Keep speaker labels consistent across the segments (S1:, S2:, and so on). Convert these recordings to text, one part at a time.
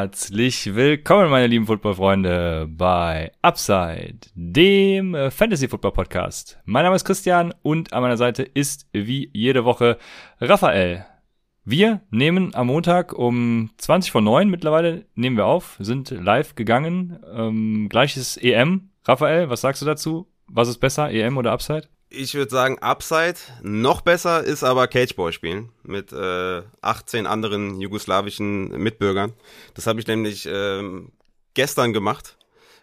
S1: Herzlich willkommen, meine lieben Football-Freunde, bei Upside, dem äh, Fantasy-Football-Podcast. Mein Name ist Christian und an meiner Seite ist wie jede Woche Raphael. Wir nehmen am Montag um 20 vor 9 mittlerweile, nehmen wir auf, sind live gegangen. Ähm, gleiches EM. Raphael, was sagst du dazu? Was ist besser, EM oder Upside?
S2: Ich würde sagen, Upside. Noch besser ist aber Cageball spielen mit äh, 18 anderen jugoslawischen Mitbürgern. Das habe ich nämlich äh, gestern gemacht.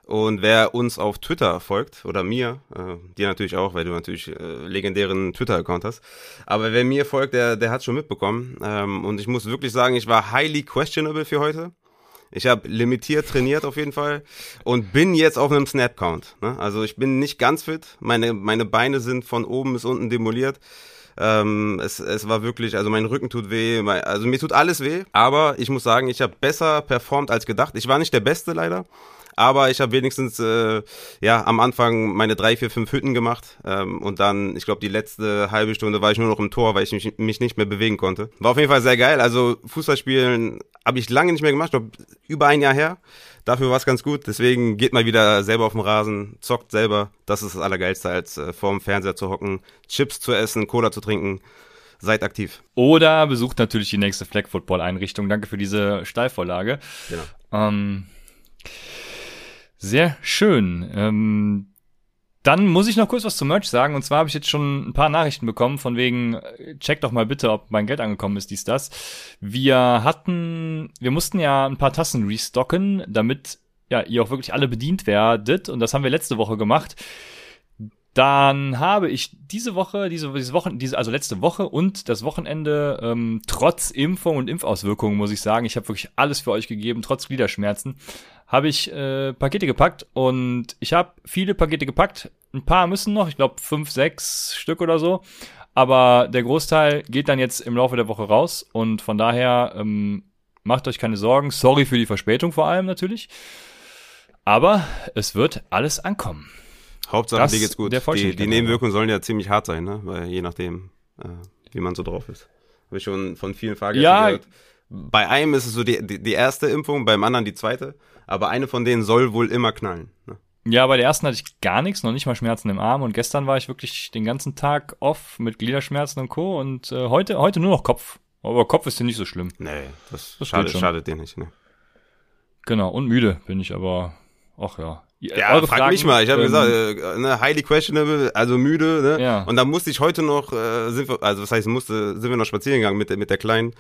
S2: Und wer uns auf Twitter folgt, oder mir, äh, dir natürlich auch, weil du natürlich äh, legendären Twitter-Account hast, aber wer mir folgt, der, der hat schon mitbekommen. Ähm, und ich muss wirklich sagen, ich war highly questionable für heute. Ich habe limitiert trainiert auf jeden Fall und bin jetzt auf einem Snap-Count. Ne? Also ich bin nicht ganz fit. Meine, meine Beine sind von oben bis unten demoliert. Ähm, es, es war wirklich, also mein Rücken tut weh, mein, also mir tut alles weh. Aber ich muss sagen, ich habe besser performt als gedacht. Ich war nicht der Beste leider. Aber ich habe wenigstens äh, ja am Anfang meine drei, vier, fünf Hütten gemacht ähm, und dann, ich glaube, die letzte halbe Stunde war ich nur noch im Tor, weil ich mich, mich nicht mehr bewegen konnte. War auf jeden Fall sehr geil. Also Fußballspielen habe ich lange nicht mehr gemacht, glaube über ein Jahr her. Dafür war es ganz gut. Deswegen geht mal wieder selber auf den Rasen, zockt selber. Das ist das Allergeilste, als äh, vor dem Fernseher zu hocken, Chips zu essen, Cola zu trinken. Seid aktiv.
S1: Oder besucht natürlich die nächste Flag Football Einrichtung. Danke für diese Steilvorlage.
S2: Genau.
S1: Ähm, sehr schön. Ähm, dann muss ich noch kurz was zum Merch sagen. Und zwar habe ich jetzt schon ein paar Nachrichten bekommen, von wegen, äh, check doch mal bitte, ob mein Geld angekommen ist, dies, das. Wir hatten, wir mussten ja ein paar Tassen restocken, damit ja, ihr auch wirklich alle bedient werdet. Und das haben wir letzte Woche gemacht. Dann habe ich diese Woche, diese, diese Woche, diese, also letzte Woche und das Wochenende, ähm, trotz Impfung und Impfauswirkungen, muss ich sagen, ich habe wirklich alles für euch gegeben, trotz Gliederschmerzen, habe ich äh, Pakete gepackt und ich habe viele Pakete gepackt. Ein paar müssen noch, ich glaube fünf, sechs Stück oder so. Aber der Großteil geht dann jetzt im Laufe der Woche raus und von daher ähm, macht euch keine Sorgen. Sorry für die Verspätung vor allem natürlich. Aber es wird alles ankommen.
S2: Hauptsache, das dir geht's gut. Die, die Nebenwirkungen sollen ja ziemlich hart sein, ne? Weil je nachdem, äh, wie man so drauf ist. Habe ich schon von vielen Fahrgästen ja, gehört. Bei einem ist es so die, die, die erste Impfung, beim anderen die zweite. Aber eine von denen soll wohl immer knallen. Ne?
S1: Ja, bei der ersten hatte ich gar nichts, noch nicht mal Schmerzen im Arm. Und gestern war ich wirklich den ganzen Tag off mit Gliederschmerzen und Co. Und äh, heute, heute nur noch Kopf. Aber Kopf ist dir nicht so schlimm.
S2: Nee, das, das schadet, schadet dir nicht. Ne?
S1: Genau, und müde bin ich aber, ach ja.
S2: Ja, Eure frag Fragen, mich mal. Ich habe ähm, gesagt, äh, ne, highly questionable, also müde. Ne? Ja. Und dann musste ich heute noch, äh, sind wir, also was heißt musste, sind wir noch spazieren gegangen mit, mit der Kleinen.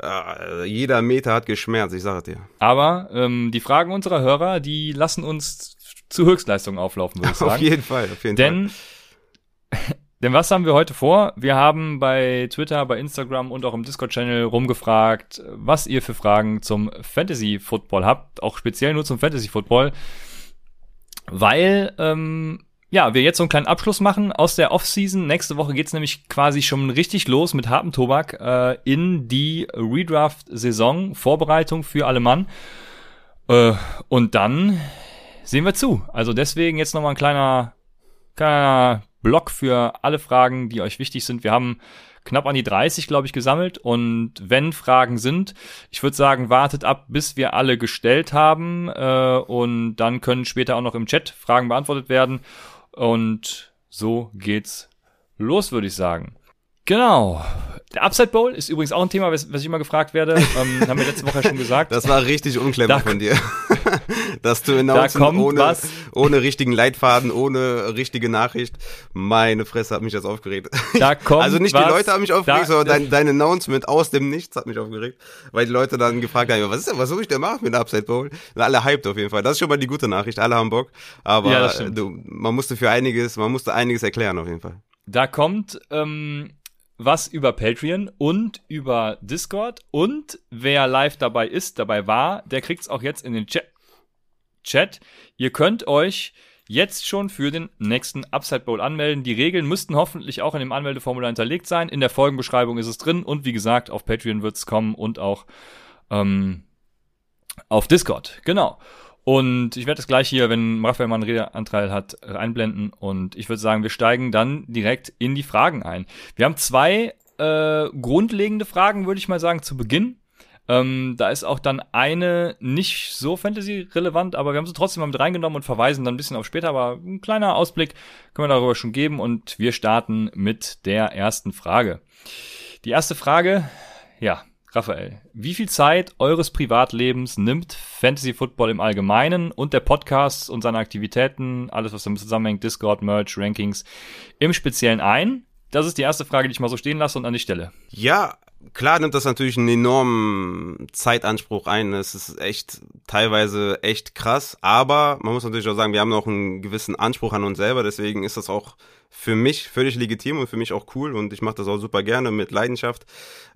S2: Äh, jeder Meter hat geschmerzt, ich sage dir.
S1: Aber ähm, die Fragen unserer Hörer, die lassen uns zu Höchstleistungen auflaufen, würde ich sagen.
S2: auf jeden Fall, auf jeden
S1: denn, Fall. Denn was haben wir heute vor? Wir haben bei Twitter, bei Instagram und auch im Discord-Channel rumgefragt, was ihr für Fragen zum Fantasy-Football habt, auch speziell nur zum Fantasy-Football, weil ähm, ja, wir jetzt so einen kleinen Abschluss machen aus der Offseason. Nächste Woche geht's nämlich quasi schon richtig los mit hartem Tobak äh, in die Redraft-Saison, Vorbereitung für alle Mann. Äh, und dann sehen wir zu. Also deswegen jetzt nochmal ein kleiner, kleiner Block für alle Fragen, die euch wichtig sind. Wir haben knapp an die 30, glaube ich, gesammelt. Und wenn Fragen sind, ich würde sagen, wartet ab, bis wir alle gestellt haben. Äh, und dann können später auch noch im Chat Fragen beantwortet werden. Und so geht's los, würde ich sagen. Genau. Der Upside Bowl ist übrigens auch ein Thema, was, was ich immer gefragt werde. Ähm, haben wir letzte Woche schon gesagt.
S2: Das war richtig unclever von dir. Dass du announcen da ohne, was. ohne richtigen Leitfaden, ohne richtige Nachricht. Meine Fresse hat mich das aufgeregt.
S1: Da kommt
S2: also nicht was. die Leute haben mich aufgeregt, da, sondern dein, dein Announcement aus dem Nichts hat mich aufgeregt. Weil die Leute dann gefragt haben, was ist denn, was soll ich denn machen mit der Upside Bowl? Und alle hyped auf jeden Fall. Das ist schon mal die gute Nachricht. Alle haben Bock. Aber ja, du, man musste für einiges, man musste einiges erklären auf jeden Fall.
S1: Da kommt, ähm, was über Patreon und über Discord. Und wer live dabei ist, dabei war, der kriegt's auch jetzt in den Chat. Chat. Ihr könnt euch jetzt schon für den nächsten Upside Bowl anmelden. Die Regeln müssten hoffentlich auch in dem Anmeldeformular hinterlegt sein. In der Folgenbeschreibung ist es drin und wie gesagt, auf Patreon wird's kommen und auch ähm, auf Discord. Genau. Und ich werde das gleich hier, wenn Raphael mal einen Redeanteil hat, äh, einblenden. Und ich würde sagen, wir steigen dann direkt in die Fragen ein. Wir haben zwei äh, grundlegende Fragen, würde ich mal sagen, zu Beginn. Ähm, da ist auch dann eine nicht so Fantasy-relevant, aber wir haben sie trotzdem mal mit reingenommen und verweisen dann ein bisschen auf später, aber ein kleiner Ausblick können wir darüber schon geben und wir starten mit der ersten Frage. Die erste Frage, ja, Raphael, wie viel Zeit eures Privatlebens nimmt Fantasy Football im Allgemeinen und der Podcast und seine Aktivitäten, alles was damit zusammenhängt, Discord, Merch, Rankings, im Speziellen ein? Das ist die erste Frage, die ich mal so stehen lasse und an die Stelle.
S2: Ja, klar nimmt das natürlich einen enormen Zeitanspruch ein. Es ist echt teilweise echt krass, aber man muss natürlich auch sagen, wir haben noch einen gewissen Anspruch an uns selber, deswegen ist das auch für mich völlig legitim und für mich auch cool und ich mache das auch super gerne mit Leidenschaft.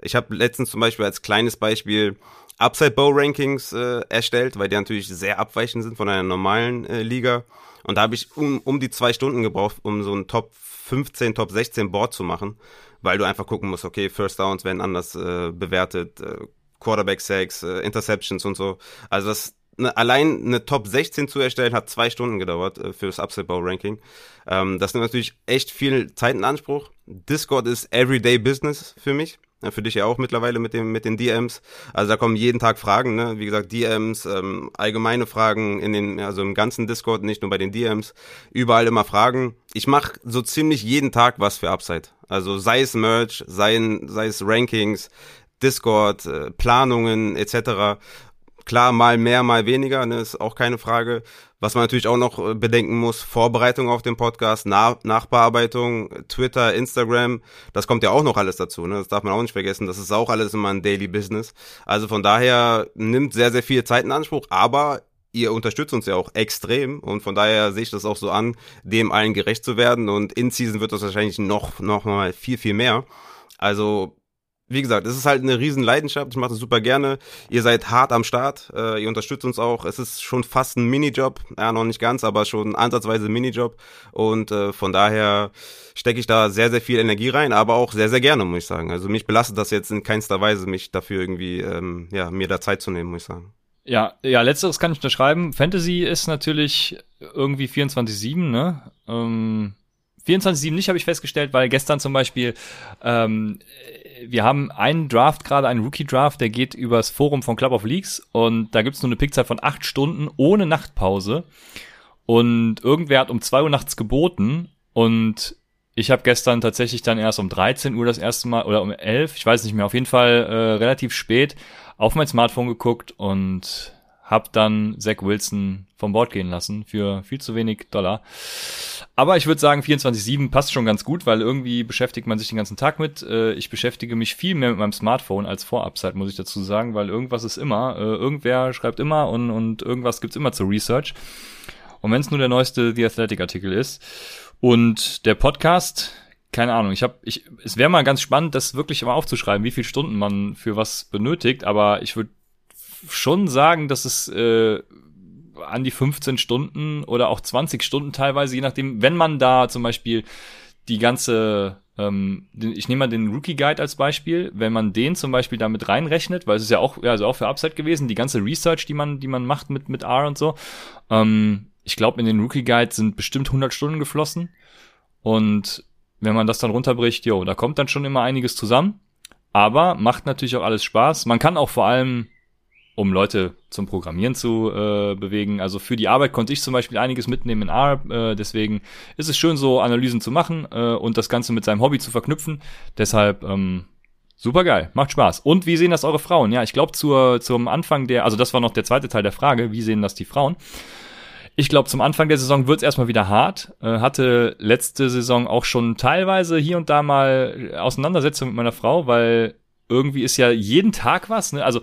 S2: Ich habe letztens zum Beispiel als kleines Beispiel Upside Bow Rankings äh, erstellt, weil die natürlich sehr abweichend sind von einer normalen äh, Liga. Und da habe ich um, um die zwei Stunden gebraucht, um so ein Top 15, Top 16 Board zu machen, weil du einfach gucken musst, okay, First Downs werden anders äh, bewertet, äh, Quarterback Sacks, äh, Interceptions und so. Also das ne, allein eine Top 16 zu erstellen, hat zwei Stunden gedauert äh, für das Upside Bow Ranking. Ähm, das nimmt natürlich echt viel Zeit in Anspruch. Discord ist Everyday Business für mich. Für dich ja auch mittlerweile mit dem mit den DMs. Also da kommen jeden Tag Fragen, ne? Wie gesagt, DMs, ähm, allgemeine Fragen in den, also im ganzen Discord, nicht nur bei den DMs, überall immer Fragen. Ich mache so ziemlich jeden Tag was für Upside. Also sei es Merch, sei, sei es Rankings, Discord, äh, Planungen etc. Klar, mal mehr, mal weniger, ne, ist auch keine Frage. Was man natürlich auch noch äh, bedenken muss, Vorbereitung auf den Podcast, Nach Nachbearbeitung, Twitter, Instagram, das kommt ja auch noch alles dazu, ne? Das darf man auch nicht vergessen. Das ist auch alles immer ein Daily Business. Also von daher nimmt sehr, sehr viel Zeit in Anspruch, aber ihr unterstützt uns ja auch extrem und von daher sehe ich das auch so an, dem allen gerecht zu werden und in Season wird das wahrscheinlich noch, noch mal viel, viel mehr. Also wie gesagt, es ist halt eine riesen Leidenschaft. Ich mache das super gerne. Ihr seid hart am Start. Äh, ihr unterstützt uns auch. Es ist schon fast ein Minijob. Ja, noch nicht ganz, aber schon ansatzweise ein Minijob. Und äh, von daher stecke ich da sehr, sehr viel Energie rein, aber auch sehr, sehr gerne, muss ich sagen. Also mich belastet das jetzt in keinster Weise, mich dafür irgendwie, ähm, ja, mir da Zeit zu nehmen, muss ich sagen.
S1: Ja, ja, letzteres kann ich unterschreiben. Fantasy ist natürlich irgendwie 24-7, ne? Ähm, 24-7 nicht, habe ich festgestellt, weil gestern zum Beispiel ähm, wir haben einen Draft gerade, einen Rookie-Draft, der geht übers Forum von Club of Leagues und da gibt's nur eine Pickzeit von acht Stunden ohne Nachtpause. Und irgendwer hat um zwei Uhr nachts geboten und ich habe gestern tatsächlich dann erst um 13 Uhr das erste Mal oder um 11, ich weiß nicht mehr, auf jeden Fall äh, relativ spät auf mein Smartphone geguckt und hab dann Zach Wilson vom Bord gehen lassen für viel zu wenig Dollar. Aber ich würde sagen, 24-7 passt schon ganz gut, weil irgendwie beschäftigt man sich den ganzen Tag mit. Äh, ich beschäftige mich viel mehr mit meinem Smartphone als vor Upside, muss ich dazu sagen, weil irgendwas ist immer. Äh, irgendwer schreibt immer und, und irgendwas gibt's immer zur Research. Und wenn es nur der neueste The Athletic-Artikel ist. Und der Podcast, keine Ahnung, ich habe, ich, es wäre mal ganz spannend, das wirklich mal aufzuschreiben, wie viele Stunden man für was benötigt, aber ich würde schon sagen, dass es äh, an die 15 Stunden oder auch 20 Stunden teilweise, je nachdem, wenn man da zum Beispiel die ganze, ähm, ich nehme mal den Rookie Guide als Beispiel, wenn man den zum Beispiel damit reinrechnet, weil es ist ja auch, ja, also auch für Upside gewesen, die ganze Research, die man, die man macht mit, mit R und so, ähm, ich glaube, in den Rookie Guide sind bestimmt 100 Stunden geflossen und wenn man das dann runterbricht, jo, da kommt dann schon immer einiges zusammen, aber macht natürlich auch alles Spaß. Man kann auch vor allem um Leute zum Programmieren zu äh, bewegen. Also für die Arbeit konnte ich zum Beispiel einiges mitnehmen in R. Äh, deswegen ist es schön, so Analysen zu machen äh, und das Ganze mit seinem Hobby zu verknüpfen. Deshalb ähm, super geil, macht Spaß. Und wie sehen das eure Frauen? Ja, ich glaube zur zum Anfang der, also das war noch der zweite Teil der Frage, wie sehen das die Frauen? Ich glaube, zum Anfang der Saison wird es erstmal wieder hart. Äh, hatte letzte Saison auch schon teilweise hier und da mal Auseinandersetzungen mit meiner Frau, weil irgendwie ist ja jeden Tag was. Ne? Also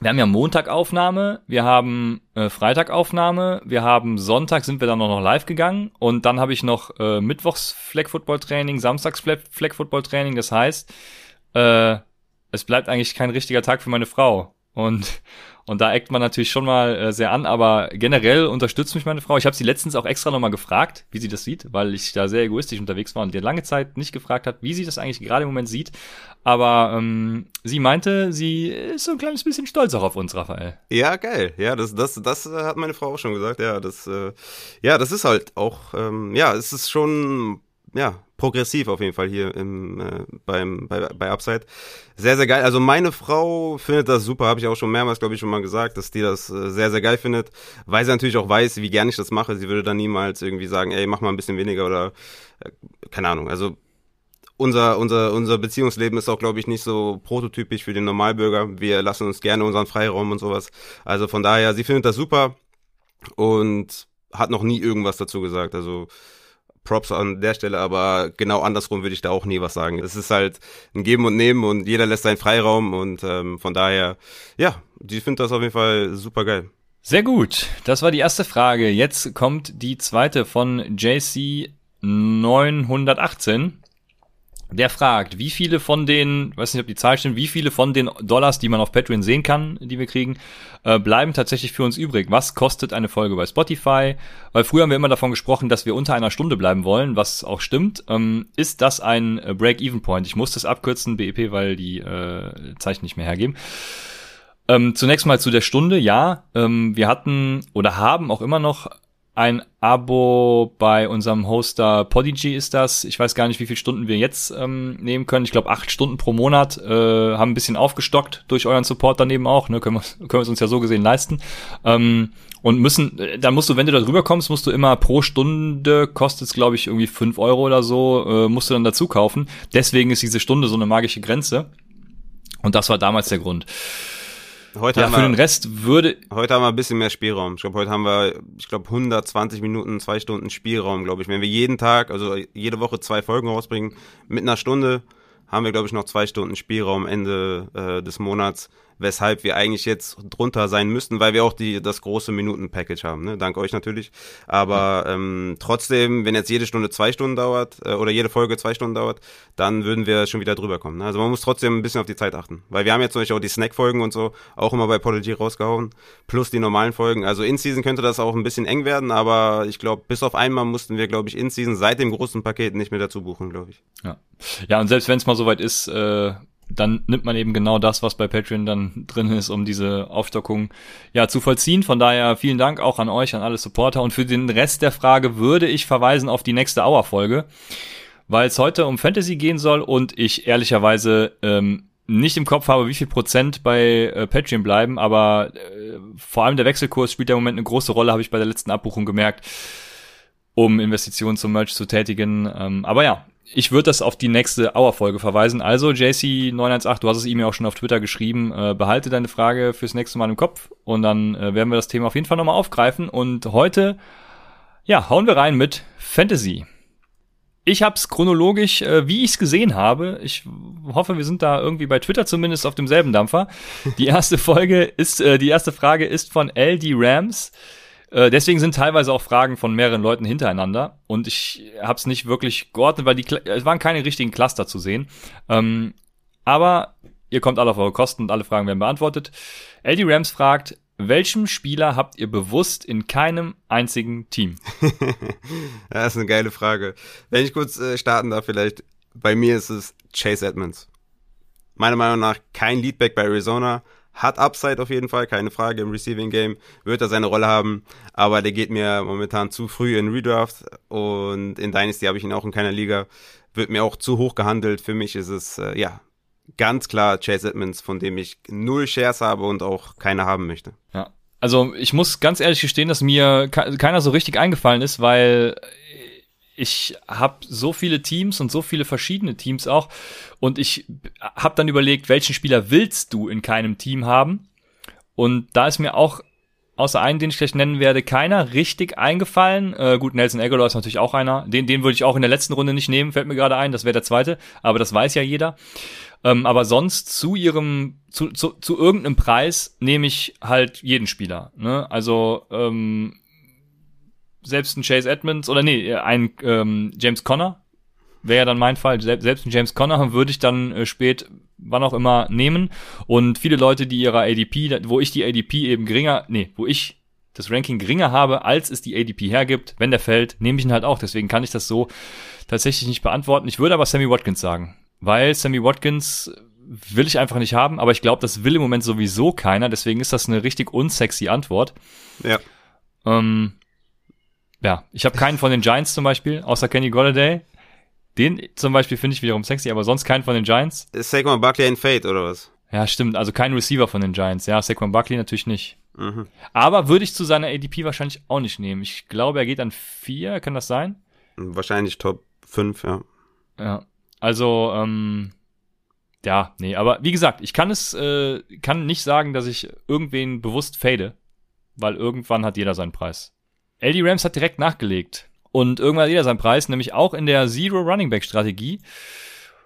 S1: wir haben ja Montagaufnahme, wir haben äh, Freitagaufnahme, wir haben Sonntag sind wir dann noch live gegangen und dann habe ich noch äh, Mittwochs Flag Football Training, Samstags Flag Football Training. Das heißt, äh, es bleibt eigentlich kein richtiger Tag für meine Frau und und da eckt man natürlich schon mal äh, sehr an, aber generell unterstützt mich meine Frau. Ich habe sie letztens auch extra nochmal gefragt, wie sie das sieht, weil ich da sehr egoistisch unterwegs war und ihr lange Zeit nicht gefragt hat, wie sie das eigentlich gerade im Moment sieht. Aber ähm, sie meinte, sie ist so ein kleines bisschen stolz auch auf uns, Raphael.
S2: Ja, geil. Ja, das, das, das hat meine Frau auch schon gesagt. Ja, das, äh, ja, das ist halt auch, ähm, ja, es ist schon ja, progressiv auf jeden Fall hier im, äh, beim, bei, bei Upside. Sehr, sehr geil. Also meine Frau findet das super, habe ich auch schon mehrmals, glaube ich, schon mal gesagt, dass die das äh, sehr, sehr geil findet, weil sie natürlich auch weiß, wie gern ich das mache. Sie würde dann niemals irgendwie sagen, ey, mach mal ein bisschen weniger oder äh, keine Ahnung. Also unser, unser, unser Beziehungsleben ist auch, glaube ich, nicht so prototypisch für den Normalbürger. Wir lassen uns gerne unseren Freiraum und sowas. Also von daher, sie findet das super und hat noch nie irgendwas dazu gesagt. Also Props an der Stelle, aber genau andersrum würde ich da auch nie was sagen. Es ist halt ein Geben und Nehmen und jeder lässt seinen Freiraum und ähm, von daher, ja, die findet das auf jeden Fall super geil.
S1: Sehr gut, das war die erste Frage. Jetzt kommt die zweite von JC 918. Der fragt, wie viele von den, weiß nicht, ob die Zahl stimmt, wie viele von den Dollars, die man auf Patreon sehen kann, die wir kriegen, äh, bleiben tatsächlich für uns übrig? Was kostet eine Folge bei Spotify? Weil früher haben wir immer davon gesprochen, dass wir unter einer Stunde bleiben wollen, was auch stimmt. Ähm, ist das ein äh, Break-Even-Point? Ich muss das abkürzen, BEP, weil die äh, Zeichen nicht mehr hergeben. Ähm, zunächst mal zu der Stunde, ja. Ähm, wir hatten oder haben auch immer noch ein Abo bei unserem Hoster Podigy ist das. Ich weiß gar nicht, wie viele Stunden wir jetzt ähm, nehmen können. Ich glaube, acht Stunden pro Monat. Äh, haben ein bisschen aufgestockt durch euren Support daneben auch. Ne? Können, wir, können wir es uns ja so gesehen leisten. Ähm, und müssen, äh, da musst du, wenn du da drüber kommst, musst du immer pro Stunde, kostet es glaube ich irgendwie fünf Euro oder so, äh, musst du dann dazu kaufen. Deswegen ist diese Stunde so eine magische Grenze. Und das war damals der Grund.
S2: Heute
S1: ja,
S2: haben
S1: für
S2: wir,
S1: den Rest würde.
S2: Heute haben wir ein bisschen mehr Spielraum. Ich glaube, heute haben wir, ich glaube, 120 Minuten, zwei Stunden Spielraum, glaube ich. Wenn wir jeden Tag, also jede Woche zwei Folgen rausbringen, mit einer Stunde, haben wir, glaube ich, noch zwei Stunden Spielraum Ende äh, des Monats weshalb wir eigentlich jetzt drunter sein müssten, weil wir auch die, das große Minuten-Package haben, ne? Dank euch natürlich. Aber ähm, trotzdem, wenn jetzt jede Stunde zwei Stunden dauert äh, oder jede Folge zwei Stunden dauert, dann würden wir schon wieder drüber kommen. Ne? Also man muss trotzdem ein bisschen auf die Zeit achten. Weil wir haben jetzt zum Beispiel auch die Snack-Folgen und so auch immer bei Podigy rausgehauen, plus die normalen Folgen. Also in-Season könnte das auch ein bisschen eng werden, aber ich glaube, bis auf einmal mussten wir, glaube ich, in-Season seit dem großen Paket nicht mehr dazu buchen, glaube ich.
S1: Ja. ja, und selbst wenn es mal soweit ist, äh, dann nimmt man eben genau das, was bei Patreon dann drin ist, um diese Aufstockung ja zu vollziehen. Von daher vielen Dank auch an euch, an alle Supporter. Und für den Rest der Frage würde ich verweisen auf die nächste Hour-Folge, weil es heute um Fantasy gehen soll und ich ehrlicherweise ähm, nicht im Kopf habe, wie viel Prozent bei äh, Patreon bleiben, aber äh, vor allem der Wechselkurs spielt im Moment eine große Rolle, habe ich bei der letzten Abbuchung gemerkt, um Investitionen zum Merch zu tätigen. Ähm, aber ja, ich würde das auf die nächste Hour-Folge verweisen. Also, JC918, du hast es ihm ja auch schon auf Twitter geschrieben, äh, behalte deine Frage fürs nächste Mal im Kopf und dann äh, werden wir das Thema auf jeden Fall nochmal aufgreifen. Und heute, ja, hauen wir rein mit Fantasy. Ich habe es chronologisch, äh, wie ich es gesehen habe. Ich hoffe, wir sind da irgendwie bei Twitter zumindest auf demselben Dampfer. Die erste Folge ist, äh, die erste Frage ist von LD Rams. Äh, deswegen sind teilweise auch Fragen von mehreren Leuten hintereinander und ich habe es nicht wirklich geordnet, weil die es waren keine richtigen Cluster zu sehen. Ähm, aber ihr kommt alle auf eure Kosten und alle Fragen werden beantwortet. LD Rams fragt, welchem Spieler habt ihr bewusst in keinem einzigen Team?
S2: das ist eine geile Frage. Wenn ich kurz äh, starten darf, vielleicht. Bei mir ist es Chase Edmonds. Meiner Meinung nach kein Leadback bei Arizona, hat Upside auf jeden Fall, keine Frage. Im Receiving Game wird er seine Rolle haben, aber der geht mir momentan zu früh in Redraft und in Dynasty habe ich ihn auch in keiner Liga. Wird mir auch zu hoch gehandelt. Für mich ist es, äh, ja, ganz klar Chase Edmonds, von dem ich null Shares habe und auch keine haben möchte.
S1: Ja. Also ich muss ganz ehrlich gestehen, dass mir keiner so richtig eingefallen ist, weil ich habe so viele Teams und so viele verschiedene Teams auch und ich habe dann überlegt, welchen Spieler willst du in keinem Team haben? Und da ist mir auch außer einen, den ich gleich nennen werde, keiner richtig eingefallen. Äh, gut, Nelson Aguilar ist natürlich auch einer. Den, den würde ich auch in der letzten Runde nicht nehmen, fällt mir gerade ein. Das wäre der zweite, aber das weiß ja jeder. Ähm, aber sonst zu ihrem, zu, zu, zu irgendeinem Preis nehme ich halt jeden Spieler. Ne? Also ähm, selbst ein Chase Edmonds oder nee, ein ähm, James Conner wäre ja dann mein Fall. Selbst ein James Conner würde ich dann äh, spät, wann auch immer, nehmen. Und viele Leute, die ihrer ADP, wo ich die ADP eben geringer, nee, wo ich das Ranking geringer habe, als es die ADP hergibt, wenn der fällt, nehme ich ihn halt auch. Deswegen kann ich das so tatsächlich nicht beantworten. Ich würde aber Sammy Watkins sagen, weil Sammy Watkins will ich einfach nicht haben, aber ich glaube, das will im Moment sowieso keiner. Deswegen ist das eine richtig unsexy Antwort.
S2: Ja.
S1: Ähm, ja, ich habe keinen von den Giants zum Beispiel, außer Kenny Golladay. Den zum Beispiel finde ich wiederum sexy, aber sonst keinen von den Giants.
S2: Ist Saquon Buckley ein Fade oder was?
S1: Ja, stimmt. Also kein Receiver von den Giants. Ja, Saquon Buckley natürlich nicht. Mhm. Aber würde ich zu seiner ADP wahrscheinlich auch nicht nehmen. Ich glaube, er geht an vier. Kann das sein?
S2: Wahrscheinlich Top 5, ja.
S1: Ja. Also, ähm, ja, nee, aber wie gesagt, ich kann es, äh, kann nicht sagen, dass ich irgendwen bewusst fade, weil irgendwann hat jeder seinen Preis. LD Rams hat direkt nachgelegt. Und irgendwann hat jeder seinen Preis, nämlich auch in der Zero Running Back Strategie.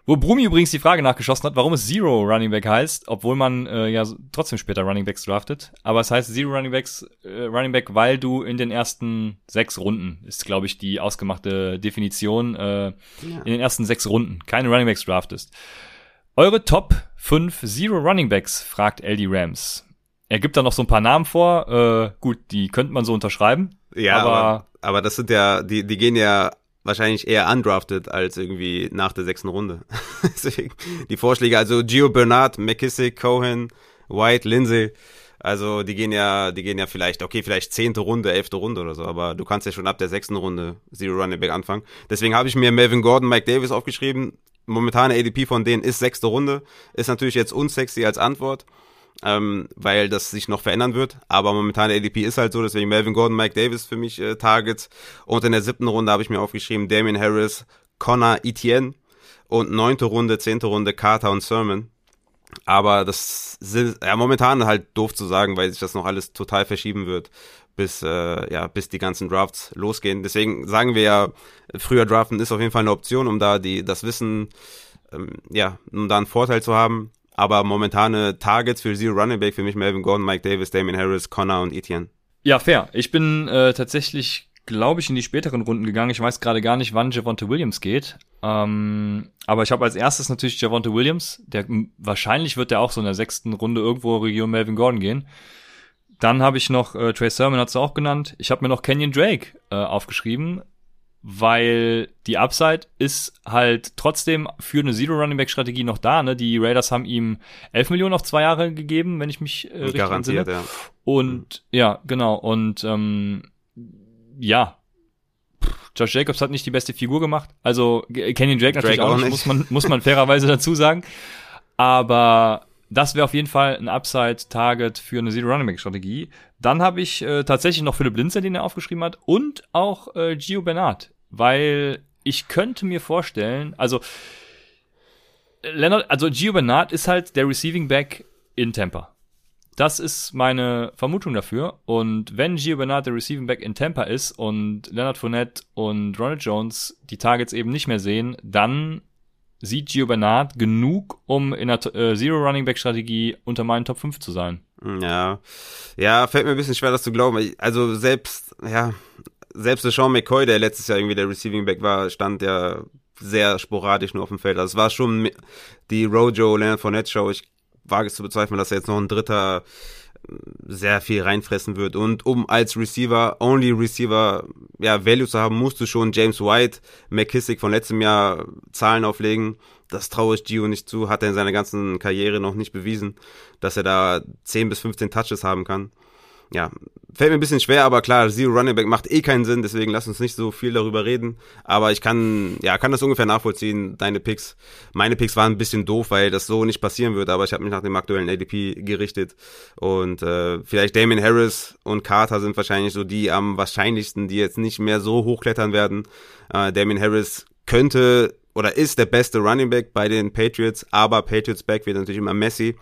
S1: Wo Brumi übrigens die Frage nachgeschossen hat, warum es Zero Running Back heißt, obwohl man äh, ja trotzdem später Running Backs draftet. Aber es heißt Zero Running Backs, äh, Running Back, weil du in den ersten sechs Runden, ist glaube ich die ausgemachte Definition, äh, ja. in den ersten sechs Runden keine Running Backs draftest. Eure Top 5 Zero Running Backs, fragt LD Rams. Er gibt da noch so ein paar Namen vor. Äh, gut, die könnte man so unterschreiben.
S2: Ja, aber, aber, aber das sind ja, die, die gehen ja wahrscheinlich eher undrafted als irgendwie nach der sechsten Runde. Deswegen die Vorschläge, also Gio Bernard, McKissick, Cohen, White, Lindsay, also die gehen ja, die gehen ja vielleicht, okay, vielleicht zehnte Runde, elfte Runde oder so, aber du kannst ja schon ab der sechsten Runde Zero Running Back anfangen. Deswegen habe ich mir Melvin Gordon, Mike Davis aufgeschrieben. Momentane ADP von denen ist sechste Runde, ist natürlich jetzt unsexy als Antwort ähm, weil das sich noch verändern wird. Aber momentan ADP ist halt so, deswegen Melvin Gordon, Mike Davis für mich äh, Targets. Und in der siebten Runde habe ich mir aufgeschrieben Damien Harris, Connor Etienne und neunte Runde, zehnte Runde Carter und Sermon. Aber das sind ja momentan halt doof zu sagen, weil sich das noch alles total verschieben wird, bis äh, ja bis die ganzen Drafts losgehen. Deswegen sagen wir ja, früher draften ist auf jeden Fall eine Option, um da die das Wissen ähm, ja um da einen Vorteil zu haben. Aber momentane Targets für Zero Running Back für mich Melvin Gordon, Mike Davis, Damien Harris, Connor und Etienne.
S1: Ja, fair. Ich bin äh, tatsächlich, glaube ich, in die späteren Runden gegangen. Ich weiß gerade gar nicht, wann Javonte Williams geht. Ähm, aber ich habe als erstes natürlich Javonte Williams. Der wahrscheinlich wird der auch so in der sechsten Runde irgendwo Region Melvin Gordon gehen. Dann habe ich noch äh, Trey Sermon, hat's auch genannt. Ich habe mir noch Kenyon Drake äh, aufgeschrieben weil die Upside ist halt trotzdem für eine Zero Running Back Strategie noch da. Ne? Die Raiders haben ihm 11 Millionen auf zwei Jahre gegeben, wenn ich mich äh, richtig Garantiert, entsinne. ja. Und mhm. ja, genau. Und ähm, ja, Josh Jacobs hat nicht die beste Figur gemacht. Also Kenny Drake natürlich Drake auch, nicht, muss man muss man fairerweise dazu sagen. Aber das wäre auf jeden Fall ein Upside-Target für eine Zero Running Back Strategie. Dann habe ich äh, tatsächlich noch Philipp Linzer, den er aufgeschrieben hat, und auch äh, Gio Bernard weil ich könnte mir vorstellen, also Leonard, also Gio Bernard ist halt der Receiving Back in Tampa. Das ist meine Vermutung dafür. Und wenn Gio Bernard der Receiving Back in Tampa ist und Leonard Fournette und Ronald Jones die Targets eben nicht mehr sehen, dann sieht Gio Bernard genug, um in der äh, Zero Running Back Strategie unter meinen Top 5 zu sein.
S2: Ja. Ja, fällt mir ein bisschen schwer, das zu glauben. Also selbst, ja, selbst Sean McCoy, der letztes Jahr irgendwie der Receiving Back war, stand ja sehr sporadisch nur auf dem Feld. Also es war schon die Rojo Leonard Fournette Show. Ich wage es zu bezweifeln, dass er jetzt noch ein dritter äh, sehr viel reinfressen wird. Und um als Receiver, only Receiver, ja, Value zu haben, musst du schon James White, McKissick von letztem Jahr Zahlen auflegen. Das traue ich Gio nicht zu. Hat er in seiner ganzen Karriere noch nicht bewiesen, dass er da 10 bis 15 Touches haben kann ja, fällt mir ein bisschen schwer, aber klar, Zero Running Back macht eh keinen Sinn, deswegen lass uns nicht so viel darüber reden. Aber ich kann, ja, kann das ungefähr nachvollziehen, deine Picks. Meine Picks waren ein bisschen doof, weil das so nicht passieren wird, aber ich habe mich nach dem aktuellen ADP gerichtet. Und äh, vielleicht Damien Harris und Carter sind wahrscheinlich so die am wahrscheinlichsten, die jetzt nicht mehr so hochklettern werden. Äh, Damien Harris könnte oder ist der beste Running Back bei den Patriots, aber Patriots Back wird natürlich immer Messi.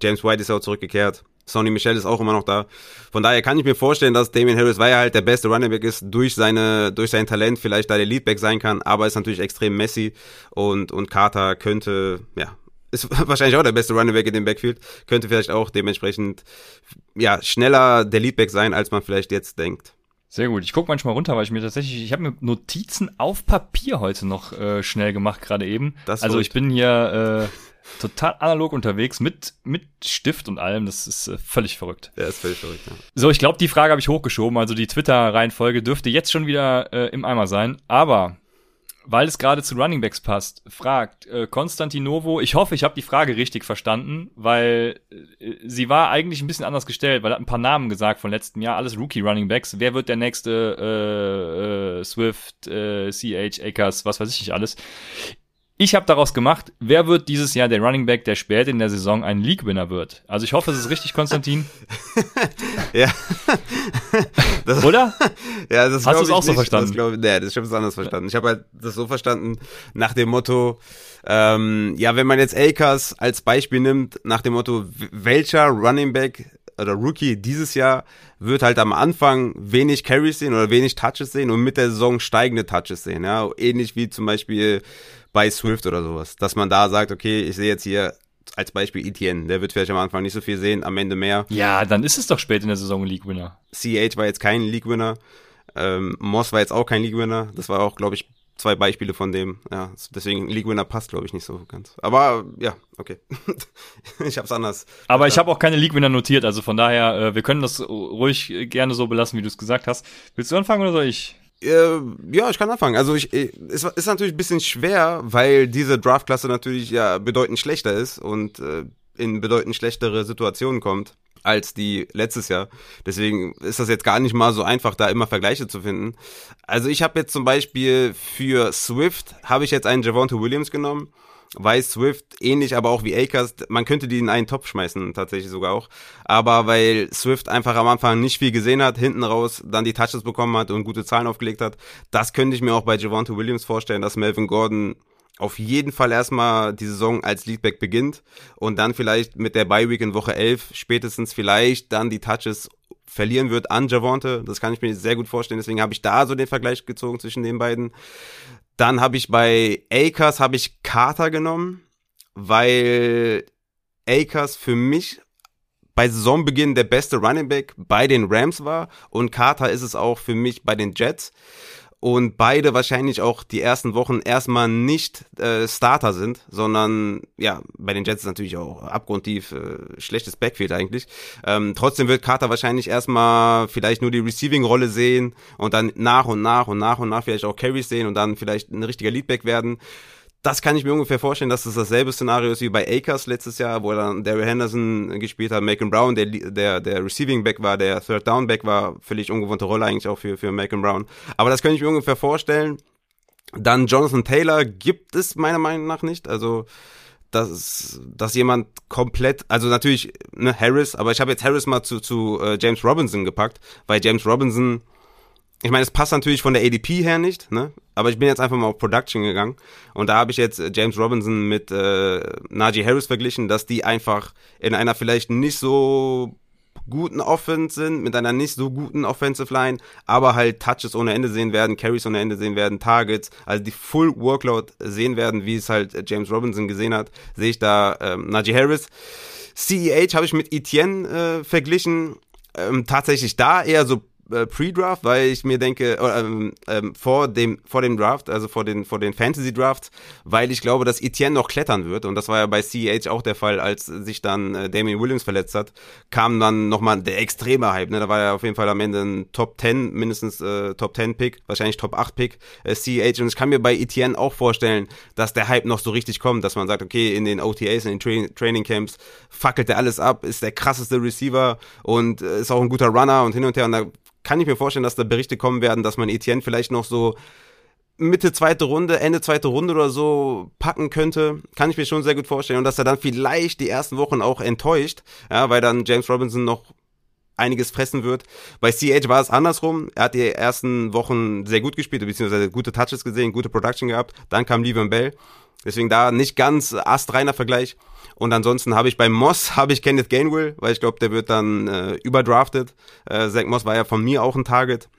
S2: James White ist auch zurückgekehrt. Sonny Michel ist auch immer noch da. Von daher kann ich mir vorstellen, dass Damian Harris, weil er halt der beste Running Back ist, durch seine, durch sein Talent vielleicht da der Leadback sein kann, aber ist natürlich extrem messy und, und Carter könnte, ja, ist wahrscheinlich auch der beste Running Back in dem Backfield, könnte vielleicht auch dementsprechend ja schneller der Leadback sein, als man vielleicht jetzt denkt.
S1: Sehr gut. Ich gucke manchmal runter, weil ich mir tatsächlich, ich habe mir Notizen auf Papier heute noch äh, schnell gemacht, gerade eben. Das also ich bin hier äh, total analog unterwegs mit, mit Stift und allem. Das ist äh, völlig verrückt.
S2: Ja, ist völlig verrückt, ja.
S1: So, ich glaube, die Frage habe ich hochgeschoben. Also die Twitter-Reihenfolge dürfte jetzt schon wieder äh, im Eimer sein. Aber weil es gerade zu Runningbacks passt, fragt äh, Konstantinovo, ich hoffe, ich habe die Frage richtig verstanden, weil äh, sie war eigentlich ein bisschen anders gestellt, weil er hat ein paar Namen gesagt von letztem Jahr, alles Rookie Runningbacks. Wer wird der nächste äh, äh, Swift, äh, CH, Akers, was weiß ich nicht alles. Ich habe daraus gemacht, wer wird dieses Jahr der Running Back, der später in der Saison ein League-Winner wird. Also ich hoffe, es ist richtig, Konstantin.
S2: ja.
S1: Das, Oder?
S2: Ja, das
S1: Hast du es auch nicht. so verstanden?
S2: Das glaub, nee, das habe ich anders verstanden. Ich habe halt das so verstanden, nach dem Motto, ähm, ja, wenn man jetzt Akers als Beispiel nimmt, nach dem Motto, welcher Running Back oder Rookie dieses Jahr wird halt am Anfang wenig Carries sehen oder wenig Touches sehen und mit der Saison steigende Touches sehen. Ja, ähnlich wie zum Beispiel bei Swift oder sowas. Dass man da sagt, okay, ich sehe jetzt hier als Beispiel Etienne, der wird vielleicht am Anfang nicht so viel sehen, am Ende mehr.
S1: Ja, dann ist es doch spät in der Saison ein League-Winner.
S2: CH war jetzt kein League-Winner. Ähm, Moss war jetzt auch kein League-Winner. Das war auch, glaube ich, zwei Beispiele von dem. Ja, deswegen League-Winner passt, glaube ich, nicht so ganz. Aber ja, okay. ich habe es anders.
S1: Aber ich habe auch keine League-Winner notiert, also von daher, äh, wir können das ruhig gerne so belassen, wie du es gesagt hast. Willst du anfangen oder soll ich?
S2: Äh, ja, ich kann anfangen. Also ich, äh, es ist natürlich ein bisschen schwer, weil diese Draftklasse natürlich ja bedeutend schlechter ist und äh, in bedeutend schlechtere Situationen kommt als die letztes Jahr. Deswegen ist das jetzt gar nicht mal so einfach, da immer Vergleiche zu finden. Also ich habe jetzt zum Beispiel für Swift habe ich jetzt einen Javonte Williams genommen weil Swift ähnlich, aber auch wie Akers, man könnte die in einen Topf schmeißen, tatsächlich sogar auch. Aber weil Swift einfach am Anfang nicht viel gesehen hat, hinten raus dann die Touches bekommen hat und gute Zahlen aufgelegt hat, das könnte ich mir auch bei Javante Williams vorstellen, dass Melvin Gordon auf jeden Fall erstmal die Saison als Leadback beginnt und dann vielleicht mit der Bye Week in Woche 11 spätestens vielleicht dann die Touches verlieren wird an Javante. Das kann ich mir sehr gut vorstellen. Deswegen habe ich da so den Vergleich gezogen zwischen den beiden. Dann habe ich bei Akers habe ich Carter genommen, weil Akers für mich bei Saisonbeginn der beste Running Back bei den Rams war und Carter ist es auch für mich bei den Jets und beide wahrscheinlich auch die ersten Wochen erstmal nicht äh, Starter sind, sondern ja, bei den Jets ist natürlich auch abgrundtief äh, schlechtes Backfield eigentlich. Ähm, trotzdem wird Carter wahrscheinlich erstmal vielleicht nur die Receiving-Rolle sehen und dann nach und nach und nach und nach vielleicht auch Carries sehen und dann vielleicht ein richtiger Leadback werden das kann ich mir ungefähr vorstellen, dass das dasselbe Szenario ist wie bei Akers letztes Jahr, wo dann Daryl Henderson gespielt hat, Macon Brown, der, der, der Receiving Back war, der Third Down Back war, völlig ungewohnte Rolle eigentlich auch für, für Macon Brown. Aber das könnte ich mir ungefähr vorstellen. Dann Jonathan Taylor gibt es meiner Meinung nach nicht. Also, dass, dass jemand komplett, also natürlich ne, Harris, aber ich habe jetzt Harris mal zu, zu äh, James Robinson gepackt, weil James Robinson ich meine, es passt natürlich von der ADP her nicht, ne? Aber ich bin jetzt einfach mal auf Production gegangen und da habe ich jetzt äh, James Robinson mit äh, Najee Harris verglichen, dass die einfach in einer vielleicht nicht so guten Offense sind, mit einer nicht so guten Offensive Line, aber halt Touches ohne Ende sehen werden, Carries ohne Ende sehen werden, Targets, also die Full Workload sehen werden, wie es halt James Robinson gesehen hat, sehe ich da ähm, Najee Harris. CEH habe ich mit Etienne äh, verglichen, ähm, tatsächlich da eher so äh, Pre-Draft, weil ich mir denke, ähm, ähm, vor dem vor dem Draft, also vor den vor den Fantasy Drafts, weil ich glaube, dass Etienne noch klettern wird. Und das war ja bei CEH auch der Fall, als sich dann äh, Damien Williams verletzt hat, kam dann nochmal der extreme Hype, ne? Da war ja auf jeden Fall am Ende ein Top 10, mindestens äh, Top 10 Pick, wahrscheinlich Top 8 Pick äh, CEH und ich kann mir bei Etienne auch vorstellen, dass der Hype noch so richtig kommt, dass man sagt, okay, in den OTAs, in den Tra Training Camps fackelt er alles ab, ist der krasseste Receiver und äh, ist auch ein guter Runner und hin und her. Und da kann ich mir vorstellen, dass da Berichte kommen werden, dass man Etienne vielleicht noch so Mitte zweite Runde, Ende zweite Runde oder so packen könnte, kann ich mir schon sehr gut vorstellen. Und dass er dann vielleicht die ersten Wochen auch enttäuscht, ja, weil dann James Robinson noch einiges fressen wird. Bei CH war es andersrum. Er hat die ersten Wochen sehr gut gespielt, beziehungsweise gute Touches gesehen, gute Production gehabt. Dann kam Levan Bell. Deswegen da nicht ganz astreiner Vergleich. Und ansonsten habe ich bei Moss habe ich Kenneth Gainwell, weil ich glaube, der wird dann äh, überdraftet. Äh, Zach Moss war ja von mir auch ein Target.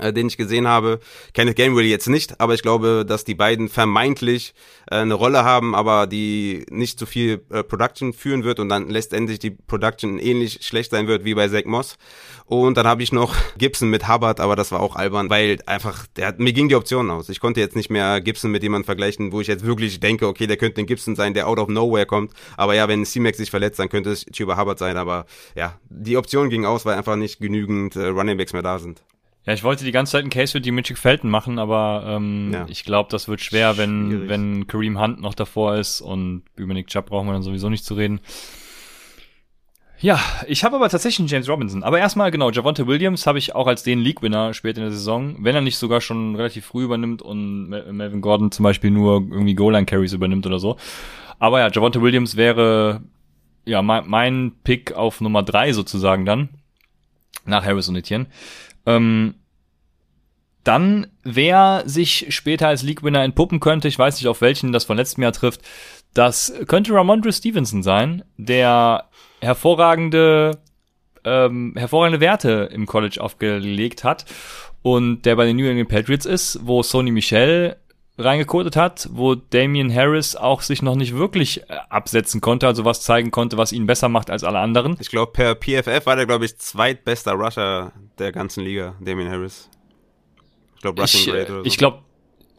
S2: Äh, den ich gesehen habe. Kenneth Gainwell jetzt nicht, aber ich glaube, dass die beiden vermeintlich äh, eine Rolle haben, aber die nicht zu viel äh, Production führen wird und dann letztendlich die Production ähnlich schlecht sein wird wie bei Zach Moss. Und dann habe ich noch Gibson mit Hubbard, aber das war auch albern, weil einfach, der hat, mir ging die Option aus. Ich konnte jetzt nicht mehr Gibson mit jemandem vergleichen, wo ich jetzt wirklich denke, okay, der könnte ein Gibson sein, der out of nowhere kommt. Aber ja, wenn C-Max sich verletzt, dann könnte es Chuba Hubbard sein. Aber ja, die Option ging aus, weil einfach nicht genügend äh, Running Backs mehr da sind.
S1: Ja, ich wollte die ganze Zeit einen Case für Dimitri Felton machen, aber ähm, ja. ich glaube, das wird schwer, wenn, wenn Kareem Hunt noch davor ist und über Nick Chubb brauchen wir dann sowieso nicht zu reden. Ja, ich habe aber tatsächlich einen James Robinson. Aber erstmal, genau, Javonte Williams habe ich auch als den League-Winner später in der Saison, wenn er nicht sogar schon relativ früh übernimmt und Melvin Gordon zum Beispiel nur irgendwie Goal-Line-Carries übernimmt oder so. Aber ja, Javonte Williams wäre ja mein, mein Pick auf Nummer drei sozusagen dann. Nach Harris und Etienne. Ähm, dann, wer sich später als League-Winner entpuppen könnte, ich weiß nicht, auf welchen das von letztem Jahr trifft, das könnte Ramondre Stevenson sein, der hervorragende, ähm, hervorragende Werte im College aufgelegt hat und der bei den New England Patriots ist, wo Sony Michel reingekodet hat, wo Damian Harris auch sich noch nicht wirklich äh, absetzen konnte, also was zeigen konnte, was ihn besser macht als alle anderen.
S2: Ich glaube, per PFF war der, glaube ich, zweitbester Rusher der ganzen Liga, Damian Harris.
S1: Ich glaube, Rushing Grade oder so. Ich glaube,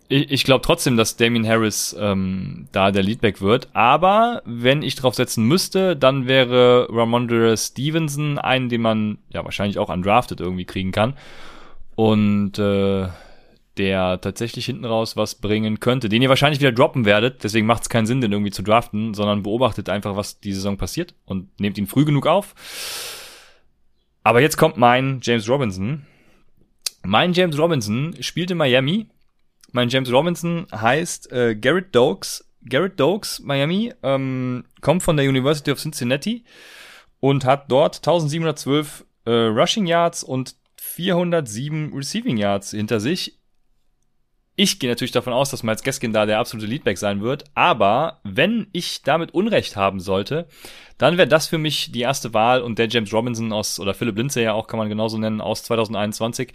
S1: ich, ich glaube trotzdem, dass Damian Harris ähm, da der Leadback wird. Aber wenn ich drauf setzen müsste, dann wäre Ramondre Stevenson einen, den man ja wahrscheinlich auch undrafted irgendwie kriegen kann. Und äh, der tatsächlich hinten raus was bringen könnte, den ihr wahrscheinlich wieder droppen werdet, deswegen macht es keinen Sinn, den irgendwie zu draften, sondern beobachtet einfach, was die Saison passiert und nehmt ihn früh genug auf. Aber jetzt kommt mein James Robinson. Mein James Robinson spielt in Miami. Mein James Robinson heißt äh, Garrett Dokes. Garrett Dokes, Miami, ähm, kommt von der University of Cincinnati und hat dort 1712 äh, Rushing Yards und 407 Receiving Yards hinter sich ich gehe natürlich davon aus, dass Miles Gaskin da der absolute Leadback sein wird, aber wenn ich damit Unrecht haben sollte, dann wäre das für mich die erste Wahl und der James Robinson aus, oder Philip Lindsay ja auch, kann man genauso nennen, aus 2021.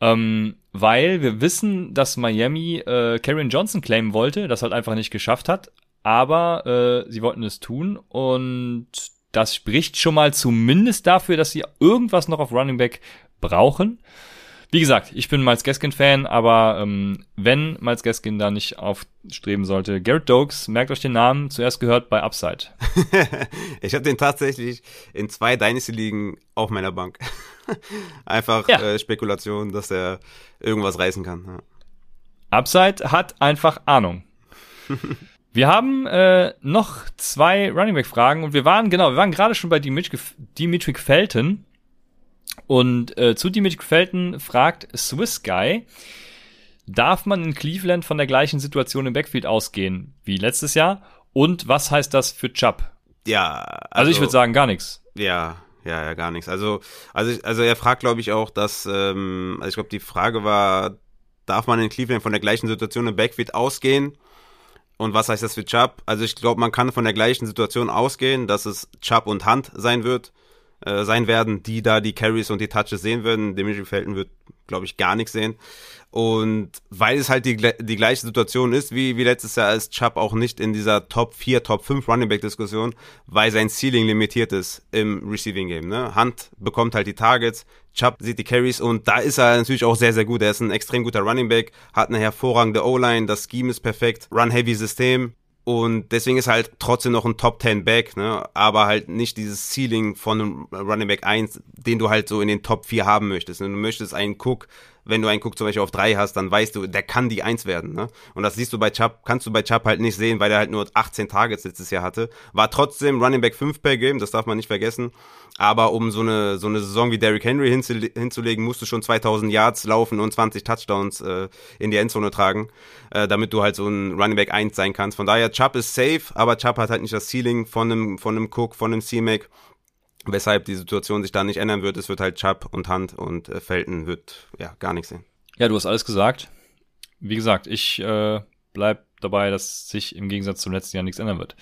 S1: Ähm, weil wir wissen, dass Miami äh, Karrion Johnson claimen wollte, das halt einfach nicht geschafft hat, aber äh, sie wollten es tun und das spricht schon mal zumindest dafür, dass sie irgendwas noch auf Running Back brauchen. Wie gesagt, ich bin Miles Gaskin-Fan, aber ähm, wenn Miles Gaskin da nicht aufstreben sollte, Garrett Dokes, merkt euch den Namen, zuerst gehört bei Upside.
S2: ich habe den tatsächlich in zwei Dynasty-Ligen auf meiner Bank. einfach ja. äh, Spekulation, dass er irgendwas reißen kann.
S1: Ja. Upside hat einfach Ahnung. Wir haben äh, noch zwei Running Back Fragen und wir waren genau, wir waren gerade schon bei Dimitri, Dimitri Felton und äh, zu Dimitri Felton fragt Swiss Guy, darf man in Cleveland von der gleichen Situation im Backfield ausgehen wie letztes Jahr? Und was heißt das für Chubb?
S2: Ja,
S1: also, also ich würde sagen gar nichts.
S2: Ja, ja, ja, gar nichts. Also, also, also er fragt, glaube ich, auch, dass, ähm, also ich glaube, die Frage war, darf man in Cleveland von der gleichen Situation im Backfield ausgehen? Und was heißt das für Chubb? Also ich glaube, man kann von der gleichen Situation ausgehen, dass es Chubb und Hunt sein wird äh, sein werden, die da die Carries und die Touches sehen würden. Dimitri Felton wird, glaube ich, gar nichts sehen. Und weil es halt die, die gleiche Situation ist wie, wie letztes Jahr, ist Chubb auch nicht in dieser Top 4, Top 5 Running Back Diskussion, weil sein Ceiling limitiert ist im Receiving Game. Ne? Hunt bekommt halt die Targets, Chubb sieht die Carries und da ist er natürlich auch sehr, sehr gut. Er ist ein extrem guter Running Back, hat eine hervorragende O-Line, das Scheme ist perfekt, Run-Heavy-System und deswegen ist halt trotzdem noch ein Top 10 Back, ne? aber halt nicht dieses Ceiling von einem Running Back 1, den du halt so in den Top 4 haben möchtest. Ne? Du möchtest einen Cook, wenn du einen Cook zum Beispiel auf 3 hast, dann weißt du, der kann die 1 werden. Ne? Und das siehst du bei Chubb, kannst du bei Chubb halt nicht sehen, weil er halt nur 18 Targets letztes Jahr hatte. War trotzdem Running Back 5 per Game, das darf man nicht vergessen. Aber um so eine, so eine Saison wie Derrick Henry hinzulegen, musst du schon 2000 Yards laufen und 20 Touchdowns äh, in die Endzone tragen, äh, damit du halt so ein Running Back 1 sein kannst. Von daher, Chubb ist safe, aber Chubb hat halt nicht das Ceiling von einem, von einem Cook, von einem C-Mac, weshalb die Situation sich da nicht ändern wird. Es wird halt Chubb und Hand und äh, Felton wird ja gar nichts sehen.
S1: Ja, du hast alles gesagt. Wie gesagt, ich äh, bleib dabei, dass sich im Gegensatz zum letzten Jahr nichts ändern wird.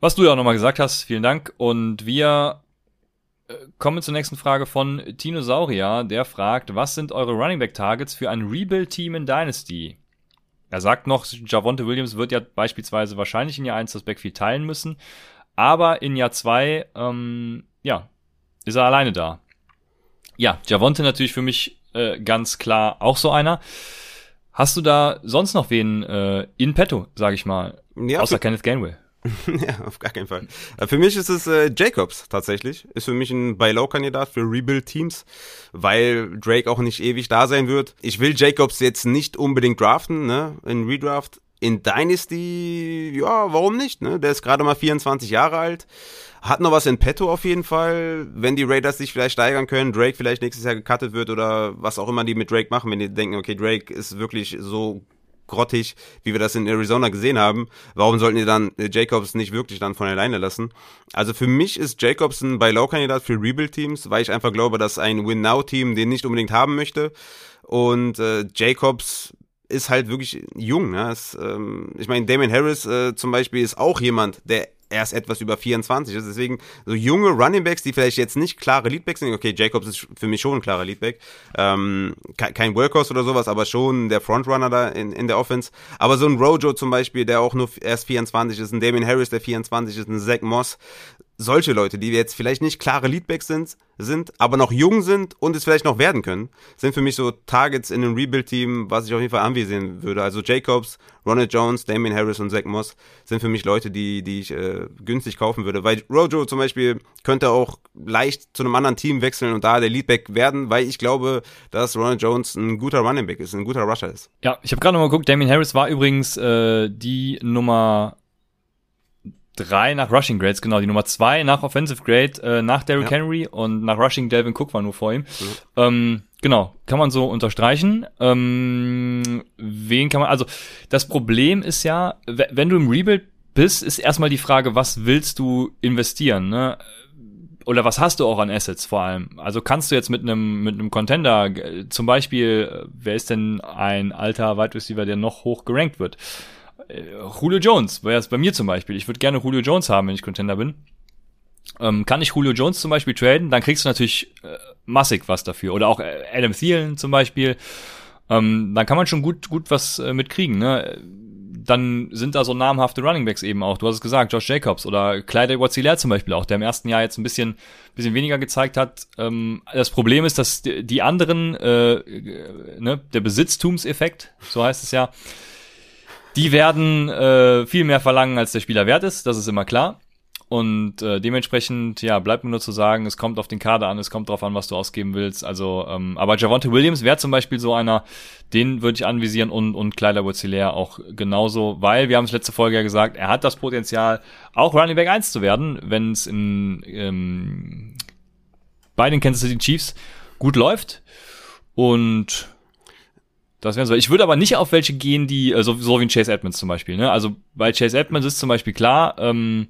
S1: Was du ja auch nochmal gesagt hast, vielen Dank. Und wir kommen wir zur nächsten Frage von Tinosaurier. Der fragt, was sind eure Running Back Targets für ein Rebuild-Team in Dynasty? Er sagt noch, Javonte Williams wird ja beispielsweise wahrscheinlich in Jahr 1 das Backfield teilen müssen, aber in Jahr 2, ähm, ja, ist er alleine da. Ja, Javonte natürlich für mich äh, ganz klar auch so einer. Hast du da sonst noch wen äh, in petto, sag ich mal? Ja, außer Kenneth Gainwell.
S2: ja, auf gar keinen Fall. Äh, für mich ist es äh, Jacobs tatsächlich. Ist für mich ein Buy-Low-Kandidat für Rebuild-Teams, weil Drake auch nicht ewig da sein wird. Ich will Jacobs jetzt nicht unbedingt draften, ne, in Redraft. In Dynasty, ja, warum nicht, ne? Der ist gerade mal 24 Jahre alt. Hat noch was in petto auf jeden Fall. Wenn die Raiders sich vielleicht steigern können, Drake vielleicht nächstes Jahr gecuttet wird oder was auch immer die mit Drake machen, wenn die denken, okay, Drake ist wirklich so grottig, wie wir das in Arizona gesehen haben. Warum sollten die dann äh, Jacobs nicht wirklich dann von alleine lassen? Also für mich ist Jacobs ein Buy-Low-Kandidat für Rebuild-Teams, weil ich einfach glaube, dass ein Win-Now-Team den nicht unbedingt haben möchte. Und äh, Jacobs ist halt wirklich jung. Ne? Es, ähm, ich meine, Damon Harris äh, zum Beispiel ist auch jemand, der erst etwas über 24 ist. Deswegen so junge Runningbacks, die vielleicht jetzt nicht klare Leadbacks sind. Okay, Jacobs ist für mich schon ein klarer Leadback. Ähm, kein Workhorse oder sowas, aber schon der Frontrunner da in, in der Offense. Aber so ein Rojo zum Beispiel, der auch nur erst 24 ist, ein Damien Harris, der 24 ist, ein Zach Moss, solche Leute, die jetzt vielleicht nicht klare Leadbacks sind, sind, aber noch jung sind und es vielleicht noch werden können, sind für mich so Targets in einem Rebuild-Team, was ich auf jeden Fall anvisieren würde. Also Jacobs, Ronald Jones, Damien Harris und Zach Moss sind für mich Leute, die, die ich äh, günstig kaufen würde. Weil Rojo zum Beispiel könnte auch leicht zu einem anderen Team wechseln und da der Leadback werden, weil ich glaube, dass Ronald Jones ein guter Running Back ist, ein guter Rusher ist.
S1: Ja, ich habe gerade noch mal geguckt, Damien Harris war übrigens äh, die Nummer drei nach Rushing Grades, genau, die Nummer zwei nach Offensive Grade, äh, nach Derrick ja. Henry und nach Rushing Delvin Cook war nur vor ihm. Mhm. Ähm, genau, kann man so unterstreichen. Ähm, wen kann man, also das Problem ist ja, wenn du im Rebuild bist, ist erstmal die Frage, was willst du investieren, ne? Oder was hast du auch an Assets vor allem? Also kannst du jetzt mit einem mit einem Contender, zum Beispiel, äh, wer ist denn ein alter Wide Receiver, der noch hoch gerankt wird? Äh, Julio Jones wäre es bei mir zum Beispiel. Ich würde gerne Julio Jones haben, wenn ich Contender bin. Ähm, kann ich Julio Jones zum Beispiel traden, dann kriegst du natürlich äh, massig was dafür. Oder auch äh, Adam Thielen zum Beispiel. Ähm, dann kann man schon gut, gut was äh, mitkriegen. Ne? Dann sind da so namhafte Runningbacks eben auch. Du hast es gesagt, Josh Jacobs oder Clyde edwards zum Beispiel auch, der im ersten Jahr jetzt ein bisschen, bisschen weniger gezeigt hat. Ähm, das Problem ist, dass die anderen, äh, äh, ne, der Besitztumseffekt, so heißt es ja, die werden äh, viel mehr verlangen, als der Spieler wert ist, das ist immer klar. Und äh, dementsprechend, ja, bleibt mir nur zu sagen, es kommt auf den Kader an, es kommt drauf an, was du ausgeben willst. Also, ähm, aber Javonte Williams wäre zum Beispiel so einer, den würde ich anvisieren und, und Kleider Wurzilär auch genauso, weil wir haben es letzte Folge ja gesagt, er hat das Potenzial, auch Running Back 1 zu werden, wenn es in ähm, bei den Kansas City Chiefs gut läuft. Und das wäre so. Ich würde aber nicht auf welche gehen, die, äh, so, so wie ein Chase Edmonds zum Beispiel. Ne? Also bei Chase Edmonds ist zum Beispiel klar, ähm,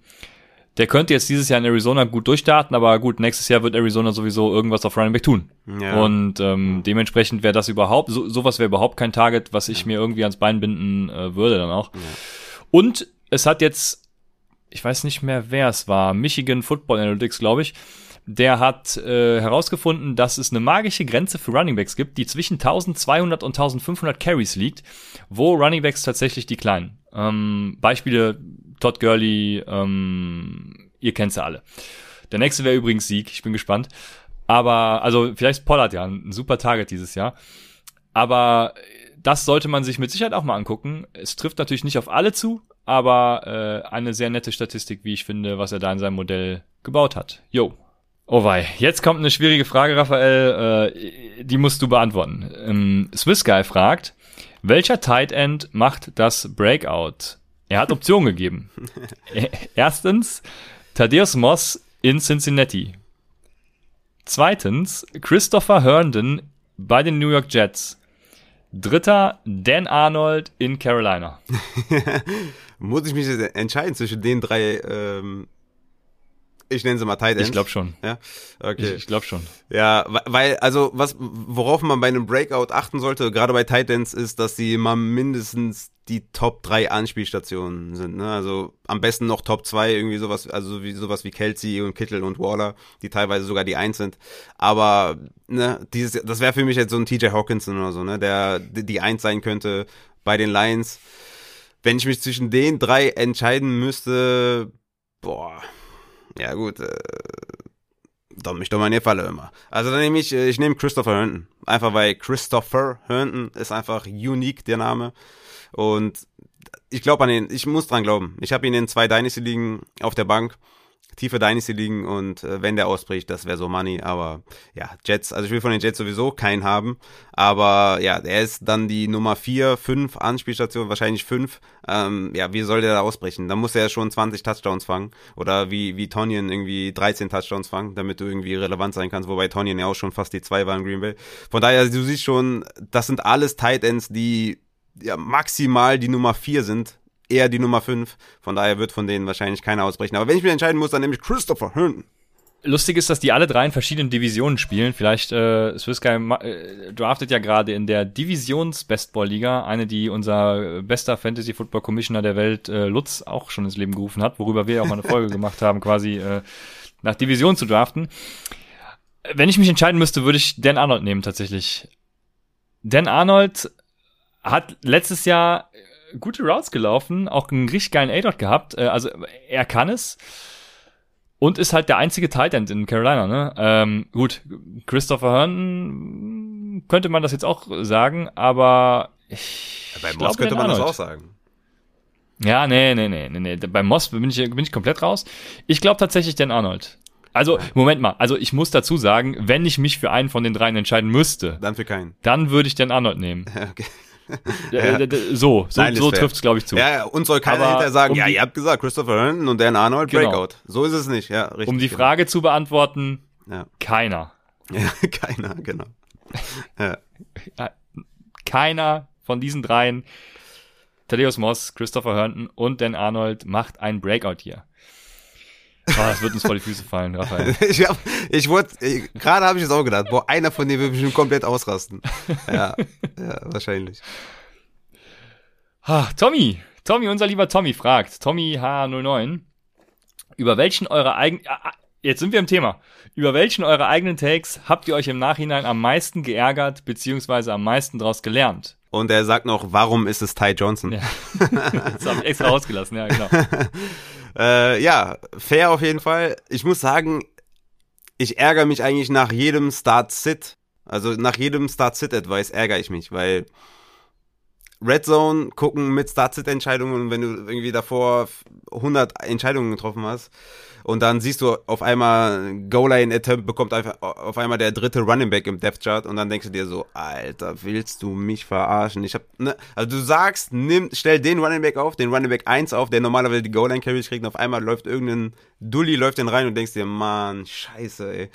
S1: der könnte jetzt dieses Jahr in Arizona gut durchstarten, aber gut, nächstes Jahr wird Arizona sowieso irgendwas auf Running Back tun. Ja. Und ähm, dementsprechend wäre das überhaupt, so, sowas wäre überhaupt kein Target, was ich ja. mir irgendwie ans Bein binden äh, würde dann auch. Ja. Und es hat jetzt, ich weiß nicht mehr, wer es war, Michigan Football Analytics, glaube ich, der hat äh, herausgefunden, dass es eine magische Grenze für Runningbacks gibt, die zwischen 1200 und 1500 Carries liegt, wo Runningbacks tatsächlich die kleinen. Ähm, Beispiele Todd Gurley, ähm, ihr kennt sie alle. Der nächste wäre übrigens Sieg, ich bin gespannt. Aber, also vielleicht Pollard ja, ein super Target dieses Jahr. Aber das sollte man sich mit Sicherheit auch mal angucken. Es trifft natürlich nicht auf alle zu, aber äh, eine sehr nette Statistik, wie ich finde, was er da in seinem Modell gebaut hat. Yo, Oh wei, jetzt kommt eine schwierige Frage, Raphael, äh, die musst du beantworten. Ähm, Swiss Guy fragt, welcher Tight End macht das Breakout? Er hat Optionen gegeben. Erstens, Thaddeus Moss in Cincinnati. Zweitens, Christopher Herndon bei den New York Jets. Dritter, Dan Arnold in Carolina.
S2: Muss ich mich entscheiden zwischen den drei ähm, Ich nenne sie mal Tight Ends.
S1: Ich glaube schon.
S2: Ja, okay.
S1: Ich, ich glaube schon.
S2: Ja, weil, also, was, worauf man bei einem Breakout achten sollte, gerade bei Tight Ends, ist, dass sie immer mindestens die Top 3 Anspielstationen sind. Ne? Also am besten noch Top 2, irgendwie sowas, also wie sowas wie Kelsey und Kittel und Waller, die teilweise sogar die 1 sind. Aber ne, dieses, das wäre für mich jetzt so ein TJ Hawkinson oder so, ne, der die 1 sein könnte bei den Lions. Wenn ich mich zwischen den drei entscheiden müsste, boah, ja gut, äh, mich doch mal in die Falle immer. Also dann nehme ich, äh, ich nehme Christopher Herndon. Einfach weil Christopher Herndon ist einfach unique, der Name. Und ich glaube an ihn, ich muss dran glauben. Ich habe ihn in zwei Dynasty-Ligen auf der Bank, tiefe Dynasty-Ligen und äh, wenn der ausbricht, das wäre so Money. Aber ja, Jets, also ich will von den Jets sowieso keinen haben. Aber ja, er ist dann die Nummer vier, fünf Anspielstation, wahrscheinlich fünf. Ähm, ja, wie soll der da ausbrechen? Da muss er schon 20 Touchdowns fangen. Oder wie, wie Tonyan irgendwie 13 Touchdowns fangen, damit du irgendwie relevant sein kannst. Wobei Tonyan ja auch schon fast die zwei war in Green Bay. Von daher, du siehst schon, das sind alles Tight Ends, die ja, maximal die Nummer 4 sind, eher die Nummer 5. Von daher wird von denen wahrscheinlich keiner ausbrechen. Aber wenn ich mich entscheiden muss, dann nehme ich Christopher Herndon.
S1: Lustig ist, dass die alle drei in verschiedenen Divisionen spielen. Vielleicht, äh, Swiss Guy äh, draftet ja gerade in der Divisions-Bestball-Liga, eine, die unser bester Fantasy-Football-Commissioner der Welt, äh, Lutz, auch schon ins Leben gerufen hat, worüber wir auch mal eine Folge gemacht haben, quasi äh, nach Division zu draften. Wenn ich mich entscheiden müsste, würde ich Dan Arnold nehmen, tatsächlich. Dan Arnold hat letztes Jahr gute Routes gelaufen, auch einen richtig geilen A-Dot gehabt. Äh, also er kann es. Und ist halt der einzige Tight End in Carolina, ne? Ähm, gut, Christopher Herndon könnte man das jetzt auch sagen, aber ich.
S2: Ja, bei Moss könnte man Arnold. das auch sagen.
S1: Ja, nee, nee, nee, nee, nee. Bei Moss bin ich, bin ich komplett raus. Ich glaube tatsächlich den Arnold. Also, Moment mal, also ich muss dazu sagen, wenn ich mich für einen von den dreien entscheiden müsste,
S2: dann für keinen.
S1: Dann würde ich den Arnold nehmen. okay. Ja. So, so, Nein, so trifft es, glaube ich, zu.
S2: Ja, ja, und soll keiner Aber hinterher sagen, um ja, ihr habt gesagt, Christopher Herndon und Dan Arnold, genau. Breakout. So ist es nicht, ja, richtig.
S1: Um die genau. Frage zu beantworten, ja. keiner.
S2: Ja, keiner, genau. Ja.
S1: Keiner von diesen dreien, Thaddeus Moss, Christopher Herndon und Dan Arnold, macht ein Breakout hier. Oh, das wird uns vor die Füße fallen, Raphael.
S2: ich hab, ich wurde, gerade habe ich es auch gedacht, boah, einer von denen wird bestimmt komplett ausrasten. Ja, ja wahrscheinlich.
S1: Ah, Tommy, Tommy, unser lieber Tommy fragt, Tommy H09, über welchen eurer eigenen, ah, ah, jetzt sind wir im Thema, über welchen eurer eigenen Takes habt ihr euch im Nachhinein am meisten geärgert, beziehungsweise am meisten daraus gelernt?
S2: Und er sagt noch, warum ist es Ty Johnson? Ja.
S1: das habe ich extra ausgelassen, ja, genau.
S2: Äh, ja, fair auf jeden Fall. Ich muss sagen, ich ärgere mich eigentlich nach jedem Start-Sit. Also nach jedem Start-Sit-Advice ärgere ich mich, weil Red Zone gucken mit Start-Sit-Entscheidungen, wenn du irgendwie davor 100 Entscheidungen getroffen hast, und dann siehst du auf einmal Goal-Line Attempt bekommt einfach auf einmal der dritte Running Back im Depth Chart und dann denkst du dir so, Alter, willst du mich verarschen? Ich hab, ne, also du sagst, nimm, stell den Running Back auf, den Running Back 1 auf, der normalerweise die Goal-Line Carries kriegt und auf einmal läuft irgendein Dully läuft den rein und denkst dir, Mann, scheiße, ey.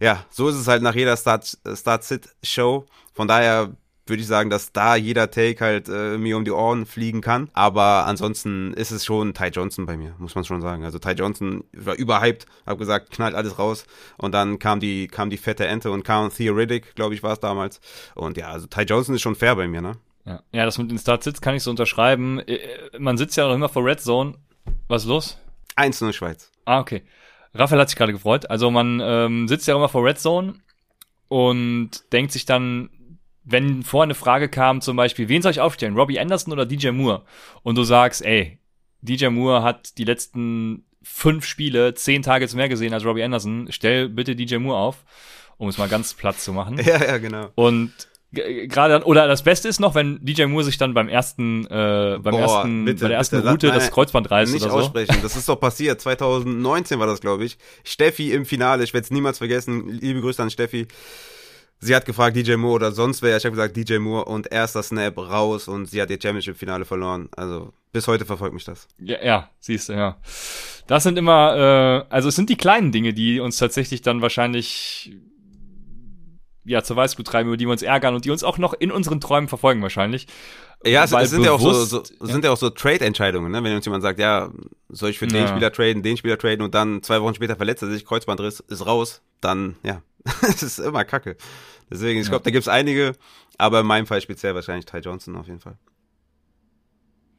S2: Ja, so ist es halt nach jeder Start-Sit-Show. Von daher würde ich sagen, dass da jeder Take halt äh, mir um die Ohren fliegen kann. Aber ansonsten ist es schon Ty Johnson bei mir, muss man schon sagen. Also Ty Johnson war überhyped, hab gesagt, knallt alles raus. Und dann kam die, kam die fette Ente und kam Theoretic, glaube ich, war es damals. Und ja, also Ty Johnson ist schon fair bei mir, ne?
S1: Ja, ja das mit den Start-Sits kann ich so unterschreiben. Äh, man sitzt ja noch immer vor Red Zone. Was ist los?
S2: 1-0 Schweiz.
S1: Ah, okay. Raphael hat sich gerade gefreut. Also man ähm, sitzt ja immer vor Red Zone und denkt sich dann, wenn vorher eine Frage kam, zum Beispiel, wen soll ich aufstellen, Robbie Anderson oder DJ Moore? Und du sagst, ey, DJ Moore hat die letzten fünf Spiele zehn Tage mehr gesehen als Robbie Anderson, stell bitte DJ Moore auf, um es mal ganz platt zu machen.
S2: Ja, ja, genau.
S1: Und gerade dann, oder das Beste ist noch, wenn DJ Moore sich dann beim ersten, äh, beim Boah, ersten, bitte, bei der ersten bitte, Route das Kreuzband reißt
S2: nicht
S1: oder so.
S2: aussprechen. Das ist doch passiert. 2019 war das, glaube ich. Steffi im Finale, ich werde es niemals vergessen. Liebe Grüße an Steffi. Sie hat gefragt, DJ Moore oder sonst wer. Ich habe gesagt, DJ Moore und erster Snap raus und sie hat ihr Championship-Finale verloren. Also bis heute verfolgt mich das.
S1: Ja, ja siehst du, ja. Das sind immer, äh, also es sind die kleinen Dinge, die uns tatsächlich dann wahrscheinlich ja, zur Weißglut treiben, über die wir uns ärgern und die uns auch noch in unseren Träumen verfolgen wahrscheinlich.
S2: Ja, es, es sind ja auch so,
S1: bewusst-
S2: so sind ja auch so Trade-Entscheidungen, ne? Wenn uns jemand sagt, ja, soll ich für den
S1: Ja.
S2: Spieler traden, den Spieler traden und dann zwei Wochen später verletzt er sich, Kreuzbandriss, ist raus, dann, ja, es ist immer Kacke. Deswegen, ich
S1: Ja.
S2: glaube, da gibt's einige, aber in meinem Fall speziell wahrscheinlich Ty Johnson auf jeden Fall.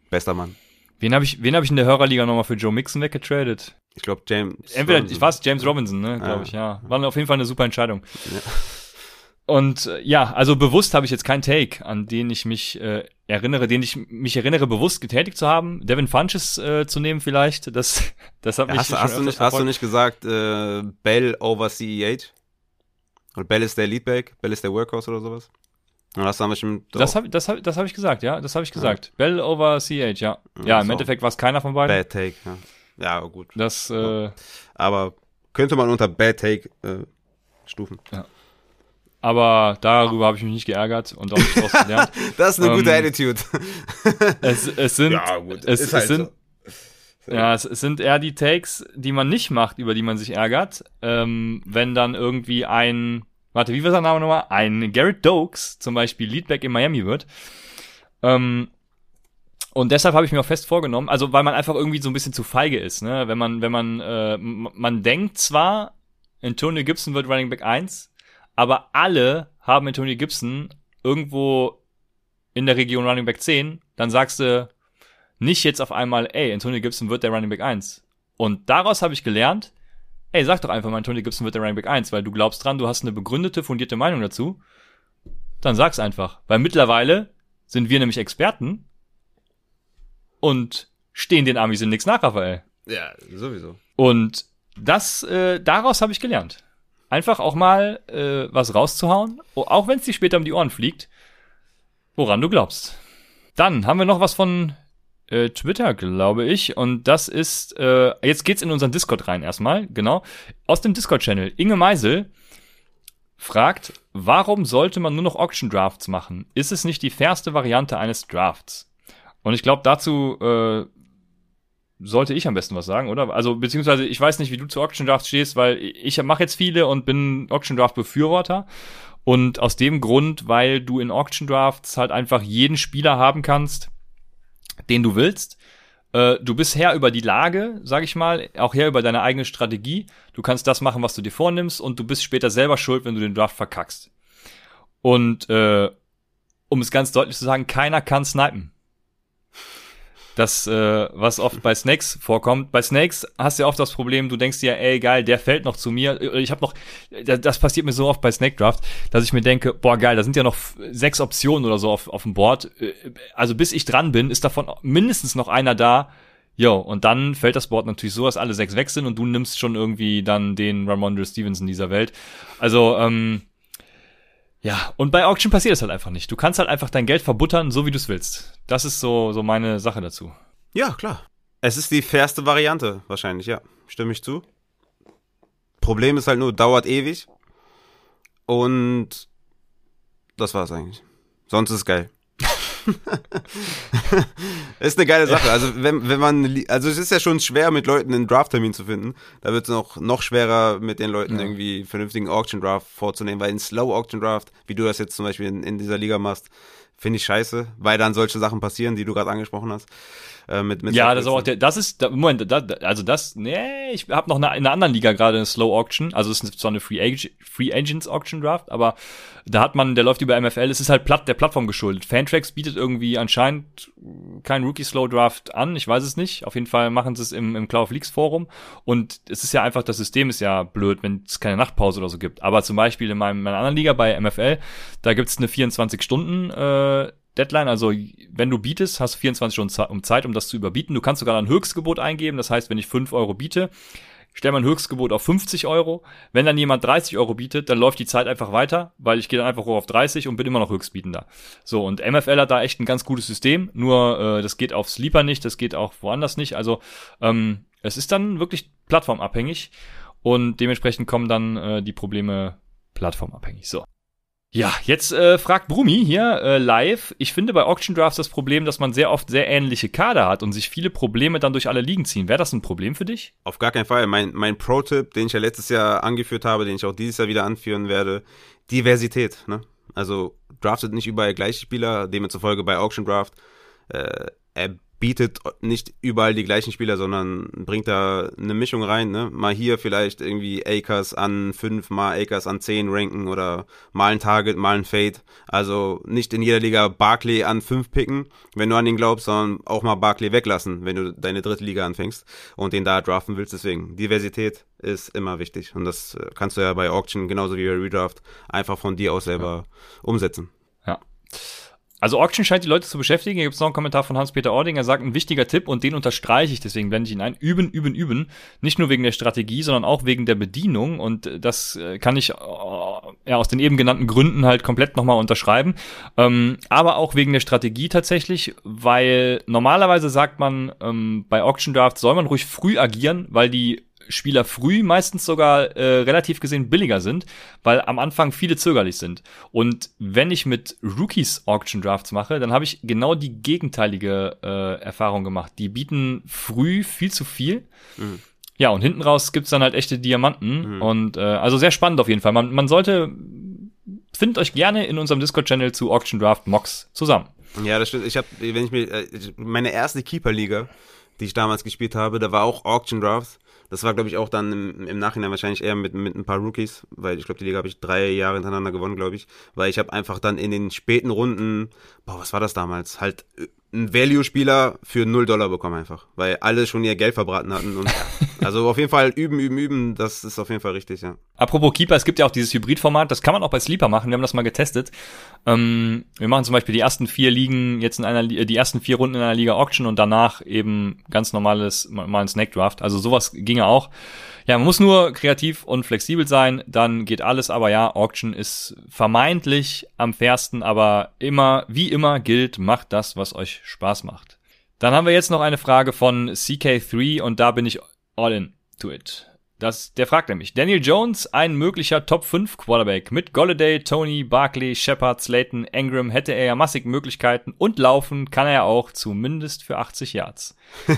S2: Bester Mann.
S1: Wen habe ich, wen habe ich in der Hörerliga nochmal für Joe Mixon weggetradet?
S2: Ich glaube, James.
S1: Entweder,
S2: Robinson.
S1: ich weiß, James Robinson, ne, glaube
S2: Ah.
S1: ich, ja. War auf jeden Fall eine super Entscheidung.
S2: Ja.
S1: Und äh, ja, also bewusst habe ich jetzt keinen Take, an den ich mich äh, erinnere, den ich mich erinnere, bewusst getätigt zu haben. Devin Funches äh, zu nehmen vielleicht, das, das hat
S2: Ja,
S1: mich
S2: hast, du-
S1: schon
S2: hast, du nicht, hast du nicht gesagt, äh, Bell over CEH? Und Bell ist der Leadback, Bell ist der Workhorse oder sowas? Und das haben wir schon
S1: Das habe das hab, das hab ich gesagt, ja, das habe ich gesagt. Bell over CH, ja. Ja,
S2: Ja,
S1: im
S2: so.
S1: Endeffekt war es keiner von beiden.
S2: Bad Take, ja. Ja, gut.
S1: Das, äh,
S2: Aber könnte man unter Bad Take äh, stufen.
S1: aber darüber habe ich mich nicht geärgert und auch nicht draus gelernt.
S2: Das ist eine gute
S1: Ähm,
S2: Attitude.
S1: Es, es sind,
S2: gut.
S1: es, es sind, ja, es, es sind eher die Takes, die man nicht macht, über die man sich ärgert. Ähm, wenn dann irgendwie ein, warte, wie war sein Name nochmal? Ein Garrett Dokes zum Beispiel Leadback in Miami wird. Ähm, und deshalb habe ich mir auch fest vorgenommen, also weil man einfach irgendwie so ein bisschen zu feige ist, ne? Wenn man, wenn man, äh, man denkt zwar, Antonio Gibson wird Running Back 1, aber alle haben Antonio Gibson irgendwo in der Region Running Back 10, dann sagst du nicht jetzt auf einmal, ey, Antonio Gibson wird der Running Back 1. Und daraus habe ich gelernt, ey, sag doch einfach mal, Antonio Gibson wird der Running Back 1, weil du glaubst dran, du hast eine begründete, fundierte Meinung dazu. Dann sag's einfach. Weil mittlerweile sind wir nämlich Experten und stehen den Amis in nichts nach, Raphael.
S2: Ja, sowieso.
S1: Und das, äh, daraus habe ich gelernt. Einfach auch mal äh, was rauszuhauen, auch wenn es dir später um die Ohren fliegt, woran du glaubst. Dann haben wir noch was von äh, Twitter, glaube ich. Und das ist, äh, jetzt geht's in unseren Discord rein erstmal, genau. Aus dem Discord-Channel. Inge Meisel fragt, warum sollte man nur noch Auction Drafts machen? Ist es nicht die fairste Variante eines Drafts? Und ich glaube, dazu äh, sollte ich am besten was sagen, oder? Also, beziehungsweise, ich weiß nicht, wie du zu Auction Drafts stehst, weil ich mache jetzt viele und bin Auction Draft Befürworter. Und aus dem Grund, weil du in Auction Drafts halt einfach jeden Spieler haben kannst, den du willst. Äh, du bist Herr über die Lage, sag ich mal, auch Herr über deine eigene Strategie. Du kannst das machen, was du dir vornimmst und du bist später selber schuld, wenn du den Draft verkackst. Und äh, um es ganz deutlich zu sagen, keiner kann snipen. Das, äh, was oft bei Snakes vorkommt. Bei Snakes hast du ja oft das Problem, du denkst dir, ey, geil, der fällt noch zu mir. Ich habe noch, das passiert mir so oft bei Snake Draft, dass ich mir denke, boah, geil, da sind ja noch sechs Optionen oder so auf, auf dem Board. Äh, Also bis ich dran bin, ist davon mindestens noch einer da. Jo, und dann fällt das Board natürlich so, dass alle sechs weg sind und du nimmst schon irgendwie dann den Ramondre Stevenson dieser Welt. Also, ähm, ja, und bei Auction passiert das halt einfach nicht. Du kannst halt einfach dein Geld verbuttern, so wie du es willst. Das ist so, so meine Sache dazu.
S2: Ja, klar. Es ist die fairste Variante, wahrscheinlich, ja. Stimme ich zu. Problem ist halt nur, dauert ewig. Und das war's eigentlich. Sonst ist es geil. ist eine geile Sache. Also wenn, wenn man, also es ist ja schon schwer, mit Leuten einen Draft-Termin zu finden. Da wird es noch, noch schwerer, mit den Leuten
S1: Ja.
S2: irgendwie vernünftigen Auction-Draft vorzunehmen, weil ein Slow-Auction-Draft, wie du das jetzt zum Beispiel in, in dieser Liga machst, finde ich scheiße, weil dann solche Sachen passieren, die du gerade angesprochen hast. Äh, mit, mit
S1: Ja, das ist auch der, das ist, da, Moment, da, also das, nee, ich habe noch eine, in einer anderen Liga gerade eine Slow Auction, also es ist zwar eine Free, Ag Free Agents Auction Draft, aber da hat man, der läuft über MFL, es ist halt platt, der Plattform geschuldet. Fantrax bietet irgendwie anscheinend kein Rookie Slow Draft an, ich weiß es nicht, auf jeden Fall machen sie es im, im Cloud of Leaks Forum. Und es ist ja einfach, das System ist ja blöd, wenn es keine Nachtpause oder so gibt, aber zum Beispiel in meinem, meiner anderen Liga bei MFL, da gibt's eine 24 Stunden, äh, Deadline, also wenn du bietest, hast du 24 Stunden Ze- Zeit, um das zu überbieten. Du kannst sogar ein Höchstgebot eingeben. Das heißt, wenn ich 5 Euro biete, stell mein Höchstgebot auf 50 Euro. Wenn dann jemand 30 Euro bietet, dann läuft die Zeit einfach weiter, weil ich gehe dann einfach hoch auf 30 und bin immer noch Höchstbietender. So, und MFL hat da echt ein ganz gutes System, nur äh, das geht auf Sleeper nicht, das geht auch woanders nicht. Also ähm, es ist dann wirklich plattformabhängig und dementsprechend kommen dann äh, die Probleme plattformabhängig. So. Ja, jetzt äh, fragt Brumi hier äh, live. Ich finde bei Auction Drafts das Problem, dass man sehr oft sehr ähnliche Kader hat und sich viele Probleme dann durch alle Ligen ziehen. Wäre das ein Problem für dich?
S2: Auf gar keinen Fall. Mein, mein Pro-Tipp, den ich ja letztes Jahr angeführt habe, den ich auch dieses Jahr wieder anführen werde, Diversität, ne? Also draftet nicht überall gleiche Spieler, demzufolge bei Auction Draft. Äh, bietet nicht überall die gleichen Spieler, sondern bringt da eine Mischung rein, ne? Mal hier vielleicht irgendwie Akers an 5, mal Akers an 10 ranken oder mal ein Target, mal ein Fade. Also nicht in jeder Liga Barkley an 5 picken, wenn du an ihn glaubst, sondern auch mal Barkley weglassen, wenn du deine dritte Liga anfängst und den da draften willst. Deswegen, Diversität ist immer wichtig und das äh, kannst du ja bei Auction genauso wie bei Redraft einfach von dir aus selber ja. umsetzen.
S1: Ja. Also Auction scheint die Leute zu beschäftigen. Hier gibt es noch einen Kommentar von Hans-Peter Ording. Er sagt, ein wichtiger Tipp und den unterstreiche ich, deswegen blende ich ihn ein. Üben, üben, üben. Nicht nur wegen der Strategie, sondern auch wegen der Bedienung. Und das äh, kann ich äh, ja aus den eben genannten Gründen halt komplett nochmal unterschreiben. Ähm, aber auch wegen der Strategie tatsächlich, weil normalerweise sagt man, ähm, bei Auction Draft soll man ruhig früh agieren, weil die Spieler früh meistens sogar äh, relativ gesehen billiger sind, weil am Anfang viele zögerlich sind. Und wenn ich mit Rookies Auction Drafts mache, dann habe ich genau die gegenteilige äh, Erfahrung gemacht. Die bieten früh viel zu viel. Mhm. Ja, und hinten raus gibt's dann halt echte Diamanten. Mhm. Und äh, also sehr spannend auf jeden Fall. Man, man sollte, findet euch gerne in unserem Discord-Channel zu Auction Draft Mocks zusammen.
S2: Ja, das stimmt. Ich habe, wenn ich mir, äh, meine erste Keeper-Liga, die ich damals gespielt habe, da war auch Auction Draft. Das war, glaube ich, auch dann im, im, Nachhinein wahrscheinlich eher mit, mit ein paar Rookies, weil ich glaube, die Liga habe ich drei Jahre hintereinander gewonnen, glaube ich. Weil ich habe einfach dann in den späten Runden, boah, was war das damals? Halt äh, einen Value-Spieler für 0 Dollar bekommen einfach, weil alle schon ihr Geld verbraten hatten. Und also auf jeden Fall üben, üben, üben, das ist auf jeden Fall richtig, ja.
S1: Apropos Keeper, es gibt ja auch dieses Hybrid-Format, das kann man auch bei Sleeper machen, wir haben das mal getestet. Ähm, wir machen zum Beispiel die ersten vier Ligen jetzt in einer, die ersten vier Runden in einer Liga Auction und danach eben ganz normales, mal ein Snake Draft. Also sowas ginge auch. Ja, man muss nur kreativ und flexibel sein, dann geht alles. Aber ja, Auction ist vermeintlich am fairsten, aber immer, wie immer gilt, macht das, was euch Spaß macht. Dann haben wir jetzt noch eine Frage von CK3 und da bin ich all in to it. Das, der fragt nämlich, Daniel Jones, ein möglicher Top 5 Quarterback. Mit Golladay, Tony, Barkley, Shepard, Slayton, Ingram hätte er ja massig Möglichkeiten und laufen kann er ja auch zumindest für 80 Yards.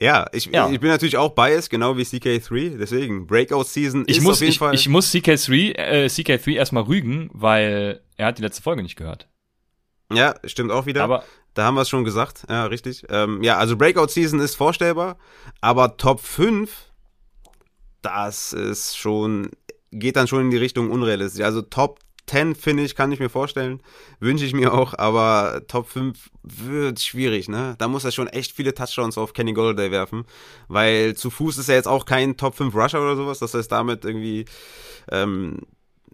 S2: Ja, ich, ja. ich bin natürlich auch biased, genau wie CK3, deswegen Breakout Season
S1: ich
S2: ist
S1: muss,
S2: auf jeden
S1: ich,
S2: Fall.
S1: Ich muss CK3, äh, CK3 erstmal rügen, weil er hat die letzte Folge nicht gehört.
S2: Ja, stimmt auch wieder. Aber da haben wir es schon gesagt, ja, richtig. Ähm, ja, also Breakout Season ist vorstellbar, aber Top 5, das ist schon, geht dann schon in die Richtung unrealistisch. Also Top 10, finde ich, kann ich mir vorstellen. Wünsche ich mir auch, aber Top 5 wird schwierig, ne? Da muss er schon echt viele Touchdowns auf Kenny Golladay werfen, weil zu Fuß ist er jetzt auch kein Top 5 Rusher oder sowas, dass er es damit irgendwie, ähm,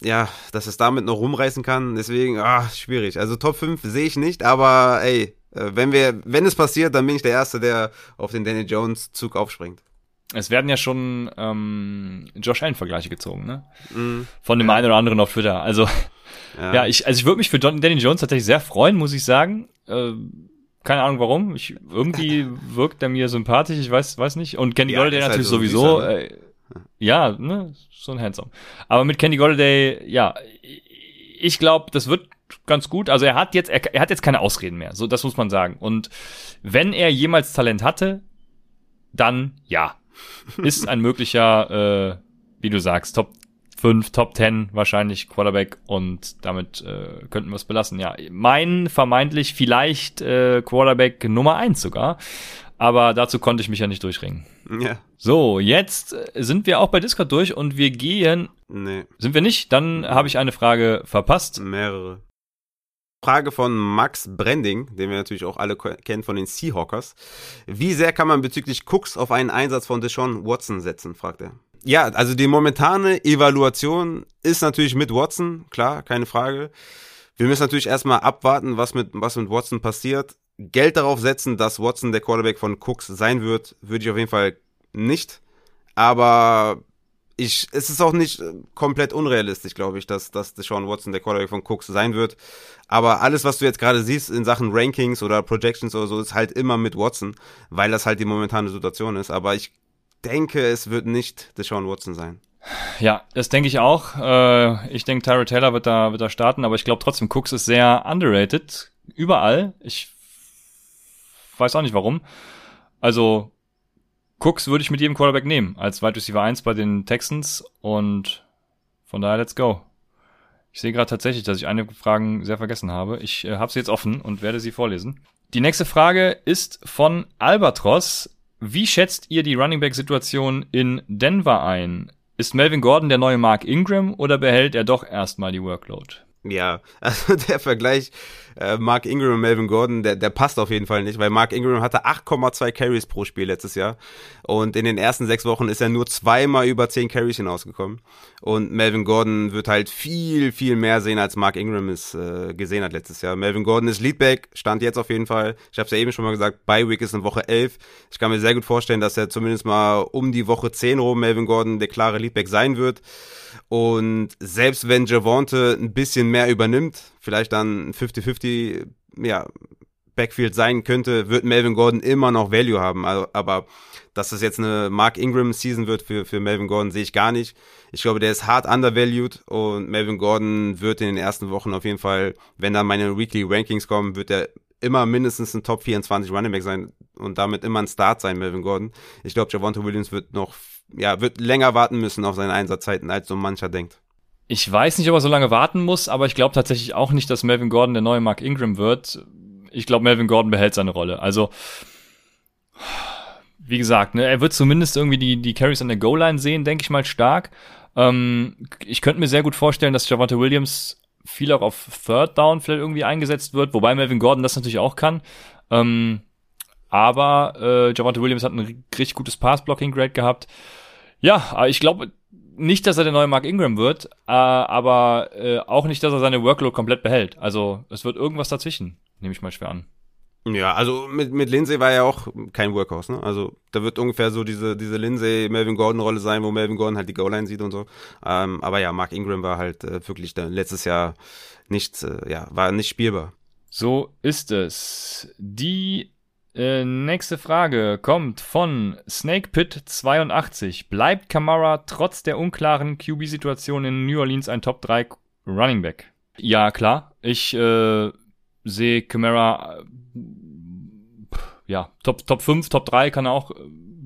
S2: ja, dass es damit noch rumreißen kann. Deswegen, ah, schwierig. Also Top 5 sehe ich nicht, aber ey, äh, wenn wir, wenn es passiert, dann bin ich der Erste, der auf den Danny Jones Zug aufspringt.
S1: Es werden ja schon ähm, Josh Allen-Vergleiche gezogen, ne? Mm. Von dem ja. einen oder anderen auf Twitter. Also, ja, ja ich, also ich würde mich für Danny Jones tatsächlich sehr freuen, muss ich sagen. Äh, keine Ahnung warum. Ich, irgendwie wirkt er mir sympathisch, ich weiß, weiß nicht. Und Kenny ja, Golladay halt natürlich so sowieso. Äh, ja, ne, so ein Handsome. Aber mit Kenny Golladay, ja, ich glaube, das wird ganz gut. Also er hat jetzt, er, er hat jetzt keine Ausreden mehr. So, das muss man sagen. Und wenn er jemals Talent hatte, dann ja ist ein möglicher, äh, wie du sagst, Top 5, Top 10 wahrscheinlich Quarterback und damit äh, könnten wir es belassen. Ja, mein vermeintlich vielleicht äh, Quarterback Nummer 1 sogar, aber dazu konnte ich mich ja nicht durchringen.
S2: Ja.
S1: So, jetzt äh, sind wir auch bei Discord durch und wir gehen.
S2: Nee.
S1: Sind wir nicht? Dann habe ich eine Frage verpasst.
S2: Mehrere. Frage von Max Brending, den wir natürlich auch alle kennen von den Seahawkers. Wie sehr kann man bezüglich Cooks auf einen Einsatz von Deshaun Watson setzen, fragt er. Ja, also die momentane Evaluation ist natürlich mit Watson, klar, keine Frage. Wir müssen natürlich erstmal abwarten, was mit, was mit Watson passiert. Geld darauf setzen, dass Watson der Quarterback von Cooks sein wird, würde ich auf jeden Fall nicht. Aber ich, es ist auch nicht äh, komplett unrealistisch, glaube ich, dass, dass Deshaun Watson der Quarterback von Cooks sein wird. Aber alles, was du jetzt gerade siehst in Sachen Rankings oder Projections oder so, ist halt immer mit Watson, weil das halt die momentane Situation ist. Aber ich denke, es wird nicht Deshaun Watson sein.
S1: Ja, das denke ich auch. Äh, ich denke, Tyra Taylor wird da, wird da starten, aber ich glaube trotzdem, Cooks ist sehr underrated. Überall. Ich weiß auch nicht warum. Also, Cooks würde ich mit jedem Quarterback nehmen, als Wide Receiver 1 bei den Texans und Von daher, let's go. Ich sehe gerade tatsächlich, dass ich eine Frage sehr vergessen habe. Ich äh, habe sie jetzt offen und werde sie vorlesen. Die nächste Frage ist von Albatros. Wie schätzt ihr die Running Back Situation in Denver ein? Ist Melvin Gordon der neue Mark Ingram oder behält er doch erstmal die Workload?
S2: Ja, also der Vergleich äh, Mark Ingram und Melvin Gordon, der, der passt auf jeden Fall nicht, weil Mark Ingram hatte 8,2 Carries pro Spiel letztes Jahr und in den ersten sechs Wochen ist er nur zweimal über 10 Carries hinausgekommen und Melvin Gordon wird halt viel, viel mehr sehen, als Mark Ingram es äh, gesehen hat letztes Jahr. Melvin Gordon ist Leadback, stand jetzt auf jeden Fall. Ich habe es ja eben schon mal gesagt, Bye Week ist in Woche 11. Ich kann mir sehr gut vorstellen, dass er zumindest mal um die Woche 10 rum Melvin Gordon der klare Leadback sein wird. Und selbst wenn Javonte ein bisschen mehr übernimmt, vielleicht dann 50-50, ja, Backfield sein könnte, wird Melvin Gordon immer noch Value haben. Also, aber dass das jetzt eine Mark Ingram Season wird für, für Melvin Gordon, sehe ich gar nicht. Ich glaube, der ist hart undervalued und Melvin Gordon wird in den ersten Wochen auf jeden Fall, wenn dann meine Weekly Rankings kommen, wird er immer mindestens ein Top 24 Running Back sein und damit immer ein Start sein, Melvin Gordon. Ich glaube, Javonte Williams wird noch ja, wird länger warten müssen auf seine Einsatzzeiten, als so mancher denkt.
S1: Ich weiß nicht, ob er so lange warten muss, aber ich glaube tatsächlich auch nicht, dass Melvin Gordon der neue Mark Ingram wird. Ich glaube, Melvin Gordon behält seine Rolle. Also, wie gesagt, ne, er wird zumindest irgendwie die, die Carries an der Goal-Line sehen, denke ich mal stark. Ähm, ich könnte mir sehr gut vorstellen, dass Javante Williams viel auch auf Third Down vielleicht irgendwie eingesetzt wird, wobei Melvin Gordon das natürlich auch kann. Ähm, aber äh, Javante Williams hat ein richtig gutes Pass-Blocking-Grade gehabt. Ja, ich glaube nicht, dass er der neue Mark Ingram wird, äh, aber äh, auch nicht, dass er seine Workload komplett behält. Also es wird irgendwas dazwischen, nehme ich mal schwer an.
S2: Ja, also mit, mit Lindsay war er auch kein Workhorse, ne? Also da wird ungefähr so diese, diese Lindsay-Melvin Gordon-Rolle sein, wo Melvin Gordon halt die Goal-Line sieht und so. Ähm, aber ja, Mark Ingram war halt äh, wirklich da, letztes Jahr nicht, äh, ja, war nicht spielbar.
S1: So ist es. Die äh, nächste Frage kommt von SnakePit82. Bleibt Kamara trotz der unklaren QB-Situation in New Orleans ein Top 3 Running Back? Ja, klar. Ich äh, sehe Kamara äh, ja, Top, Top 5, Top 3 kann er auch äh,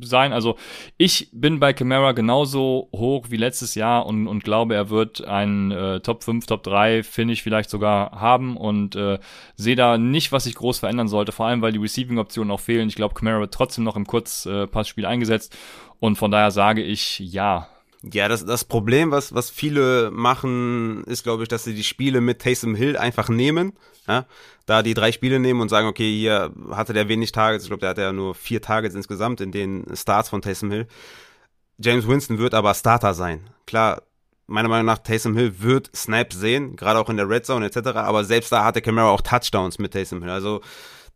S1: sein. Also ich bin bei Camara genauso hoch wie letztes Jahr und, und glaube, er wird einen äh, Top 5, Top 3 Finish vielleicht sogar haben und äh, sehe da nicht, was sich groß verändern sollte, vor allem weil die Receiving-Optionen auch fehlen. Ich glaube, Camara wird trotzdem noch im Kurzpassspiel eingesetzt und von daher sage ich ja.
S2: Ja, das, das Problem, was, was viele machen, ist, glaube ich, dass sie die Spiele mit Taysom Hill einfach nehmen. Ja? Da die drei Spiele nehmen und sagen, okay, hier hatte der wenig Targets. Ich glaube, der hatte ja nur vier Targets insgesamt in den Starts von Taysom Hill. James Winston wird aber Starter sein. Klar, meiner Meinung nach, Taysom Hill wird Snaps sehen, gerade auch in der Red Zone etc. Aber selbst da hatte Camara auch Touchdowns mit Taysom Hill. Also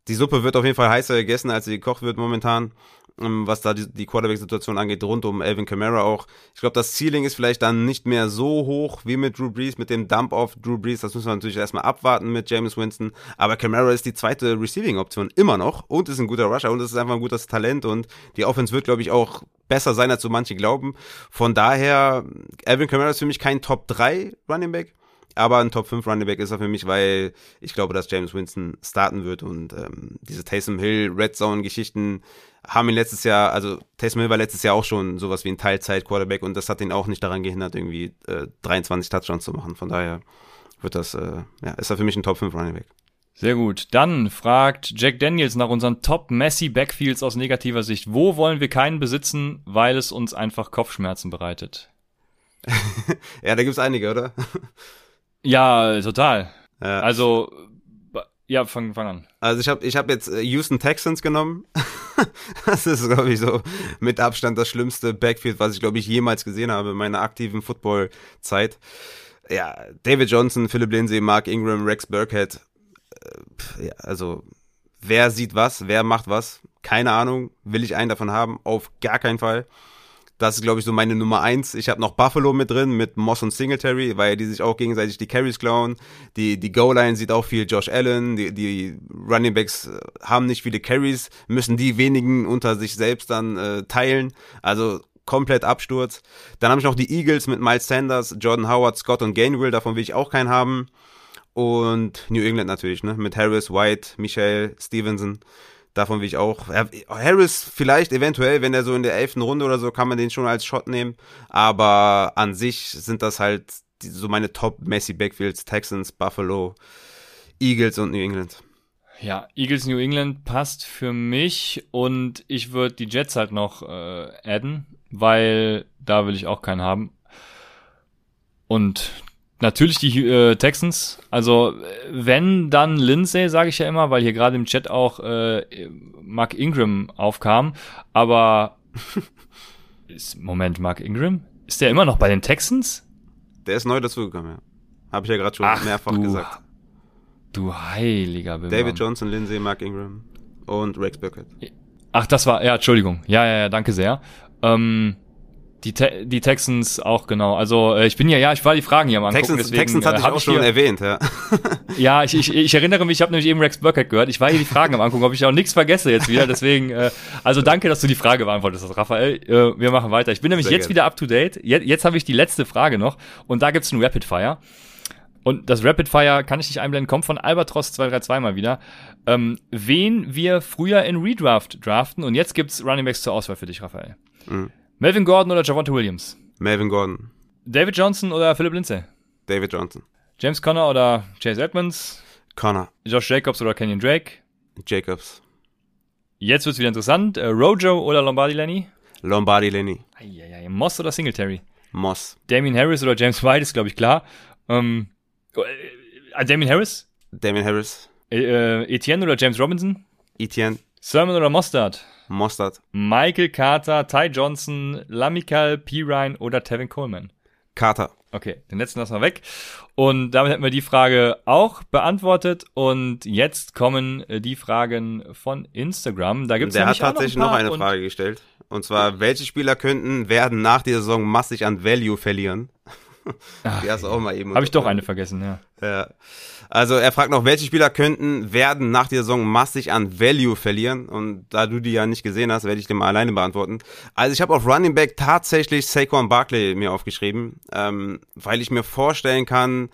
S2: die Suppe wird auf jeden Fall heißer gegessen, als sie gekocht wird momentan. Ähm, was da die, die Quarterback-Situation angeht, rund um Alvin Kamara auch. Ich glaube, das Ceiling ist vielleicht dann nicht mehr so hoch wie mit Drew Brees, mit dem Dump auf Drew Brees. Das müssen wir natürlich erstmal abwarten mit James Winston. Aber Kamara ist die zweite Receiving-Option immer noch und ist ein guter Rusher und ist einfach ein gutes Talent und die Offense wird, glaube ich, auch besser sein, als so manche glauben. Von daher, Alvin Kamara ist für mich kein Top 3 Running Back. Aber ein Top 5 Running Back ist er für mich, weil ich glaube, dass James Winston starten wird und ähm, diese Taysom Hill Red Zone Geschichten haben ihn letztes Jahr, also Taysom Hill war letztes Jahr auch schon sowas wie ein Teilzeit-Quarterback und das hat ihn auch nicht daran gehindert, irgendwie äh, 23 Touchdowns zu machen. Von daher wird das, äh, ja, ist er für mich ein Top 5 Running Back.
S1: Sehr gut. Dann fragt Jack Daniels nach unseren Top Messi Backfields aus negativer Sicht. Wo wollen wir keinen besitzen, weil es uns einfach Kopfschmerzen bereitet?
S2: ja, da gibt's einige, oder?
S1: ja, total. Ja. Also ja, fang, fang an.
S2: Also ich habe ich hab jetzt äh, Houston Texans genommen. das ist, glaube ich, so mit Abstand das schlimmste Backfield, was ich, glaube ich, jemals gesehen habe in meiner aktiven Football-Zeit. Ja, David Johnson, Philip Lindsay, Mark Ingram, Rex Burkhead. Äh, ja, also, wer sieht was, wer macht was? Keine Ahnung. Will ich einen davon haben? Auf gar keinen Fall. Das ist, glaube ich, so meine Nummer eins. Ich habe noch Buffalo mit drin, mit Moss und Singletary, weil die sich auch gegenseitig die Carries klauen. Die, die Goal-Line sieht auch viel Josh Allen. Die, die Running Backs äh, haben nicht viele Carries, müssen die wenigen unter sich selbst dann äh, teilen. Also komplett Absturz. Dann habe ich noch die Eagles mit Miles Sanders, Jordan Howard, Scott und Gainwell. Davon will ich auch keinen haben. Und New England natürlich, ne? Mit Harris, White, Michael, Stevenson. Davon will ich auch. Harris vielleicht eventuell, wenn er so in der elften Runde oder so, kann man den schon als Shot nehmen. Aber an sich sind das halt so meine Top Messi Backfields, Texans, Buffalo, Eagles und New England.
S1: Ja, Eagles New England passt für mich und ich würde die Jets halt noch äh, adden, weil da will ich auch keinen haben. Und natürlich die äh, Texans. Also wenn dann Lindsay, sage ich ja immer, weil hier gerade im Chat auch äh, Mark Ingram aufkam. Aber ist, Moment, Mark Ingram? Ist der immer noch bei den Texans?
S2: Der ist neu dazugekommen, ja. Habe ich ja gerade schon Ach, mehrfach
S1: du,
S2: gesagt.
S1: Du heiliger
S2: Bimbam. David Johnson, Lindsay, Mark Ingram und Rex Burkett.
S1: Ach, das war, ja, Entschuldigung. Ja, ja, ja, danke sehr. Ähm, die, Te die Texans auch, genau. Also äh, ich bin ja, ja, ich war die Fragen hier am angucken.
S2: Texans, deswegen, Texans hatte äh, ich auch schon hier, erwähnt, ja.
S1: ja, ich, ich, ich erinnere mich, ich habe nämlich eben Rex Burkett gehört. Ich war hier die Fragen am angucken, ob ich auch nichts vergesse jetzt wieder. Deswegen, äh, also danke, dass du die Frage beantwortet hast, Raphael. Äh, wir machen weiter. Ich bin nämlich Sehr jetzt gerne. wieder up to date. Jetzt, jetzt habe ich die letzte Frage noch und da gibt's einen Rapid Fire. Und das Rapid Fire kann ich nicht einblenden, kommt von Albatros 232 mal wieder. Ähm, wen wir früher in Redraft draften und jetzt gibt's Running Backs zur Auswahl für dich, Raphael. Mhm. Melvin Gordon oder Javonte Williams?
S2: Melvin Gordon.
S1: David Johnson oder Philip Lindsay?
S2: David Johnson.
S1: James Conner oder Chase Edmonds?
S2: Connor.
S1: Josh Jacobs oder Kenyon Drake?
S2: Jacobs.
S1: Jetzt wird's wieder interessant. Äh, Rojo oder Lombardi Lenny?
S2: Lombardi Lenny.
S1: Eieiei. Moss oder Singletary?
S2: Moss.
S1: Damien Harris oder James White ist, glaube ich, klar. Ähm, äh, Damien Harris?
S2: Damien Harris.
S1: Äh, äh, Etienne oder James Robinson?
S2: Etienne.
S1: Sermon oder Mostard?
S2: Mostard.
S1: Michael Carter, Ty Johnson, Lamikal, Pirine oder Tevin Coleman?
S2: Carter.
S1: Okay, den letzten lassen wir weg. Und damit hätten wir die Frage auch beantwortet. Und jetzt kommen äh, die Fragen von Instagram. Da gibt's
S2: Der hat tatsächlich noch, noch, eine Frage gestellt. Und zwar, welche Spieler könnten werden nach der Saison massig an Value verlieren?
S1: Ach, die hast du auch mal eben. Habe ich doch eine vergessen, ja.
S2: Ja. Also er fragt noch, welche Spieler könnten werden nach der Saison massig an Value verlieren? Und da du die ja nicht gesehen hast, werde ich dir mal alleine beantworten. Also ich habe auf Running Back tatsächlich Saquon Barkley mir aufgeschrieben, ähm, weil ich mir vorstellen kann,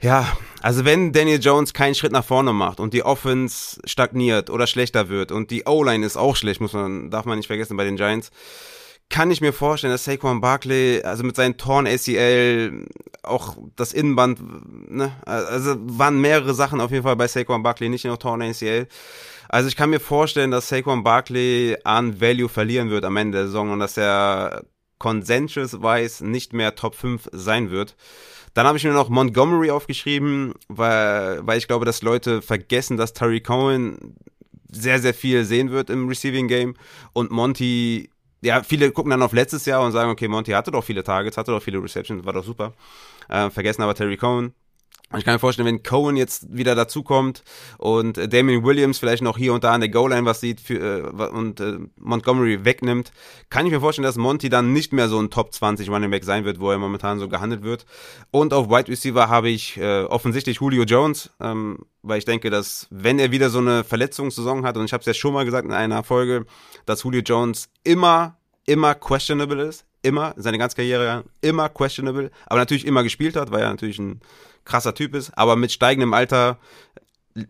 S2: ja, also wenn Daniel Jones keinen Schritt nach vorne macht und die Offense stagniert oder schlechter wird und die O-Line ist auch schlecht, muss man, darf man nicht vergessen bei den Giants, kann ich mir vorstellen, dass Saquon Barkley, also mit seinen Torn ACL, auch das Innenband, ne, also waren mehrere Sachen auf jeden Fall bei Saquon Barkley, nicht nur Torn ACL. Also ich kann mir vorstellen, dass Saquon Barkley an Value verlieren wird am Ende der Saison und dass er consensus-wise nicht mehr Top 5 sein wird. Dann habe ich mir noch Montgomery aufgeschrieben, weil, weil ich glaube, dass Leute vergessen, dass Terry Cohen sehr, sehr viel sehen wird im Receiving Game und Monty ja, viele gucken dann auf letztes Jahr und sagen, okay, Monty hatte doch viele Targets, hatte doch viele Receptions, war doch super. Äh, vergessen aber Terry Cohen. Ich kann mir vorstellen, wenn Cohen jetzt wieder dazukommt und äh, Damien Williams vielleicht noch hier und da an der Goal-Line was sieht für, äh, und äh, Montgomery wegnimmt, kann ich mir vorstellen, dass Monty dann nicht mehr so ein Top 20 Running Back sein wird, wo er momentan so gehandelt wird. Und auf Wide Receiver habe ich äh, offensichtlich Julio Jones, ähm, weil ich denke, dass wenn er wieder so eine Verletzungssaison hat, und ich habe es ja schon mal gesagt in einer Folge, dass Julio Jones immer, immer questionable ist, immer, seine ganze Karriere immer questionable, aber natürlich immer gespielt hat, weil er natürlich ein krasser Typ ist, aber mit steigendem Alter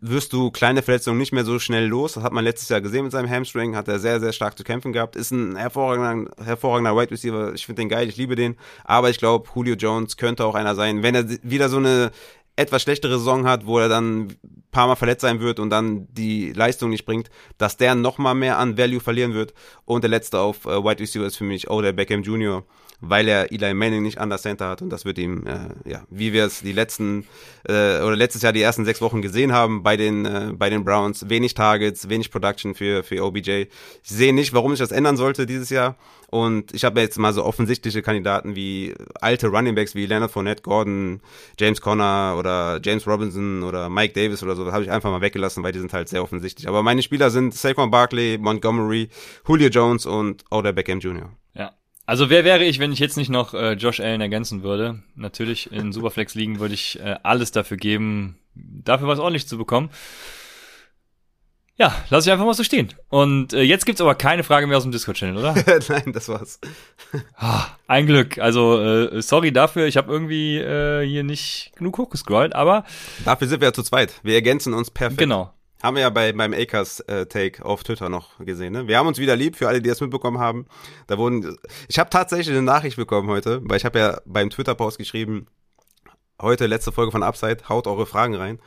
S2: wirst du kleine Verletzungen nicht mehr so schnell los. Das hat man letztes Jahr gesehen mit seinem Hamstring, hat er sehr, sehr stark zu kämpfen gehabt. Ist ein hervorragender, hervorragender Wide Receiver. Ich finde den geil, ich liebe den. Aber ich glaube, Julio Jones könnte auch einer sein, wenn er wieder so eine etwas schlechtere Saison hat, wo er dann ein paar Mal verletzt sein wird und dann die Leistung nicht bringt, dass der noch mal mehr an Value verlieren wird. Und der letzte auf äh, Wide Receiver ist für mich Odell Beckham Jr., weil er Eli Manning nicht an der Center hat und das wird ihm, äh, ja, wie wir es die letzten äh, oder letztes Jahr die ersten sechs Wochen gesehen haben bei den äh, bei den Browns, wenig Targets, wenig Production für für OBJ. Ich sehe nicht, warum ich das ändern sollte dieses Jahr. Und ich habe jetzt mal so offensichtliche Kandidaten wie alte Runningbacks wie Leonard Fournette, Gordon, James Conner oder James Robinson oder Mike Davis oder so, das habe ich einfach mal weggelassen, weil die sind halt sehr offensichtlich. Aber meine Spieler sind Saquon Barkley, Montgomery, Julio Jones und Odell Beckham Jr.
S1: Ja, also wer wäre ich, wenn ich jetzt nicht noch äh, Josh Allen ergänzen würde? Natürlich in Superflex liegen würde ich äh, alles dafür geben, dafür was ordentlich zu bekommen. Ja, lass ich einfach mal so stehen. Und äh, jetzt gibt's aber keine Frage mehr aus dem Discord-Channel, oder?
S2: Nein, das war's.
S1: ah, ein Glück. Also äh, sorry dafür, ich habe irgendwie äh, hier nicht genug hochgescrollt, aber
S2: dafür sind wir ja zu zweit. Wir ergänzen uns perfekt.
S1: Genau.
S2: Haben wir ja bei, beim Acres-Take auf Twitter noch gesehen. Ne? Wir haben uns wieder lieb, für alle, die das mitbekommen haben. Da wurden, ich habe tatsächlich eine Nachricht bekommen heute, weil ich habe ja beim Twitter-Post geschrieben, heute letzte Folge von Upside, haut eure Fragen rein.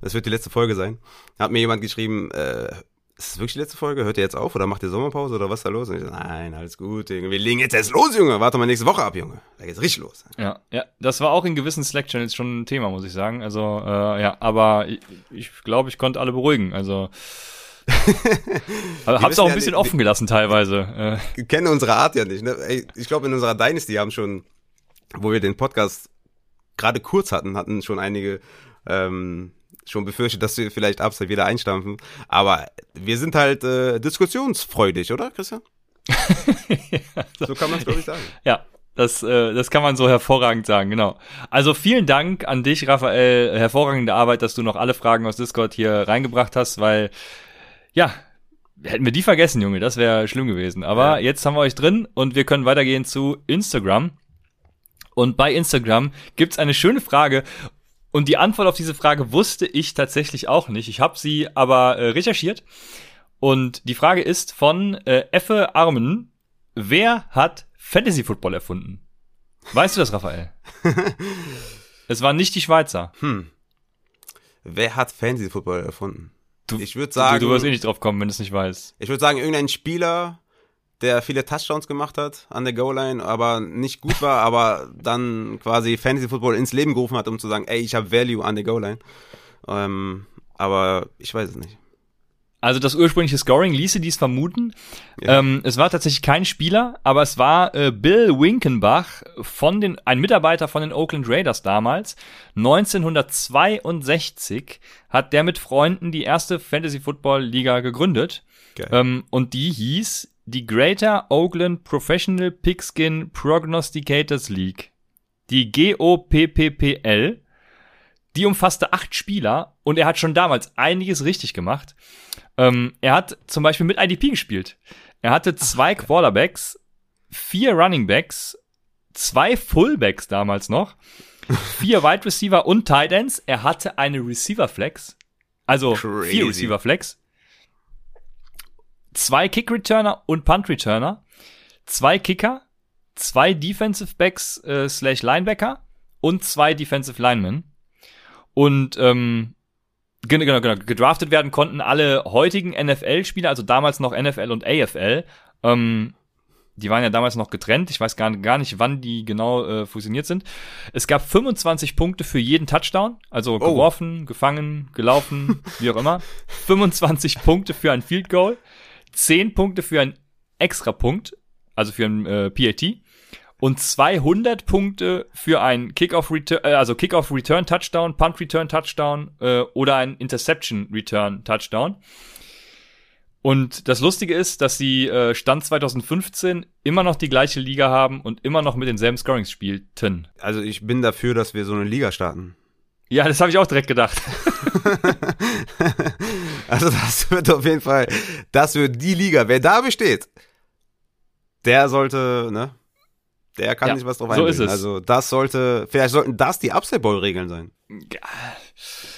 S2: Das wird die letzte Folge sein. Hat mir jemand geschrieben, äh, ist das wirklich die letzte Folge? Hört ihr jetzt auf oder macht ihr Sommerpause oder was ist da los? Und ich so, nein, alles gut, Junge. Wir legen jetzt erst los, Junge. Warte mal nächste Woche ab, Junge. Da geht's richtig los.
S1: Ja, ja, das war auch in gewissen Slack-Channels schon ein Thema, muss ich sagen. Also, äh, ja, aber ich glaube, ich, glaub, ich konnte alle beruhigen. Also, hab's auch ein bisschen ja, offen gelassen teilweise.
S2: Wir kennen unsere Art ja nicht. Ne? Ey, ich glaube, in unserer Dynasty haben schon, wo wir den Podcast gerade kurz hatten, hatten schon einige ähm, schon befürchtet, dass wir vielleicht Upside wieder einstampfen. Aber wir sind halt äh, diskussionsfreudig, oder, Christian? ja, so, so kann man es, glaube ich, sagen.
S1: Ja, das, äh, das kann man so hervorragend sagen, genau. Also vielen Dank an dich, Raphael. Hervorragende Arbeit, dass du noch alle Fragen aus Discord hier reingebracht hast, weil, ja, hätten wir die vergessen, Junge, das wäre schlimm gewesen. Aber ja. jetzt haben wir euch drin und wir können weitergehen zu Instagram. Und bei Instagram gibt's eine schöne Frage und die Antwort auf diese Frage wusste ich tatsächlich auch nicht. Ich habe sie aber äh, recherchiert. Und die Frage ist von äh, Effe Armen. Wer hat Fantasy Football erfunden? Weißt du das, Raphael? es waren nicht die Schweizer. Hm.
S2: Wer hat Fantasy Football erfunden?
S1: Du, ich würde sagen. Du, du wirst eh nicht drauf kommen, wenn du es nicht weißt.
S2: Ich würde sagen, irgendein Spieler, der viele Touchdowns gemacht hat an der Goal-Line, aber nicht gut war, aber dann quasi Fantasy Football ins Leben gerufen hat, um zu sagen, ey, ich habe Value an der Goal-Line. Ähm, aber ich weiß es nicht.
S1: Also das ursprüngliche Scoring ließe dies vermuten. Ja. Ähm, es war tatsächlich kein Spieler, aber es war äh, Bill Winkenbach von den, ein Mitarbeiter von den Oakland Raiders damals. 1962 hat der mit Freunden die erste Fantasy Football Liga gegründet. Ähm, und die hieß die Greater Oakland Professional Pigskin Prognosticators League, die GOPPPL, die umfasste acht Spieler und er hat schon damals einiges richtig gemacht. Ähm, er hat zum Beispiel mit IDP gespielt. Er hatte zwei Ach, Quarterbacks, vier Running Backs, zwei Fullbacks damals noch, vier Wide Receiver und Tight Ends. Er hatte eine Receiver Flex, also Crazy. vier Receiver Flex zwei Kick-Returner und Punt-Returner, zwei Kicker, zwei Defensive Backs äh, slash Linebacker und zwei Defensive Linemen. Und ähm, genau, genau, genau, gedraftet werden konnten alle heutigen NFL-Spieler, also damals noch NFL und AFL. Ähm, die waren ja damals noch getrennt. Ich weiß gar, gar nicht, wann die genau äh, fusioniert sind. Es gab 25 Punkte für jeden Touchdown, also oh. geworfen, gefangen, gelaufen, wie auch immer. 25 Punkte für ein Field Goal. 10 Punkte für einen Extrapunkt, also für einen äh, PAT und 200 Punkte für ein Kickoff Return, äh, also Kickoff Return Touchdown, Punt Return Touchdown äh, oder ein Interception Return Touchdown. Und das Lustige ist, dass sie äh, Stand 2015 immer noch die gleiche Liga haben und immer noch mit denselben Scorings spielten.
S2: Also ich bin dafür, dass wir so eine Liga starten.
S1: Ja, das habe ich auch direkt gedacht.
S2: also das wird auf jeden Fall, das wird die Liga. Wer da besteht, der sollte, ne? Der kann ja, nicht was drauf
S1: so Ist es.
S2: Also das sollte, vielleicht sollten das die Upside-Bowl-Regeln sein. Ja,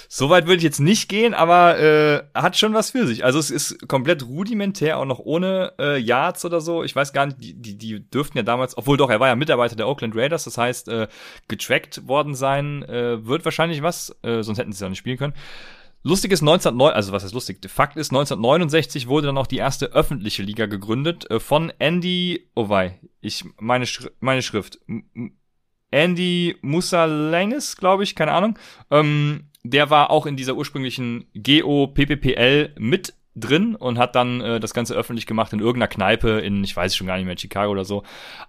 S1: so weit würde ich jetzt nicht gehen, aber äh, hat schon was für sich. Also es ist komplett rudimentär, auch noch ohne äh, Yards oder so. Ich weiß gar nicht, die, die, die dürften ja damals, obwohl doch, er war ja Mitarbeiter der Oakland Raiders, das heißt, äh, getrackt worden sein äh, wird wahrscheinlich was, äh, sonst hätten sie es ja nicht spielen können. Lustig ist 1909, also was ist lustig? Fakt ist, 1969 wurde dann auch die erste öffentliche Liga gegründet äh, von Andy, oh wei, ich, meine, Schri meine Schrift. Andy Musalenis, glaube ich, keine Ahnung. Ähm, der war auch in dieser ursprünglichen GO-PPPL mit drin und hat dann äh, das Ganze öffentlich gemacht in irgendeiner Kneipe in, ich weiß schon gar nicht mehr, Chicago oder so.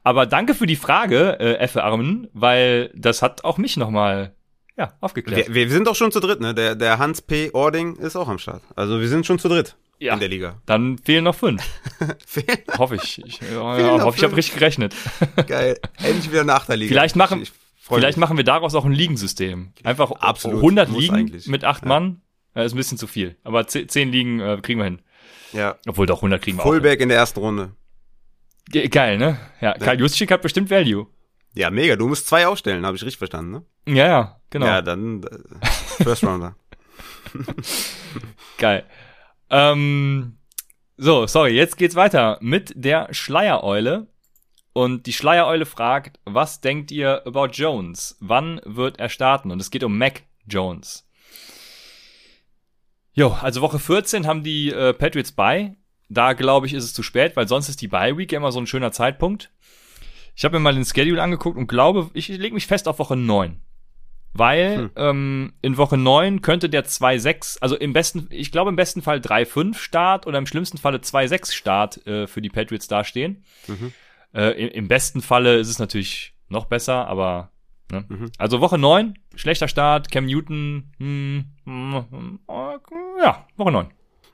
S1: Aber danke für die Frage, äh, Effe Armen, weil das hat auch mich nochmal ja, aufgeklärt.
S2: Wir, wir sind doch schon zu dritt, ne? Der, der Hans P. Ording ist auch am Start. Also wir sind schon zu dritt ja, in der Liga.
S1: Dann fehlen noch fünf. fehlen hoffe ich. Ich äh, hoffe, ich habe richtig gerechnet.
S2: Geil. Endlich wieder eine Achterliga.
S1: Vielleicht machen, ich, ich Vielleicht machen wir daraus auch ein Ligensystem. Einfach Absolut, 100 Ligen eigentlich. mit acht ja. Mann. Das ist ein bisschen zu viel. Aber 10 Ligen äh, kriegen wir hin.
S2: Ja.
S1: Obwohl doch 100 kriegen wir
S2: Fullback auch. Fullback in der ersten Runde.
S1: Ge geil, ne? Ja, ja. Karl Juszczyk hat bestimmt Value.
S2: Ja, mega. Du musst zwei aufstellen, habe ich richtig verstanden, ne?
S1: Ja, ja, genau.
S2: Ja, dann äh, First Rounder.
S1: Geil. Ähm, so, sorry, jetzt geht's weiter mit der Schleiereule. Und die Schleiereule fragt, was denkt ihr about Jones? Wann wird er starten? Und es geht um Mac Jones. Jo, also Woche 14 haben die äh, Patriots bei. Da glaube ich, ist es zu spät, weil sonst ist die Bye Week immer so ein schöner Zeitpunkt. Ich habe mir mal den Schedule angeguckt und glaube, ich lege mich fest auf Woche 9. Weil hm. ähm, in Woche 9 könnte der 2-6, also im besten, ich glaube im besten Fall 3-5 Start oder im schlimmsten Falle 2-6 Start äh, für die Patriots dastehen. Mhm. Äh, im, im, besten Falle ist es natürlich noch besser, aber ne? mhm. also Woche 9, schlechter Start, Cam Newton, hm, hm, ja, Woche 9.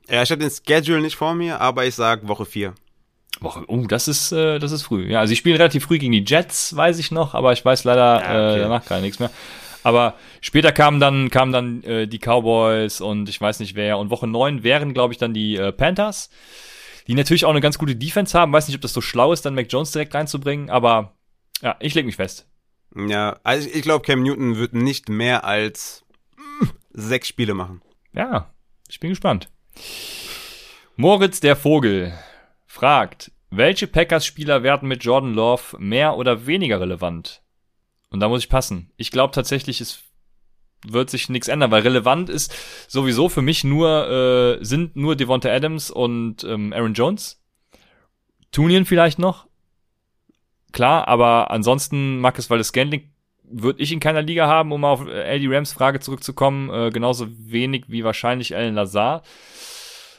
S2: Ja, ich habe den Schedule nicht vor mir, aber ich sag Woche 4.
S1: Woche, oh, das ist, äh, das ist früh. Ja, also ich spiele relativ früh gegen die Jets, weiß ich noch, aber ich weiß leider ja, okay. äh, danach gar nichts mehr. Aber später kamen dann, kamen dann äh, die Cowboys und ich weiß nicht wer. Und Woche 9 wären, glaube ich, dann die äh, Panthers, die natürlich auch eine ganz gute Defense haben. Weiß nicht, ob das so schlau ist, dann Mac Jones direkt reinzubringen, aber ja, ich leg mich fest.
S2: Ja, also ich glaube, Cam Newton wird nicht mehr als sechs Spiele machen.
S1: Ja, ich bin gespannt. Moritz der Vogel fragt, welche Packers-Spieler werden mit Jordan Love mehr oder weniger relevant? Und da muss ich passen. Ich glaube tatsächlich, es wird sich nichts ändern, weil relevant ist sowieso für mich nur, äh, sind nur Devonta Adams und ähm, Aaron Jones. Tunien vielleicht noch. Klar, aber ansonsten Marcus Waldes Scandling würde ich in keiner Liga haben, um auf LD Rams Frage zurückzukommen, äh, genauso wenig wie wahrscheinlich Alan Lazar.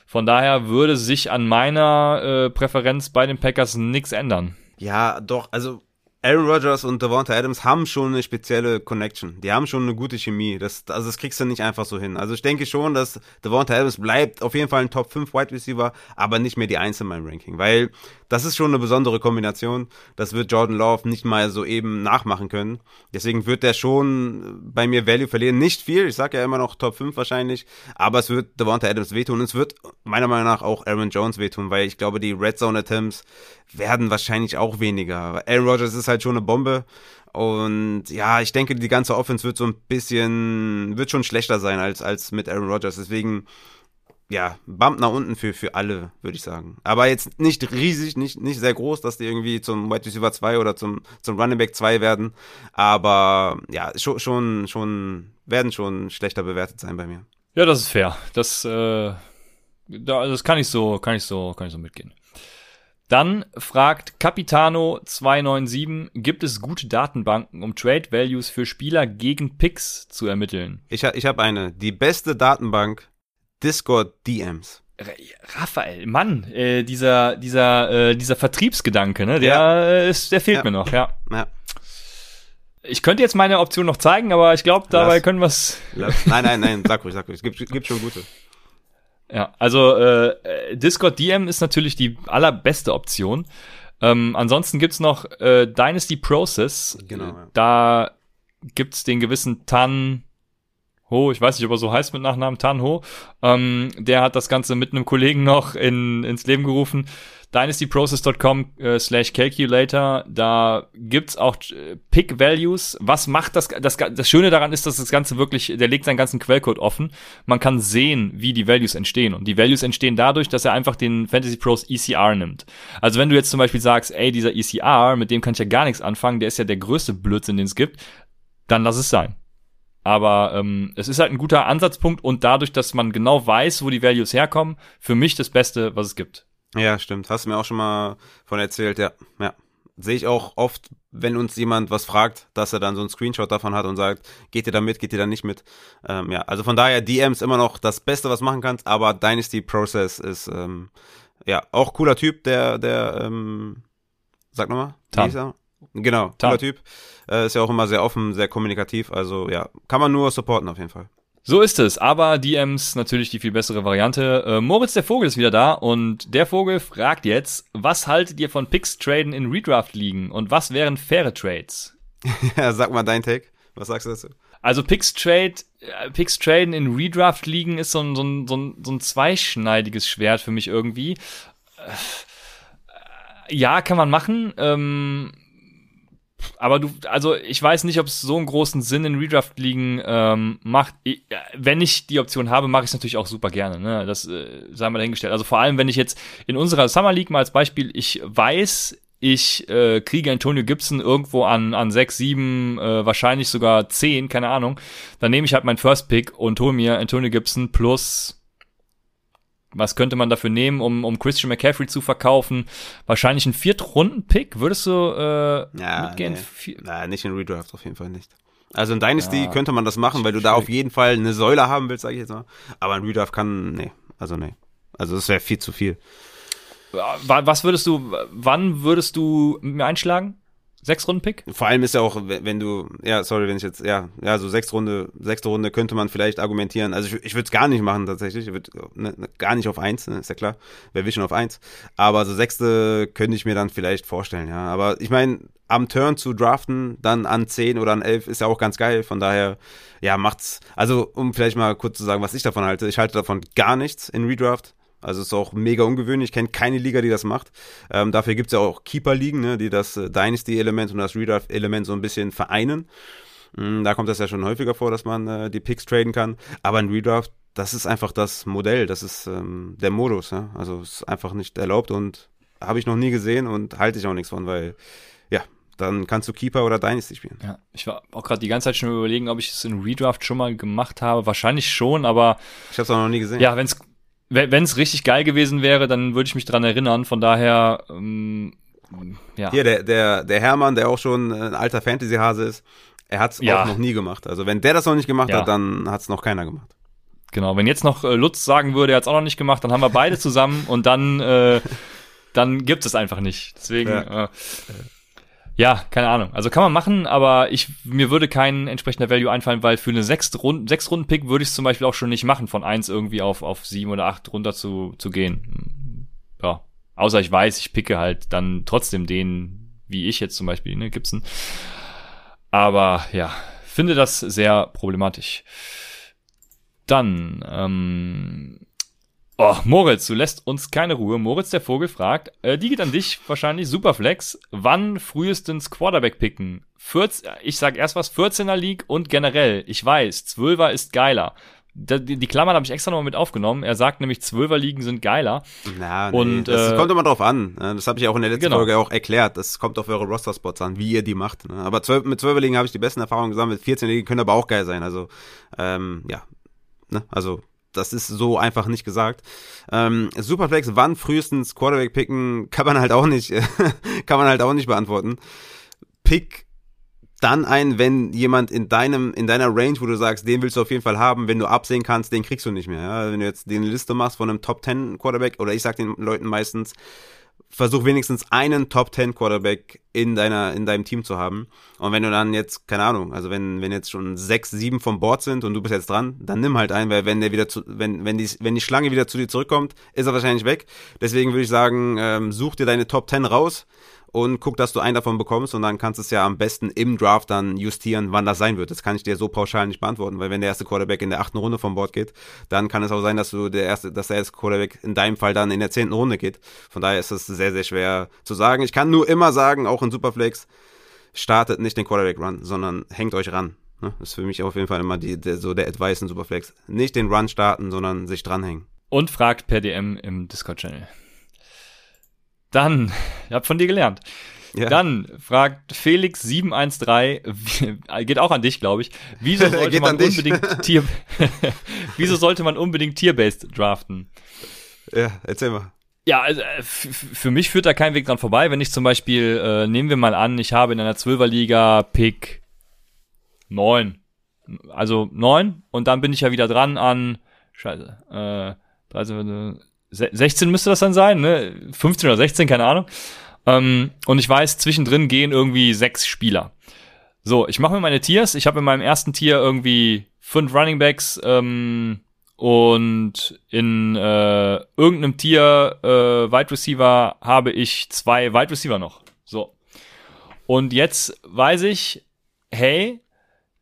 S1: Von daher würde sich an meiner äh, Präferenz bei den Packers nichts ändern.
S2: Ja, doch, also Aaron Rodgers und Devonta Adams haben schon eine spezielle Connection. Die haben schon eine gute Chemie. Das, also das kriegst du nicht einfach so hin. Also ich denke schon, dass Devonta Adams bleibt auf jeden Fall ein Top 5 Wide Receiver, aber nicht mehr die Eins in meinem Ranking. Weil das ist schon eine besondere Kombination. Das wird Jordan Love nicht mal so eben nachmachen können. Deswegen wird der schon bei mir Value verlieren. Nicht viel. Ich sage ja immer noch Top 5 wahrscheinlich. Aber es wird Devonta Adams wehtun. Und es wird meiner Meinung nach auch Aaron Jones wehtun, weil ich glaube, die Red Zone Attempts werden wahrscheinlich auch weniger. Aaron Rodgers ist halt schon eine Bombe. Und ja, ich denke, die ganze Offense wird so ein bisschen, wird schon schlechter sein als, als mit Aaron Rodgers. Deswegen, ja, Bump nach unten für, für alle, würde ich sagen. Aber jetzt nicht riesig, nicht, nicht sehr groß, dass die irgendwie zum Wide Receiver 2 oder zum, zum Running Back 2 werden. Aber ja, schon, schon, schon, werden schon schlechter bewertet sein bei mir.
S1: Ja, das ist fair. Das, äh, das kann ich so, kann ich so, kann ich so mitgehen. Dann fragt Capitano297, gibt es gute Datenbanken, um Trade Values für Spieler gegen Picks zu ermitteln?
S2: Ich, ich habe eine. Die beste Datenbank, Discord DMs.
S1: Raphael, Mann, äh, dieser, dieser, äh, dieser Vertriebsgedanke, ne, der ja. ist, der fehlt ja. mir noch, ja. ja. Ich könnte jetzt meine Option noch zeigen, aber ich glaube, dabei Lass. können wir es.
S2: Nein, nein, nein, sag ruhig, sag ruhig. Es gibt, gibt schon gute.
S1: Ja, also äh, Discord DM ist natürlich die allerbeste Option. Ähm, ansonsten gibt's noch äh, Dynasty Process. Genau. Ja. Da gibt's den gewissen Tan Ho, ich weiß nicht, ob er so heißt mit Nachnamen, Tan Ho. Ähm, der hat das Ganze mit einem Kollegen noch in, ins Leben gerufen dynastyprocess.com äh, slash calculator, da gibt's auch äh, Pick Values. Was macht das, das? Das Schöne daran ist, dass das Ganze wirklich, der legt seinen ganzen Quellcode offen. Man kann sehen, wie die Values entstehen. Und die Values entstehen dadurch, dass er einfach den Fantasy Pros ECR nimmt. Also wenn du jetzt zum Beispiel sagst, ey, dieser ECR, mit dem kann ich ja gar nichts anfangen, der ist ja der größte Blödsinn, den es gibt, dann lass es sein. Aber ähm, es ist halt ein guter Ansatzpunkt und dadurch, dass man genau weiß, wo die Values herkommen, für mich das Beste, was es gibt.
S2: Ja, stimmt. Hast du mir auch schon mal von erzählt, ja. Ja. Sehe ich auch oft, wenn uns jemand was fragt, dass er dann so einen Screenshot davon hat und sagt, geht ihr da mit, geht ihr da nicht mit. Ähm, ja, also von daher DMs immer noch das Beste, was machen kannst, aber Dynasty Process ist ähm, ja auch cooler Typ, der, der, ähm, sag nochmal,
S1: Tan.
S2: Genau, Tan. cooler Typ. Äh, ist ja auch immer sehr offen, sehr kommunikativ, also ja, kann man nur supporten auf jeden Fall.
S1: So ist es, aber DMs natürlich die viel bessere Variante. Äh, Moritz der Vogel ist wieder da und der Vogel fragt jetzt, was haltet ihr von Picks traden in Redraft liegen und was wären faire Trades?
S2: ja, sag mal dein Take. Was sagst du dazu?
S1: Also Picks Trade, äh, Picks traden in Redraft liegen ist so ein, so ein, so ein, so ein zweischneidiges Schwert für mich irgendwie. Äh, ja, kann man machen. Ähm, aber du, also ich weiß nicht, ob es so einen großen Sinn in Redraft-Ligen ähm, macht. Ich, wenn ich die Option habe, mache ich es natürlich auch super gerne. Ne? Das äh, sei mal dahingestellt. Also vor allem, wenn ich jetzt in unserer Summer League mal als Beispiel, ich weiß, ich äh, kriege Antonio Gibson irgendwo an, an 6, 7, äh, wahrscheinlich sogar 10, keine Ahnung, dann nehme ich halt meinen First Pick und hole mir Antonio Gibson plus was könnte man dafür nehmen, um, um Christian McCaffrey zu verkaufen? Wahrscheinlich ein Viertrunden-Pick, würdest du äh,
S2: Ja,
S1: mitgehen?
S2: nee. Na, nicht in Redraft auf jeden Fall nicht. Also in Dynasty
S1: Ja.
S2: könnte man das machen, weil du da auf jeden Fall eine Säule haben willst, sage ich jetzt mal. Aber in Redraft kann, nee, also nee. Also das wäre viel zu viel.
S1: Wa- Was würdest du, wann würdest du mit mir einschlagen? Sechs Runden Pick?
S2: Vor allem ist ja auch, wenn du, ja, sorry, wenn ich jetzt, ja, ja, so sechs Runde, sechste Runde könnte man vielleicht argumentieren. Also ich, ich würde es gar nicht machen tatsächlich. Ich würde ne, ne, gar nicht auf eins, ne, ist ja klar. Wer will schon auf eins? Aber so sechste könnte ich mir dann vielleicht vorstellen, ja. Aber ich meine, am Turn zu draften, dann an zehn oder an elf ist ja auch ganz geil. Von daher, ja, macht's. Also, um vielleicht mal kurz zu sagen, was ich davon halte. Ich halte davon gar nichts in Redraft. Also ist auch mega ungewöhnlich. Ich kenne keine Liga, die das macht. Ähm, dafür gibt's ja auch Keeper-Ligen, ne, die das äh, Dynasty-Element und das Redraft-Element so ein bisschen vereinen. Mm, Da kommt das ja schon häufiger vor, dass man äh, die Picks traden kann. Aber in Redraft, das ist einfach das Modell, das ist ähm, der Modus. Ja? Also ist einfach nicht erlaubt und habe ich noch nie gesehen und halte ich auch nichts von, weil ja, dann kannst du Keeper oder Dynasty spielen.
S1: Ja, ich war auch gerade die ganze Zeit schon überlegen, ob ich es in Redraft schon mal gemacht habe. Wahrscheinlich schon, aber
S2: Ich habe es auch noch nie gesehen.
S1: ja, wenn es wenn es richtig geil gewesen wäre, dann würde ich mich dran erinnern. Von daher, ähm, ja.
S2: Hier, der, der, der Hermann, der auch schon ein alter Fantasy-Hase ist, er hat es
S1: Ja.
S2: auch noch nie gemacht. Also wenn der das noch nicht gemacht
S1: Ja.
S2: hat, dann hat es noch keiner gemacht.
S1: Genau, wenn jetzt noch äh, Lutz sagen würde, er hat es auch noch nicht gemacht, dann haben wir beide zusammen und dann, äh, dann gibt es einfach nicht. Deswegen, ja. Äh, ja, keine Ahnung. Also kann man machen, aber ich mir würde kein entsprechender Value einfallen, weil für eine sechs Runden, sechs Runden Pick würde ich es zum Beispiel auch schon nicht machen, von eins irgendwie auf auf sieben oder acht runter zu zu gehen. Ja, außer ich weiß, ich picke halt dann trotzdem den, wie ich jetzt zum Beispiel, ne, Gibson. Aber ja, finde das sehr problematisch. Dann, ähm, oh, Moritz, du lässt uns keine Ruhe. Moritz, der Vogel, fragt, äh, die geht an dich wahrscheinlich, Superflex. Wann frühestens Quarterback picken? 14, ich sag erst was, 14er League und generell. Ich weiß, 12er ist geiler. Die, die Klammern habe ich extra nochmal mit aufgenommen. Er sagt nämlich, 12er Ligen sind geiler.
S2: Na, nee,
S1: Und,
S2: das
S1: äh,
S2: kommt immer drauf an. ne? Das habe ich auch in der letzten
S1: Genau.
S2: Folge auch erklärt. Das kommt auf eure Roster-Spots an, wie ihr die macht. ne? Aber 12, mit 12 Ligen habe ich die besten Erfahrungen gesammelt. 14 Ligen können aber auch geil sein. Also, ähm, ja. Ne? Also, das ist so einfach nicht gesagt. Ähm, Superflex, wann frühestens Quarterback picken, kann man halt auch nicht, kann man halt auch nicht beantworten. Pick dann ein, wenn jemand in deinem, in deiner Range, wo du sagst, den willst du auf jeden Fall haben, wenn du absehen kannst, den kriegst du nicht mehr. Ja? Wenn du jetzt die Liste machst von einem Top 10 Quarterback, oder ich sag den Leuten meistens, versuch wenigstens einen Top 10 Quarterback in deiner, in deinem Team zu haben. Und wenn du dann jetzt, keine Ahnung, also wenn, wenn jetzt schon sechs, sieben vom Board sind und du bist jetzt dran, dann nimm halt einen, weil wenn der wieder zu, wenn, wenn die, wenn die Schlange wieder zu dir zurückkommt, ist er wahrscheinlich weg. Deswegen würde ich sagen, ähm, such dir deine Top 10 raus und guck, dass du einen davon bekommst und dann kannst du es ja am besten im Draft dann justieren, wann das sein wird. Das kann ich dir so pauschal nicht beantworten, weil wenn der erste Quarterback in der achten Runde vom Board geht, dann kann es auch sein, dass du der erste, dass der erste Quarterback in deinem Fall dann in der zehnten Runde geht. Von daher ist es sehr, sehr schwer zu sagen. Ich kann nur immer sagen, auch in Superflex, startet nicht den Quarterback Run, sondern hängt euch ran. Ne? Das ist für mich auf jeden Fall immer die, der, so der Advice in Superflex. Nicht den Run starten, sondern sich dranhängen.
S1: Und fragt per DM im Discord-Channel. Dann, ich hab von dir gelernt.
S2: Ja.
S1: Dann fragt Felix713, wie- geht auch an dich, glaube ich. Wieso sollte man unbedingt Tier, wieso sollte man unbedingt Tier-based draften?
S2: Ja, erzähl mal.
S1: Ja, also äh, für mich führt da kein Weg dran vorbei. Wenn ich zum Beispiel, äh, nehmen wir mal an, ich habe in einer Zwölferliga Pick 9. Also 9 und dann bin ich ja wieder dran an, scheiße, äh, 13, se- 16 müsste das dann sein, ne? 15 oder 16, keine Ahnung. Ähm, und ich weiß, zwischendrin gehen irgendwie sechs Spieler. So, ich mache mir meine Tiers. Ich habe in meinem ersten Tier irgendwie fünf Running Backs ähm, und in äh, irgendeinem Tier äh, Wide Receiver habe ich zwei Wide Receiver noch. So. Und jetzt weiß ich, hey,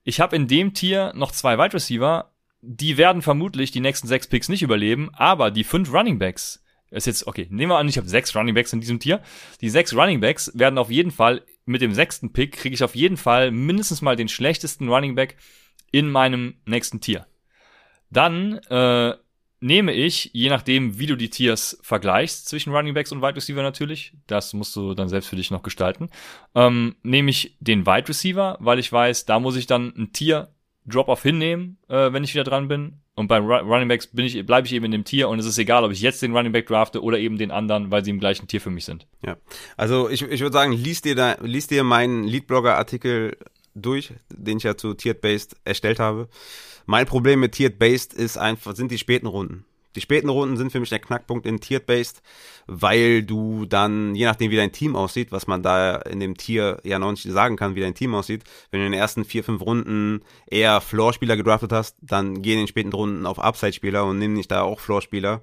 S1: ich habe in dem Tier noch zwei Wide Receiver, die werden vermutlich die nächsten sechs Picks nicht überleben, aber die fünf Running Backs ist jetzt, okay, nehmen wir an, ich habe sechs Running Backs in diesem Tier. Die sechs Running Backs werden auf jeden Fall, mit dem sechsten Pick kriege ich auf jeden Fall mindestens mal den schlechtesten Running Back in meinem nächsten Tier. Dann äh, nehme ich, je nachdem, wie du die Tiers vergleichst, zwischen Running Backs und Wide Receiver natürlich, das musst du dann selbst für dich noch gestalten, ähm, nehme ich den Wide Receiver, weil ich weiß, da muss ich dann ein Tier Drop-off hinnehmen, äh, wenn ich wieder dran bin. Und beim Running Backs bin ich, bleibe ich eben in dem Tier und es ist egal, ob ich jetzt den Running Back drafte oder eben den anderen, weil sie im gleichen Tier für mich sind.
S2: Ja. Also ich, ich würde sagen, liest dir da, liest dir meinen Leadblogger-Artikel durch, den ich ja zu Tiered Based erstellt habe. Mein Problem mit Tiered Based ist einfach, sind die späten Runden. Die späten Runden sind für mich der Knackpunkt in Tiered Based, weil du dann, je nachdem wie dein Team aussieht, was man da in dem Tier ja noch nicht sagen kann, wie dein Team aussieht, wenn du in den ersten vier, fünf Runden eher Floor-Spieler gedraftet hast, dann geh in den späten Runden auf Upside-Spieler und nimm nicht da auch Floor-Spieler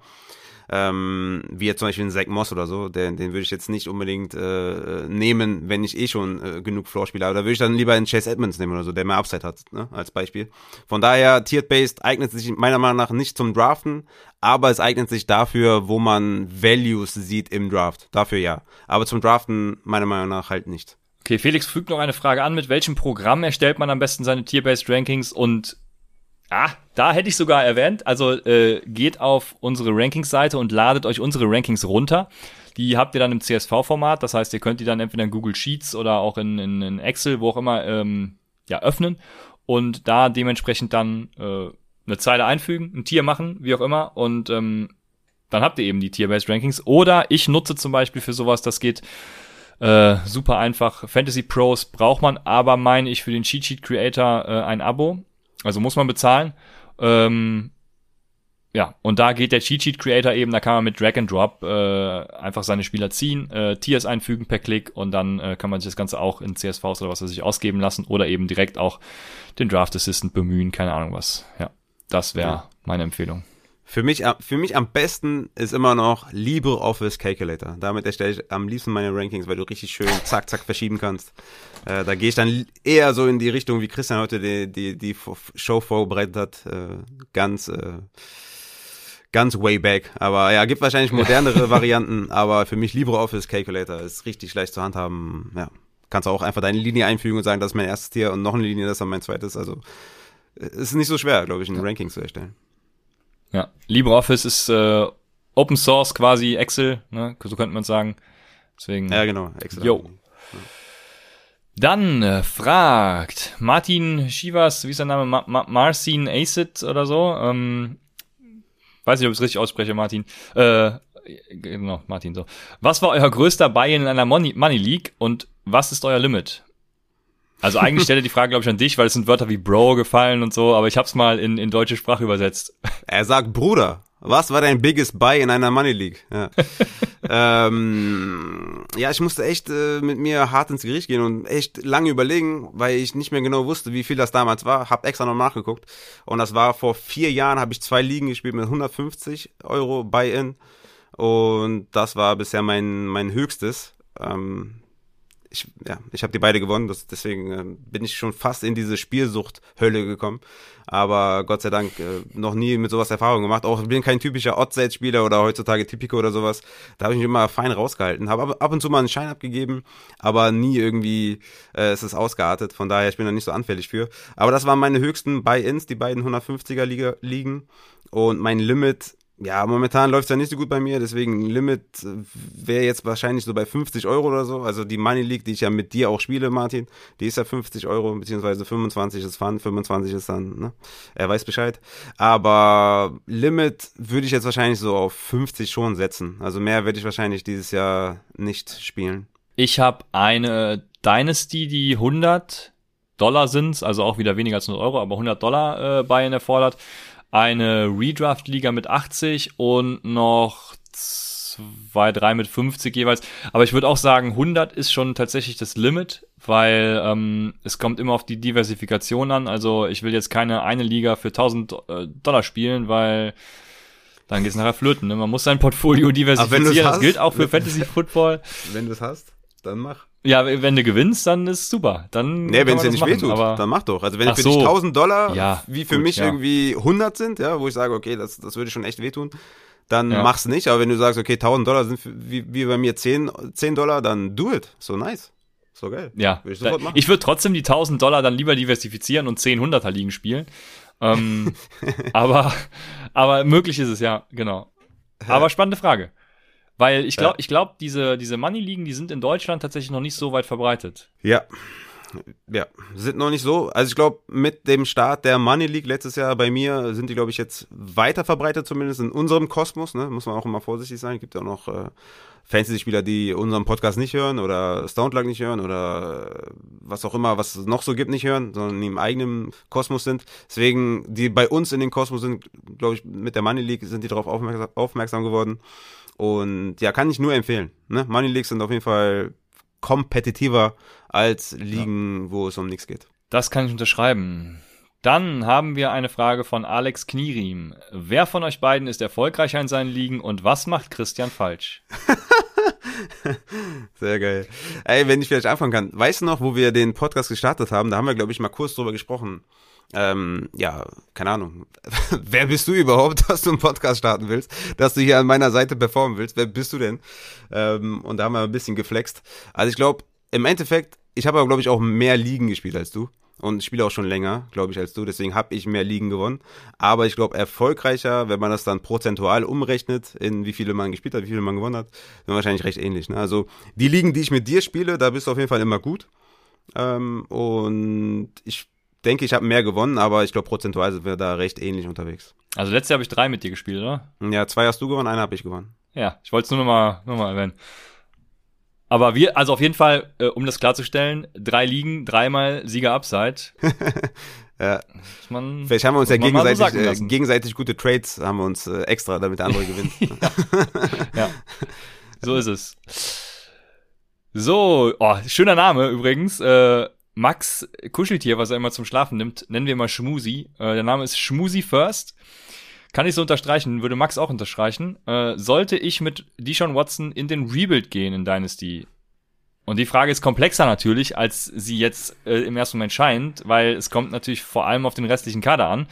S2: ähm, wie jetzt zum Beispiel ein Zach Moss oder so, den, den würde ich jetzt nicht unbedingt äh, nehmen, wenn ich eh schon äh, genug Floor-Spieler habe. Da würde ich dann lieber einen Chase Edmonds nehmen oder so, der mehr Upside hat, ne, als Beispiel. Von daher, Tiered-Based eignet sich meiner Meinung nach nicht zum Draften, aber es eignet sich dafür, wo man Values sieht im Draft. Dafür ja. Aber zum Draften meiner Meinung nach halt nicht.
S1: Okay, Felix fügt noch eine Frage an. Mit welchem Programm erstellt man am besten seine Tier-Based Rankings und Ah, da hätte ich sogar erwähnt. Also äh, geht auf unsere Rankings-Seite und ladet euch unsere Rankings runter. Die habt ihr dann im CSV-Format. Das heißt, ihr könnt die dann entweder in Google Sheets oder auch in, in, in Excel, wo auch immer, ähm, ja, öffnen und da dementsprechend dann äh, eine Zeile einfügen, ein Tier machen, wie auch immer. Und ähm, dann habt ihr eben die Tier-Based Rankings. Oder ich nutze zum Beispiel für sowas, das geht äh, super einfach. Fantasy Pros braucht man, aber meine ich für den Cheat Sheet Creator äh, ein Abo. Also muss man bezahlen. Ähm, ja, und da geht der Cheat Sheet Creator eben, da kann man mit Drag and Drop äh, einfach seine Spieler ziehen, äh, Tiers einfügen per Klick und dann äh, kann man sich das Ganze auch in CSVs oder was weiß ich ausgeben lassen oder eben direkt auch den Draft Assistant bemühen, keine Ahnung was. Ja, das wäre ja. meine Empfehlung.
S2: Für mich, für mich am besten ist immer noch LibreOffice Calculator. Damit erstelle ich am liebsten meine Rankings, weil du richtig schön zack, zack verschieben kannst. Äh, da gehe ich dann eher so in die Richtung, wie Christian heute die, die, die Show vorbereitet hat. Äh, ganz, äh, ganz way back. Aber ja, gibt wahrscheinlich modernere Varianten, aber für mich LibreOffice Calculator ist richtig leicht zu handhaben. Ja, kannst auch einfach deine Linie einfügen und sagen, das ist mein erstes Tier und noch eine Linie, das ist dann mein zweites. Also es ist nicht so schwer, glaube ich, ein Ranking zu erstellen.
S1: Ja, LibreOffice ist äh, Open Source quasi Excel, ne? so könnte man sagen. Deswegen.
S2: Ja, genau, Excel.
S1: Yo. Dann äh, fragt Martin Schivas, wie ist der Name? Ma Ma Marcin Acid oder so. Ähm, weiß nicht, ob ich es richtig ausspreche, Martin. Äh, genau, Martin so. Was war euer größter Buy in einer Money, Money League und was ist euer Limit? Also eigentlich stelle die Frage, glaube ich, an dich, weil es sind Wörter wie Bro gefallen und so, aber ich hab's mal in, in deutsche Sprache übersetzt.
S2: Er sagt, Bruder, was war dein biggest buy in einer Money League? Ja, ähm, ja ich musste echt äh, mit mir hart ins Gericht gehen und echt lange überlegen, weil ich nicht mehr genau wusste, wie viel das damals war. Hab extra noch nachgeguckt. Und das war vor vier Jahren, habe ich zwei Ligen gespielt mit 150 Euro Buy-in. Und das war bisher mein, mein höchstes. Ähm, ich, ja, ich habe die beide gewonnen, das, deswegen äh, bin ich schon fast in diese Spielsucht-Hölle gekommen. Aber Gott sei Dank äh, noch nie mit sowas Erfahrung gemacht. Auch ich bin kein typischer Odd-Spieler oder heutzutage Typico oder sowas. Da habe ich mich immer fein rausgehalten. Habe ab, ab und zu mal einen Schein abgegeben, aber nie irgendwie äh, ist es ausgeartet. Von daher, ich bin da nicht so anfällig für. Aber das waren meine höchsten Buy-Ins, die beiden 150er Liga liegen. Und mein Limit ja, momentan läuft's ja nicht so gut bei mir, deswegen Limit äh, wäre jetzt wahrscheinlich so bei 50 Euro oder so. Also die Money League, die ich ja mit dir auch spiele, Martin, die ist ja 50 Euro, beziehungsweise 25 ist Fun, 25 ist dann, ne? Er weiß Bescheid. Aber Limit würde ich jetzt wahrscheinlich so auf 50 schon setzen. Also mehr werde ich wahrscheinlich dieses Jahr nicht spielen.
S1: Ich habe eine Dynasty, die 100 Dollar sind, also auch wieder weniger als 100 Euro, aber 100 Dollar äh, bei erfordert eine Redraft-Liga mit 80 und noch zwei, drei mit 50 jeweils. Aber ich würde auch sagen, 100 ist schon tatsächlich das Limit, weil ähm, es kommt immer auf die Diversifikation an. Also ich will jetzt keine eine Liga für 1000 äh, Dollar spielen, weil dann geht's nachher flöten. Ne? Man muss sein Portfolio diversifizieren. Das gilt auch für Fantasy Football.
S2: Wenn du es hast, dann mach.
S1: Ja, wenn du gewinnst, dann ist super. Dann
S2: nee, wenn es dir nicht machen, wehtut, dann mach doch. Also wenn für so. dich 1000 Dollar, ja, wie für gut, mich ja. irgendwie 100 sind, ja, wo ich sage, okay, das, das würde schon echt wehtun, dann
S1: Ja.
S2: mach's nicht. Aber wenn du sagst, okay, 1000 Dollar sind für, wie, wie bei mir 10, 10 Dollar, dann do it. So nice. So geil.
S1: Ja,
S2: Würde ich sofort
S1: da-
S2: machen.
S1: ich würde trotzdem die 1000 Dollar dann lieber diversifizieren und 10 100er liegen spielen. Ähm, aber, aber möglich ist es, ja, genau. Aber spannende Frage. Weil ich glaube,
S2: Ja.
S1: ich glaube, diese, diese Money-Ligen, die sind in Deutschland tatsächlich noch nicht so weit verbreitet.
S2: Ja. Ja, sind noch nicht so. Also ich glaube, mit dem Start der Money League letztes Jahr bei mir sind die, glaube ich, jetzt weiter verbreitet, zumindest in unserem Kosmos. Ne? Muss man auch immer vorsichtig sein. Gibt ja auch noch äh, Fantasy-Spieler, die unseren Podcast nicht hören oder Luck nicht hören oder äh, was auch immer, was es noch so gibt, nicht hören, sondern im eigenen Kosmos sind. Deswegen, die bei uns in den Kosmos sind, glaube ich, mit der Money League sind die darauf aufmerksam, aufmerksam geworden. Und ja, kann ich nur empfehlen. Ne? Money Leagues sind auf jeden Fall kompetitiver als Ligen, wo es um nichts geht.
S1: Das kann ich unterschreiben. Dann haben wir eine Frage von Alex Knierim. Wer von euch beiden ist erfolgreicher in seinen Ligen und was macht Christian falsch?
S2: Sehr geil. Ey, wenn ich vielleicht anfangen kann. Weißt du noch, wo wir den Podcast gestartet haben? Da haben wir, glaube ich, mal kurz drüber gesprochen. Ähm, ja, keine Ahnung. Wer bist du überhaupt, dass du einen Podcast starten willst? Dass du hier an meiner Seite performen willst? Wer bist du denn? Ähm, und da haben wir ein bisschen geflext. Also ich glaube, im Endeffekt, ich habe aber, glaube ich, auch mehr Ligen gespielt als du. Und spiele auch schon länger, glaube ich, als du. Deswegen habe ich mehr Ligen gewonnen. Aber ich glaube, erfolgreicher, wenn man das dann prozentual umrechnet, in wie viele man gespielt hat, wie viele man gewonnen hat, sind wahrscheinlich recht ähnlich. Ne? Also die Ligen, die ich mit dir spiele, da bist du auf jeden Fall immer gut. Ähm, und ich denke, ich habe mehr gewonnen, aber ich glaube, prozentual sind wir da recht ähnlich unterwegs.
S1: Also letztes Jahr habe ich drei mit dir gespielt, oder?
S2: Ja, zwei hast du gewonnen, einer habe ich gewonnen.
S1: Ja, ich wollte es nur noch mal, noch mal erwähnen. Aber wir, also auf jeden Fall, äh, um das klarzustellen, drei Ligen, dreimal Sieger Upside.
S2: Ja,
S1: man,
S2: vielleicht haben wir uns ja
S1: so
S2: gegenseitig,
S1: sacken
S2: äh, gegenseitig gute Trades, haben wir uns äh, extra, damit der andere gewinnt.
S1: ja, so ist es. So, oh, schöner Name übrigens. Äh, Max Kuscheltier, was er immer zum Schlafen nimmt, nennen wir mal Schmusi. Äh, der Name ist Schmusi First. Kann ich so unterstreichen, würde Max auch unterstreichen. Äh, sollte ich mit Deshaun Watson in den Rebuild gehen in Dynasty? Und die Frage ist komplexer natürlich, als sie jetzt äh, im ersten Moment scheint, weil es kommt natürlich vor allem auf den restlichen Kader an.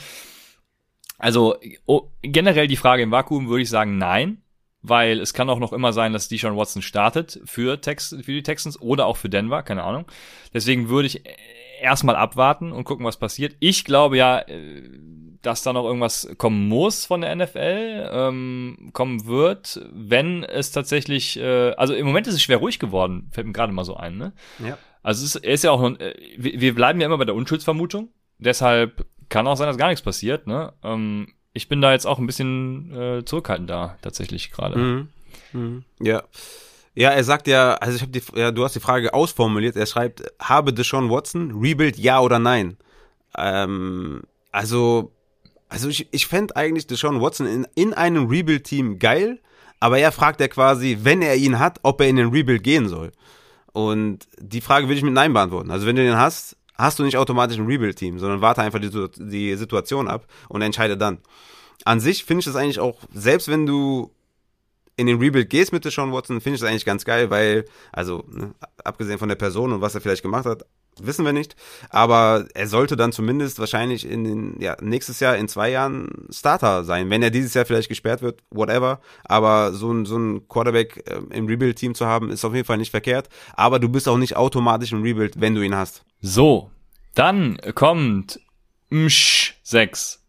S1: Also oh, generell die Frage im Vakuum würde ich sagen nein, weil es kann auch noch immer sein, dass Deshaun Watson startet für, Tex für die Texans oder auch für Denver, keine Ahnung. Deswegen würde ich erstmal abwarten und gucken, was passiert. Ich glaube ja, äh, dass da noch irgendwas kommen muss von der NFL, ähm, kommen wird, wenn es tatsächlich, äh, also im Moment ist es schwer ruhig geworden, fällt mir gerade mal so ein, ne?
S2: ja.
S1: Also es ist, ist ja auch, noch- äh, wir wir bleiben ja immer bei der Unschuldsvermutung, deshalb kann auch sein, dass gar nichts passiert, ne? Ähm, ich bin da jetzt auch ein bisschen äh, zurückhaltend da, tatsächlich gerade.
S2: Mhm. Mhm. Ja. Ja, er sagt ja, also ich habe die, ja, du hast die Frage ausformuliert. Er schreibt, habe Deshaun Watson Rebuild ja oder nein? Ähm, also, also ich, ich fände eigentlich Deshaun Watson in, in einem Rebuild-Team geil, aber er fragt ja quasi, wenn er ihn hat, ob er in den Rebuild gehen soll. Und die Frage würde ich mit Nein beantworten. Also wenn du den hast, hast du nicht automatisch ein Rebuild-Team, sondern warte einfach die, die Situation ab und entscheide dann. An sich finde ich das eigentlich auch, selbst wenn du in den Rebuild gehst mit Deshaun Watson, finde ich das eigentlich ganz geil, weil, also, ne, abgesehen von der Person und was er vielleicht gemacht hat, wissen wir nicht. Aber er sollte dann zumindest wahrscheinlich in den, ja, nächstes Jahr in zwei Jahren Starter sein. Wenn er dieses Jahr vielleicht gesperrt wird, whatever. Aber so ein, so ein Quarterback äh, im Rebuild-Team zu haben, ist auf jeden Fall nicht verkehrt. Aber du bist auch nicht automatisch im Rebuild, wenn du ihn hast.
S1: So, dann kommt Msch 6.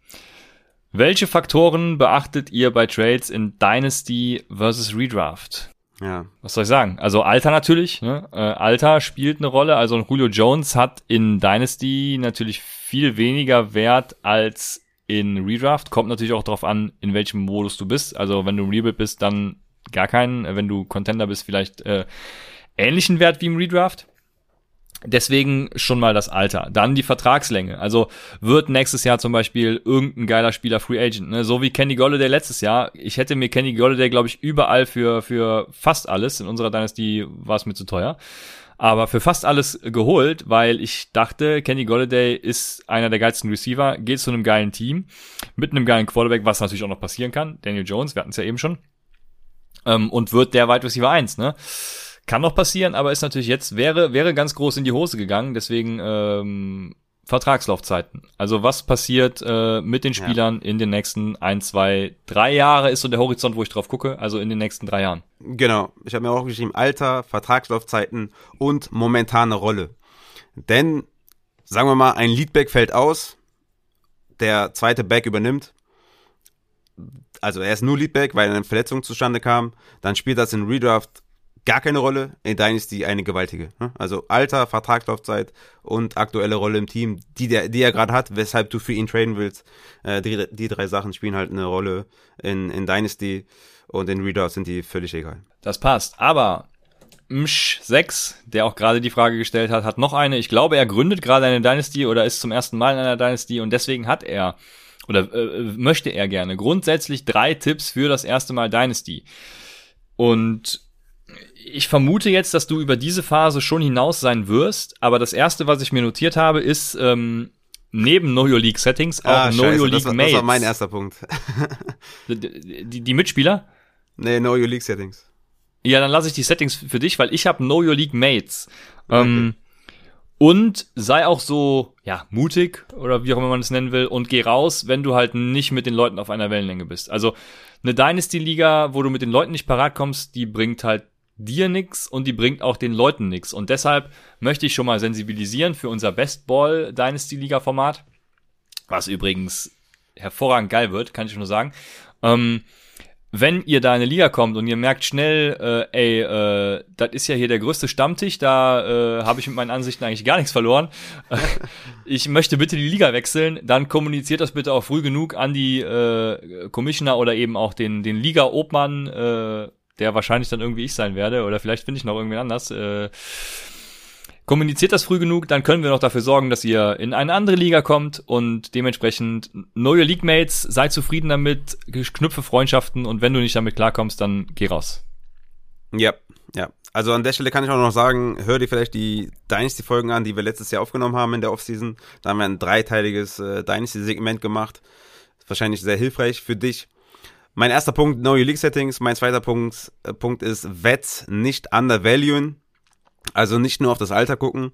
S1: Welche Faktoren beachtet ihr bei Trades in Dynasty versus Redraft?
S2: Ja.
S1: was soll ich sagen? Also Alter natürlich, ne? äh, Alter spielt eine Rolle. Also Julio Jones hat in Dynasty natürlich viel weniger Wert als in Redraft. Kommt natürlich auch darauf an, in welchem Modus du bist. Also wenn du im Rebuild bist, dann gar keinen. Wenn du Contender bist, vielleicht äh, ähnlichen Wert wie im Redraft. Deswegen schon mal das Alter. Dann die Vertragslänge. Also wird nächstes Jahr zum Beispiel irgendein geiler Spieler Free Agent, ne? so wie Kenny Golladay letztes Jahr. Ich hätte mir Kenny Golladay, glaube ich, überall für, für fast alles, in unserer Dynasty war es mir zu teuer, aber für fast alles geholt, weil ich dachte, Kenny Golladay ist einer der geilsten Receiver, geht zu einem geilen Team, mit einem geilen Quarterback, was natürlich auch noch passieren kann. Daniel Jones, wir hatten es ja eben schon. Ähm, und wird der Wide Receiver 1, ne? Kann noch passieren, aber ist natürlich jetzt, wäre, wäre ganz groß in die Hose gegangen. Deswegen ähm, Vertragslaufzeiten. Also was passiert äh, mit den Spielern ja. in den nächsten ein, zwei, drei Jahre ist so der Horizont, wo ich drauf gucke, also in den nächsten drei Jahren.
S2: Genau. Ich habe mir auch geschrieben, Alter, Vertragslaufzeiten und momentane Rolle. Denn, sagen wir mal, ein Leadback fällt aus, der zweite Back übernimmt. Also er ist nur Leadback, weil eine Verletzung zustande kam. Dann spielt das in Redraft gar keine Rolle, in Dynasty eine gewaltige. Ne? Also Alter, Vertragslaufzeit und aktuelle Rolle im Team, die, der, die er gerade hat, weshalb du für ihn traden willst. Äh, die, die drei Sachen spielen halt eine Rolle in, in Dynasty und in Readout sind die völlig egal.
S1: Das passt, aber Msch6, der auch gerade die Frage gestellt hat, hat noch eine. Ich glaube, er gründet gerade eine Dynasty oder ist zum ersten Mal in einer Dynasty und deswegen hat er oder äh, möchte er gerne grundsätzlich drei Tipps für das erste Mal Dynasty. Und ich vermute jetzt, dass du über diese Phase schon hinaus sein wirst, aber das erste, was ich mir notiert habe, ist ähm, neben Know Your League Settings auch
S2: ah,
S1: Know Your League
S2: das war,
S1: Mates.
S2: Das war mein erster Punkt.
S1: die, die, die Mitspieler?
S2: Nee, Know Your League Settings.
S1: Ja, dann lasse ich die Settings für dich, weil ich habe Know Your League Mates. Ähm, Und sei auch so, ja, mutig oder wie auch immer man es nennen will und geh raus, wenn du halt nicht mit den Leuten auf einer Wellenlänge bist. Also eine Dynasty-Liga, wo du mit den Leuten nicht parat kommst, die bringt halt dir nix und die bringt auch den Leuten nix. Und deshalb möchte ich schon mal sensibilisieren für unser Best Ball Dynasty Liga Format, was übrigens hervorragend geil wird, kann ich nur sagen. Ähm, wenn ihr da in eine Liga kommt und ihr merkt schnell, äh, ey, äh, das ist ja hier der größte Stammtisch, da äh, habe ich mit meinen Ansichten eigentlich gar nichts verloren. ich möchte bitte die Liga wechseln, dann kommuniziert das bitte auch früh genug an die äh, Commissioner oder eben auch den, den Liga-Obmann äh, der wahrscheinlich dann irgendwie ich sein werde, oder vielleicht finde ich noch irgendwen anders, äh, kommuniziert das früh genug, dann können wir noch dafür sorgen, dass ihr in eine andere Liga kommt und dementsprechend neue League Mates, sei zufrieden damit, knüpfe Freundschaften und wenn du nicht damit klarkommst, dann geh raus.
S2: Ja, ja. Also an der Stelle kann ich auch noch sagen, hör dir vielleicht die Dynasty-Folgen an, die wir letztes Jahr aufgenommen haben in der Offseason. Da haben wir ein dreiteiliges äh, Dynasty-Segment gemacht. Wahrscheinlich sehr hilfreich für dich. Mein erster Punkt, Know Your League Settings. Mein zweiter Punkt, äh, Punkt ist Wets nicht undervaluen. Also nicht nur auf das Alter gucken.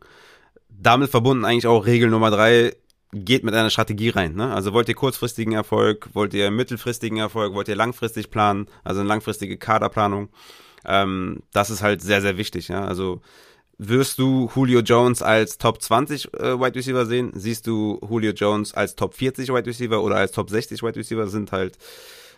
S2: Damit verbunden eigentlich auch Regel Nummer drei, geht mit einer Strategie rein. Ne? Also wollt ihr kurzfristigen Erfolg, wollt ihr mittelfristigen Erfolg, wollt ihr langfristig planen, also eine langfristige Kaderplanung. Ähm, das ist halt sehr, sehr wichtig. Ja? Also wirst du Julio Jones als Top 20 äh, Wide Receiver sehen? Siehst du Julio Jones als Top 40 Wide Receiver oder als Top 60 Wide Receiver? Sind halt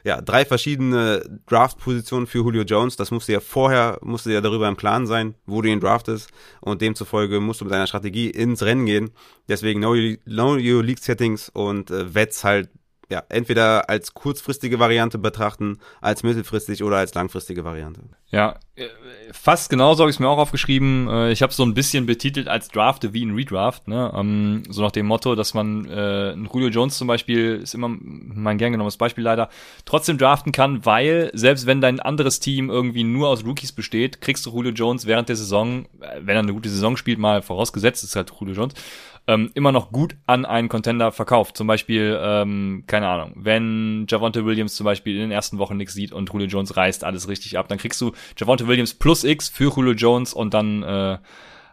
S2: ja, drei verschiedene Draft-Positionen für Julio Jones. Das musste ja vorher, musste ja darüber im Plan sein, wo du ihn draftest. Und demzufolge musst du mit deiner Strategie ins Rennen gehen. Deswegen know your, know your League Settings und äh, Wets halt ja, entweder als kurzfristige Variante betrachten, als mittelfristig oder als langfristige Variante.
S1: Ja, äh, fast genauso habe ich es mir auch aufgeschrieben. Äh, ich habe so ein bisschen betitelt als Draft wie ein Redraft, ne? Ähm, so nach dem Motto, dass man äh, ein Julio Jones zum Beispiel ist immer mein gern genommenes Beispiel leider trotzdem draften kann, weil selbst wenn dein anderes Team irgendwie nur aus Rookies besteht, kriegst du Julio Jones während der Saison, wenn er eine gute Saison spielt, mal vorausgesetzt ist halt Julio Jones, ähm, immer noch gut an einen Contender verkauft. Zum Beispiel, ähm, keine Ahnung, wenn Javonte Williams zum Beispiel in den ersten Wochen nichts sieht und Julio Jones reißt alles richtig ab, dann kriegst du Javonte Williams plus X für Julio Jones und dann äh,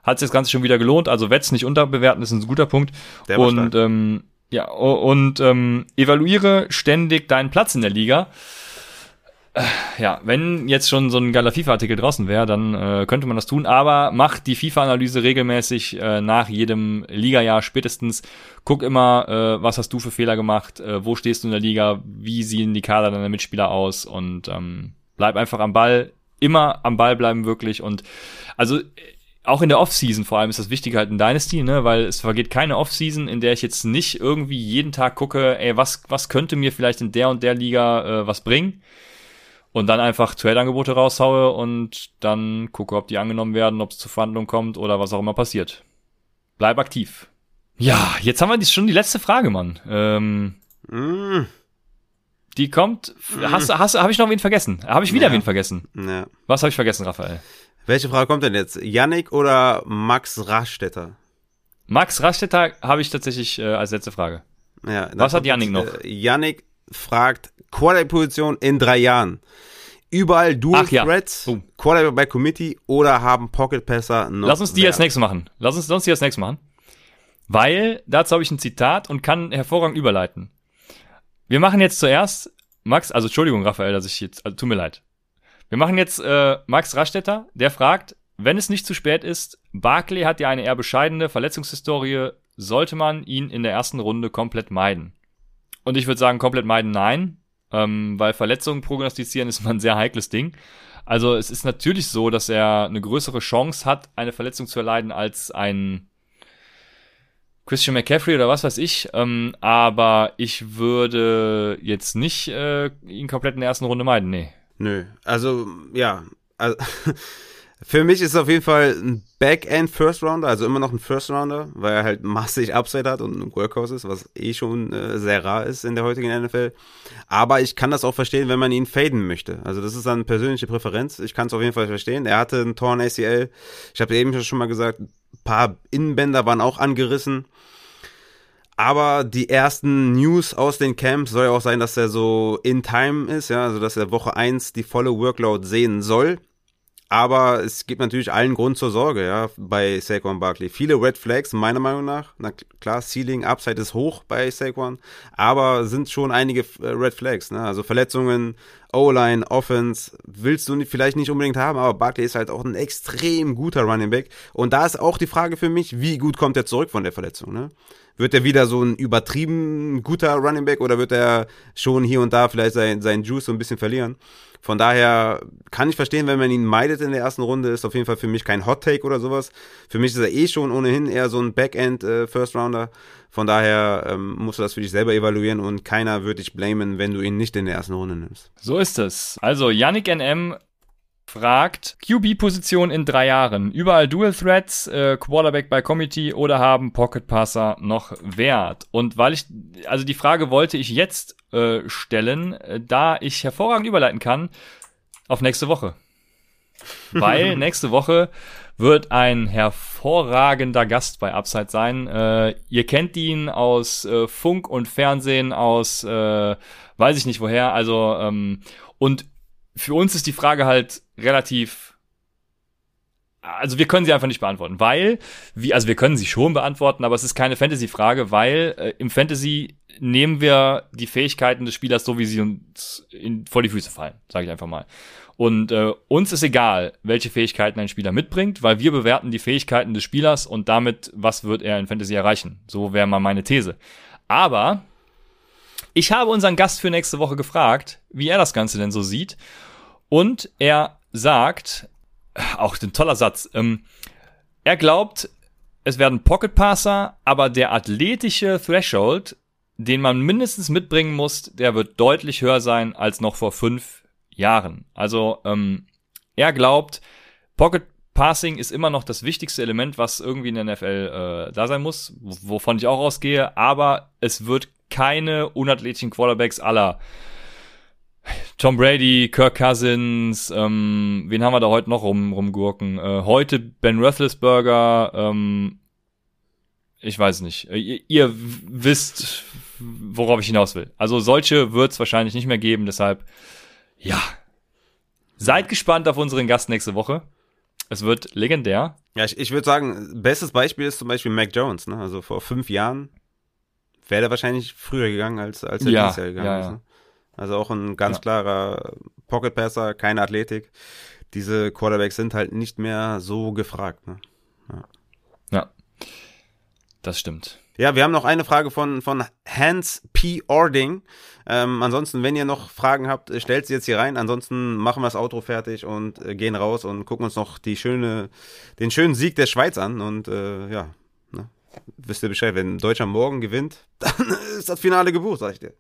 S1: hat sich das Ganze schon wieder gelohnt. Also Wets nicht unterbewerten, ist ein guter Punkt.
S2: Der
S1: und ähm, ja, und ähm, evaluiere ständig deinen Platz in der Liga ja, wenn jetzt schon so ein geiler FIFA-Artikel draußen wäre, dann äh, könnte man das tun, aber mach die FIFA-Analyse regelmäßig äh, nach jedem Liga-Jahr spätestens. Guck immer, äh, was hast du für Fehler gemacht, äh, wo stehst du in der Liga, wie sehen die Kader deiner Mitspieler aus? Und ähm, bleib einfach am Ball, immer am Ball bleiben wirklich. Und also auch in der Offseason vor allem ist das wichtig halt in Dynasty, ne, weil es vergeht keine Offseason, in der ich jetzt nicht irgendwie jeden Tag gucke, ey, was, was könnte mir vielleicht in der und der Liga äh, was bringen und dann einfach Trade-Angebote raushaue und dann gucke, ob die angenommen werden, ob es zu Verhandlungen kommt oder was auch immer passiert. Bleib aktiv. Ja, jetzt haben wir schon die letzte Frage, Mann. Ähm, mm. Die kommt. Mm. Hast, hast, habe ich noch wen vergessen? Habe ich wieder ja. wen vergessen?
S2: Ja.
S1: Was habe ich vergessen, Raphael?
S2: Welche Frage kommt denn jetzt? Yannick oder Max Rastetter?
S1: Max Rastetter habe ich tatsächlich äh, als letzte Frage.
S2: Ja,
S1: Was hat Yannick noch?
S2: Äh, Yannick fragt Quarterback-Position in drei Jahren. Überall Dual
S1: Ach, ja.
S2: Threats, oh. Quarterback Committee oder haben Pocket Passer noch.
S1: Lass uns die als nächstes machen. Lass uns, lass uns die als nächstes machen. Weil dazu habe ich ein Zitat und kann hervorragend überleiten. Wir machen jetzt zuerst Max, also Entschuldigung, Raphael, dass ich jetzt, also tut mir leid. Wir machen jetzt äh, Max Rastetter, der fragt, wenn es nicht zu spät ist, Barclay hat ja eine eher bescheidene Verletzungshistorie, sollte man ihn in der ersten Runde komplett meiden? Und ich würde sagen, komplett meiden nein, ähm, weil Verletzungen prognostizieren ist mal ein sehr heikles Ding. Also es ist natürlich so, dass er eine größere Chance hat, eine Verletzung zu erleiden als ein Christian McCaffrey oder was weiß ich. Ähm, aber ich würde jetzt nicht äh, ihn komplett in der ersten Runde meiden, nee.
S2: Nö, also ja, also, für mich ist es auf jeden Fall ein Back-End First Rounder, also immer noch ein First Rounder, weil er halt massig Upside hat und ein Workhorse ist, was eh schon äh, sehr rar ist in der heutigen NFL. Aber ich kann das auch verstehen, wenn man ihn faden möchte. Also das ist dann persönliche Präferenz. Ich kann es auf jeden Fall verstehen. Er hatte einen Torn ACL. Ich habe eben schon mal gesagt, ein paar Innenbänder waren auch angerissen. Aber die ersten News aus den Camps soll ja auch sein, dass er so in time ist, ja, also dass er Woche 1 die volle Workload sehen soll. Aber es gibt natürlich allen Grund zur Sorge, ja, bei Saquon Barkley. Viele Red Flags, meiner Meinung nach. Na klar, Ceiling, Upside ist hoch bei Saquon, aber sind schon einige äh, Red Flags, ne? Also Verletzungen, O-Line, Offense, willst du vielleicht nicht unbedingt haben, aber Barkley ist halt auch ein extrem guter Running Back. Und da ist auch die Frage für mich, wie gut kommt er zurück von der Verletzung, ne? Wird er wieder so ein übertrieben guter Running Back oder wird er schon hier und da vielleicht sein, sein Juice so ein bisschen verlieren? Von daher kann ich verstehen, wenn man ihn meidet in der ersten Runde, ist auf jeden Fall für mich kein Hot Take oder sowas. Für mich ist er eh schon ohnehin eher so ein Backend äh, First Rounder. Von daher ähm, musst du das für dich selber evaluieren und keiner würde dich blamen, wenn du ihn nicht in der ersten Runde nimmst.
S1: So ist es. Also Yannick NM fragt, QB-Position in drei Jahren. Überall Dual Threats, äh, Quarterback bei Committee oder haben Pocket Passer noch Wert? Und weil ich, also die Frage wollte ich jetzt äh, stellen, äh, da ich hervorragend überleiten kann auf nächste Woche. Weil nächste Woche wird ein hervorragender Gast bei Upside sein. Äh, ihr kennt ihn aus äh, Funk und Fernsehen, aus äh, weiß ich nicht woher. Also ähm, und für uns ist die Frage halt relativ also wir können sie einfach nicht beantworten, weil, wie, also wir können sie schon beantworten, aber es ist keine Fantasy-Frage, weil äh, im Fantasy nehmen wir die Fähigkeiten des Spielers so, wie sie uns in, vor die Füße fallen, sage ich einfach mal. Und äh, uns ist egal, welche Fähigkeiten ein Spieler mitbringt, weil wir bewerten die Fähigkeiten des Spielers und damit, was wird er in Fantasy erreichen. So wäre mal meine These. Aber ich habe unseren Gast für nächste Woche gefragt, wie er das Ganze denn so sieht. Und er sagt, auch ein toller Satz, ähm, er glaubt, es werden Pocket Passer, aber der athletische Threshold, den man mindestens mitbringen muss, der wird deutlich höher sein als noch vor fünf Jahren. Also ähm, er glaubt, Pocket Passing ist immer noch das wichtigste Element, was irgendwie in der NFL äh, da sein muss, wovon ich auch ausgehe, aber es wird keine unathletischen Quarterbacks aller Tom Brady, Kirk Cousins, ähm, wen haben wir da heute noch rum, rumgurken? Äh, heute Ben Roethlisberger, ähm, ich weiß nicht. Äh, ihr, ihr, wisst, worauf ich hinaus will. Also solche wird es wahrscheinlich nicht mehr geben, deshalb, ja. Seid gespannt auf unseren Gast nächste Woche. Es wird legendär.
S2: Ja, ich, ich würde sagen, bestes Beispiel ist zum Beispiel Mac Jones. Ne? Also vor fünf Jahren wäre er wahrscheinlich früher gegangen, als, als er
S1: ja,
S2: dieses Jahr gegangen
S1: ja,
S2: ist. Ne? Also auch ein ganz
S1: Ja.
S2: klarer Pocket Passer, keine Athletik. Diese Quarterbacks sind halt nicht mehr so gefragt. Ne?
S1: Ja. Das stimmt.
S2: Ja, wir haben noch eine Frage von, von Hans P. Ording. Ähm, ansonsten, wenn ihr noch Fragen habt, äh, stellt sie jetzt hier rein. Ansonsten machen wir das Outro fertig und äh, gehen raus und gucken uns noch die schöne, den schönen Sieg der Schweiz an. Und äh, ja, ne? wisst ihr Bescheid, wenn Deutschland morgen gewinnt, dann ist das Finale gebucht, sag ich dir.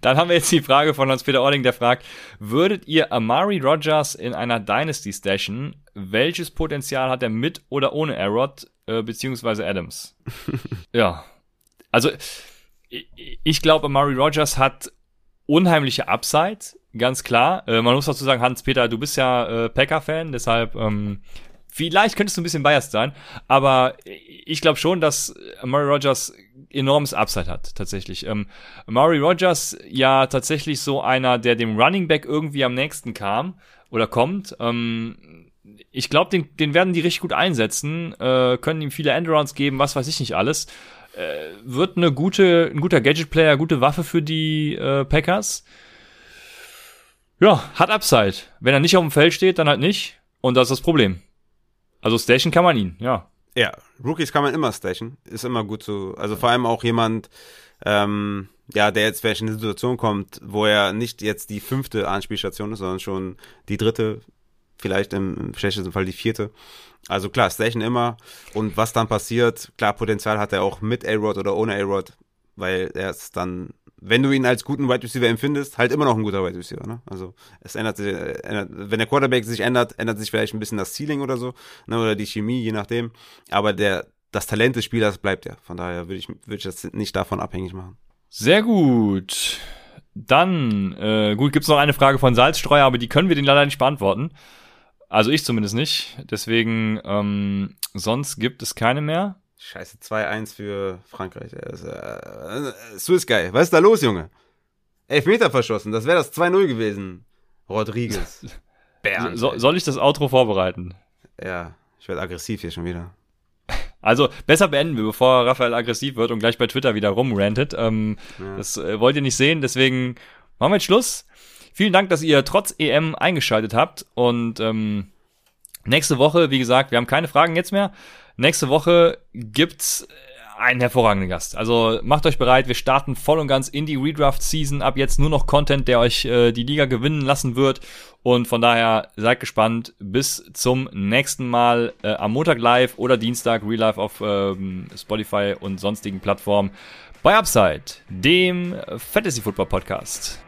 S1: Dann haben wir jetzt die Frage von Hans-Peter Ording, der fragt, würdet ihr Amari Rogers in einer Dynasty stashen? Welches Potenzial hat er mit oder ohne Arrod, äh, beziehungsweise Adams? ja. Also, ich, ich glaube, Amari Rogers hat unheimliche Upside, ganz klar. Äh, man muss dazu sagen, Hans-Peter, du bist ja äh, Packer-Fan, deshalb ähm, vielleicht könntest du ein bisschen biased sein, aber ich glaube schon, dass Amari Rogers enormes Upside hat, tatsächlich. Ähm, Amari Rogers ja tatsächlich so einer, der dem Running Back irgendwie am nächsten kam oder kommt. Ähm, ich glaube, den, den werden die richtig gut einsetzen, äh, können ihm viele Endrounds geben, was weiß ich nicht alles. Äh, wird eine gute, ein guter Gadget-Player, gute Waffe für die äh, Packers. Ja, hat Upside. Wenn er nicht auf dem Feld steht, dann halt nicht. Und das ist das Problem. Also station kann man ihn, ja.
S2: Ja, Rookies kann man immer station. Ist immer gut so. Also vor allem auch jemand, ähm, ja, der jetzt vielleicht in eine Situation kommt, wo er nicht jetzt die fünfte Anspielstation ist, sondern schon die dritte, vielleicht im, im schlechtesten Fall die vierte. Also klar, Station immer. Und was dann passiert, klar, Potenzial hat er auch mit A-Rod oder ohne A-Rod, weil er ist dann, wenn du ihn als guten Wide Receiver empfindest, halt immer noch ein guter Wide Receiver. Ne? Also es ändert sich, ändert, wenn der Quarterback sich ändert, ändert sich vielleicht ein bisschen das Ceiling oder so, ne? oder die Chemie, je nachdem. Aber der, das Talent des Spielers bleibt ja. Von daher würde ich, würde ich das nicht davon abhängig machen.
S1: Sehr gut. Dann, äh, gut, gibt's noch eine Frage von Salzstreuer, aber die können wir den leider nicht beantworten. Also ich zumindest nicht. Deswegen, ähm, sonst gibt es keine mehr.
S2: Scheiße, 2-1 für Frankreich. Das, äh, Swiss Guy, was ist da los, Junge? Elfmeter verschossen, das wäre das 2-0 gewesen. Rodriguez.
S1: Bernd, so, soll ich das Outro vorbereiten?
S2: Ja, ich werde aggressiv hier schon wieder.
S1: Also besser beenden wir, bevor Raphael aggressiv wird und gleich bei Twitter wieder rumrantet. Ähm, ja. Das äh, wollt ihr nicht sehen, deswegen machen wir jetzt Schluss. Vielen Dank, dass ihr trotz EM eingeschaltet habt. Und ähm, nächste Woche, wie gesagt, wir haben keine Fragen jetzt mehr. Nächste Woche gibt's einen hervorragenden Gast. Also macht euch bereit, wir starten voll und ganz in die Redraft-Season. Ab jetzt nur noch Content, der euch äh, die Liga gewinnen lassen wird. Und von daher seid gespannt. Bis zum nächsten Mal äh, am Montag live oder Dienstag Real Life auf ähm, Spotify und sonstigen Plattformen bei Upside, dem Fantasy Football Podcast.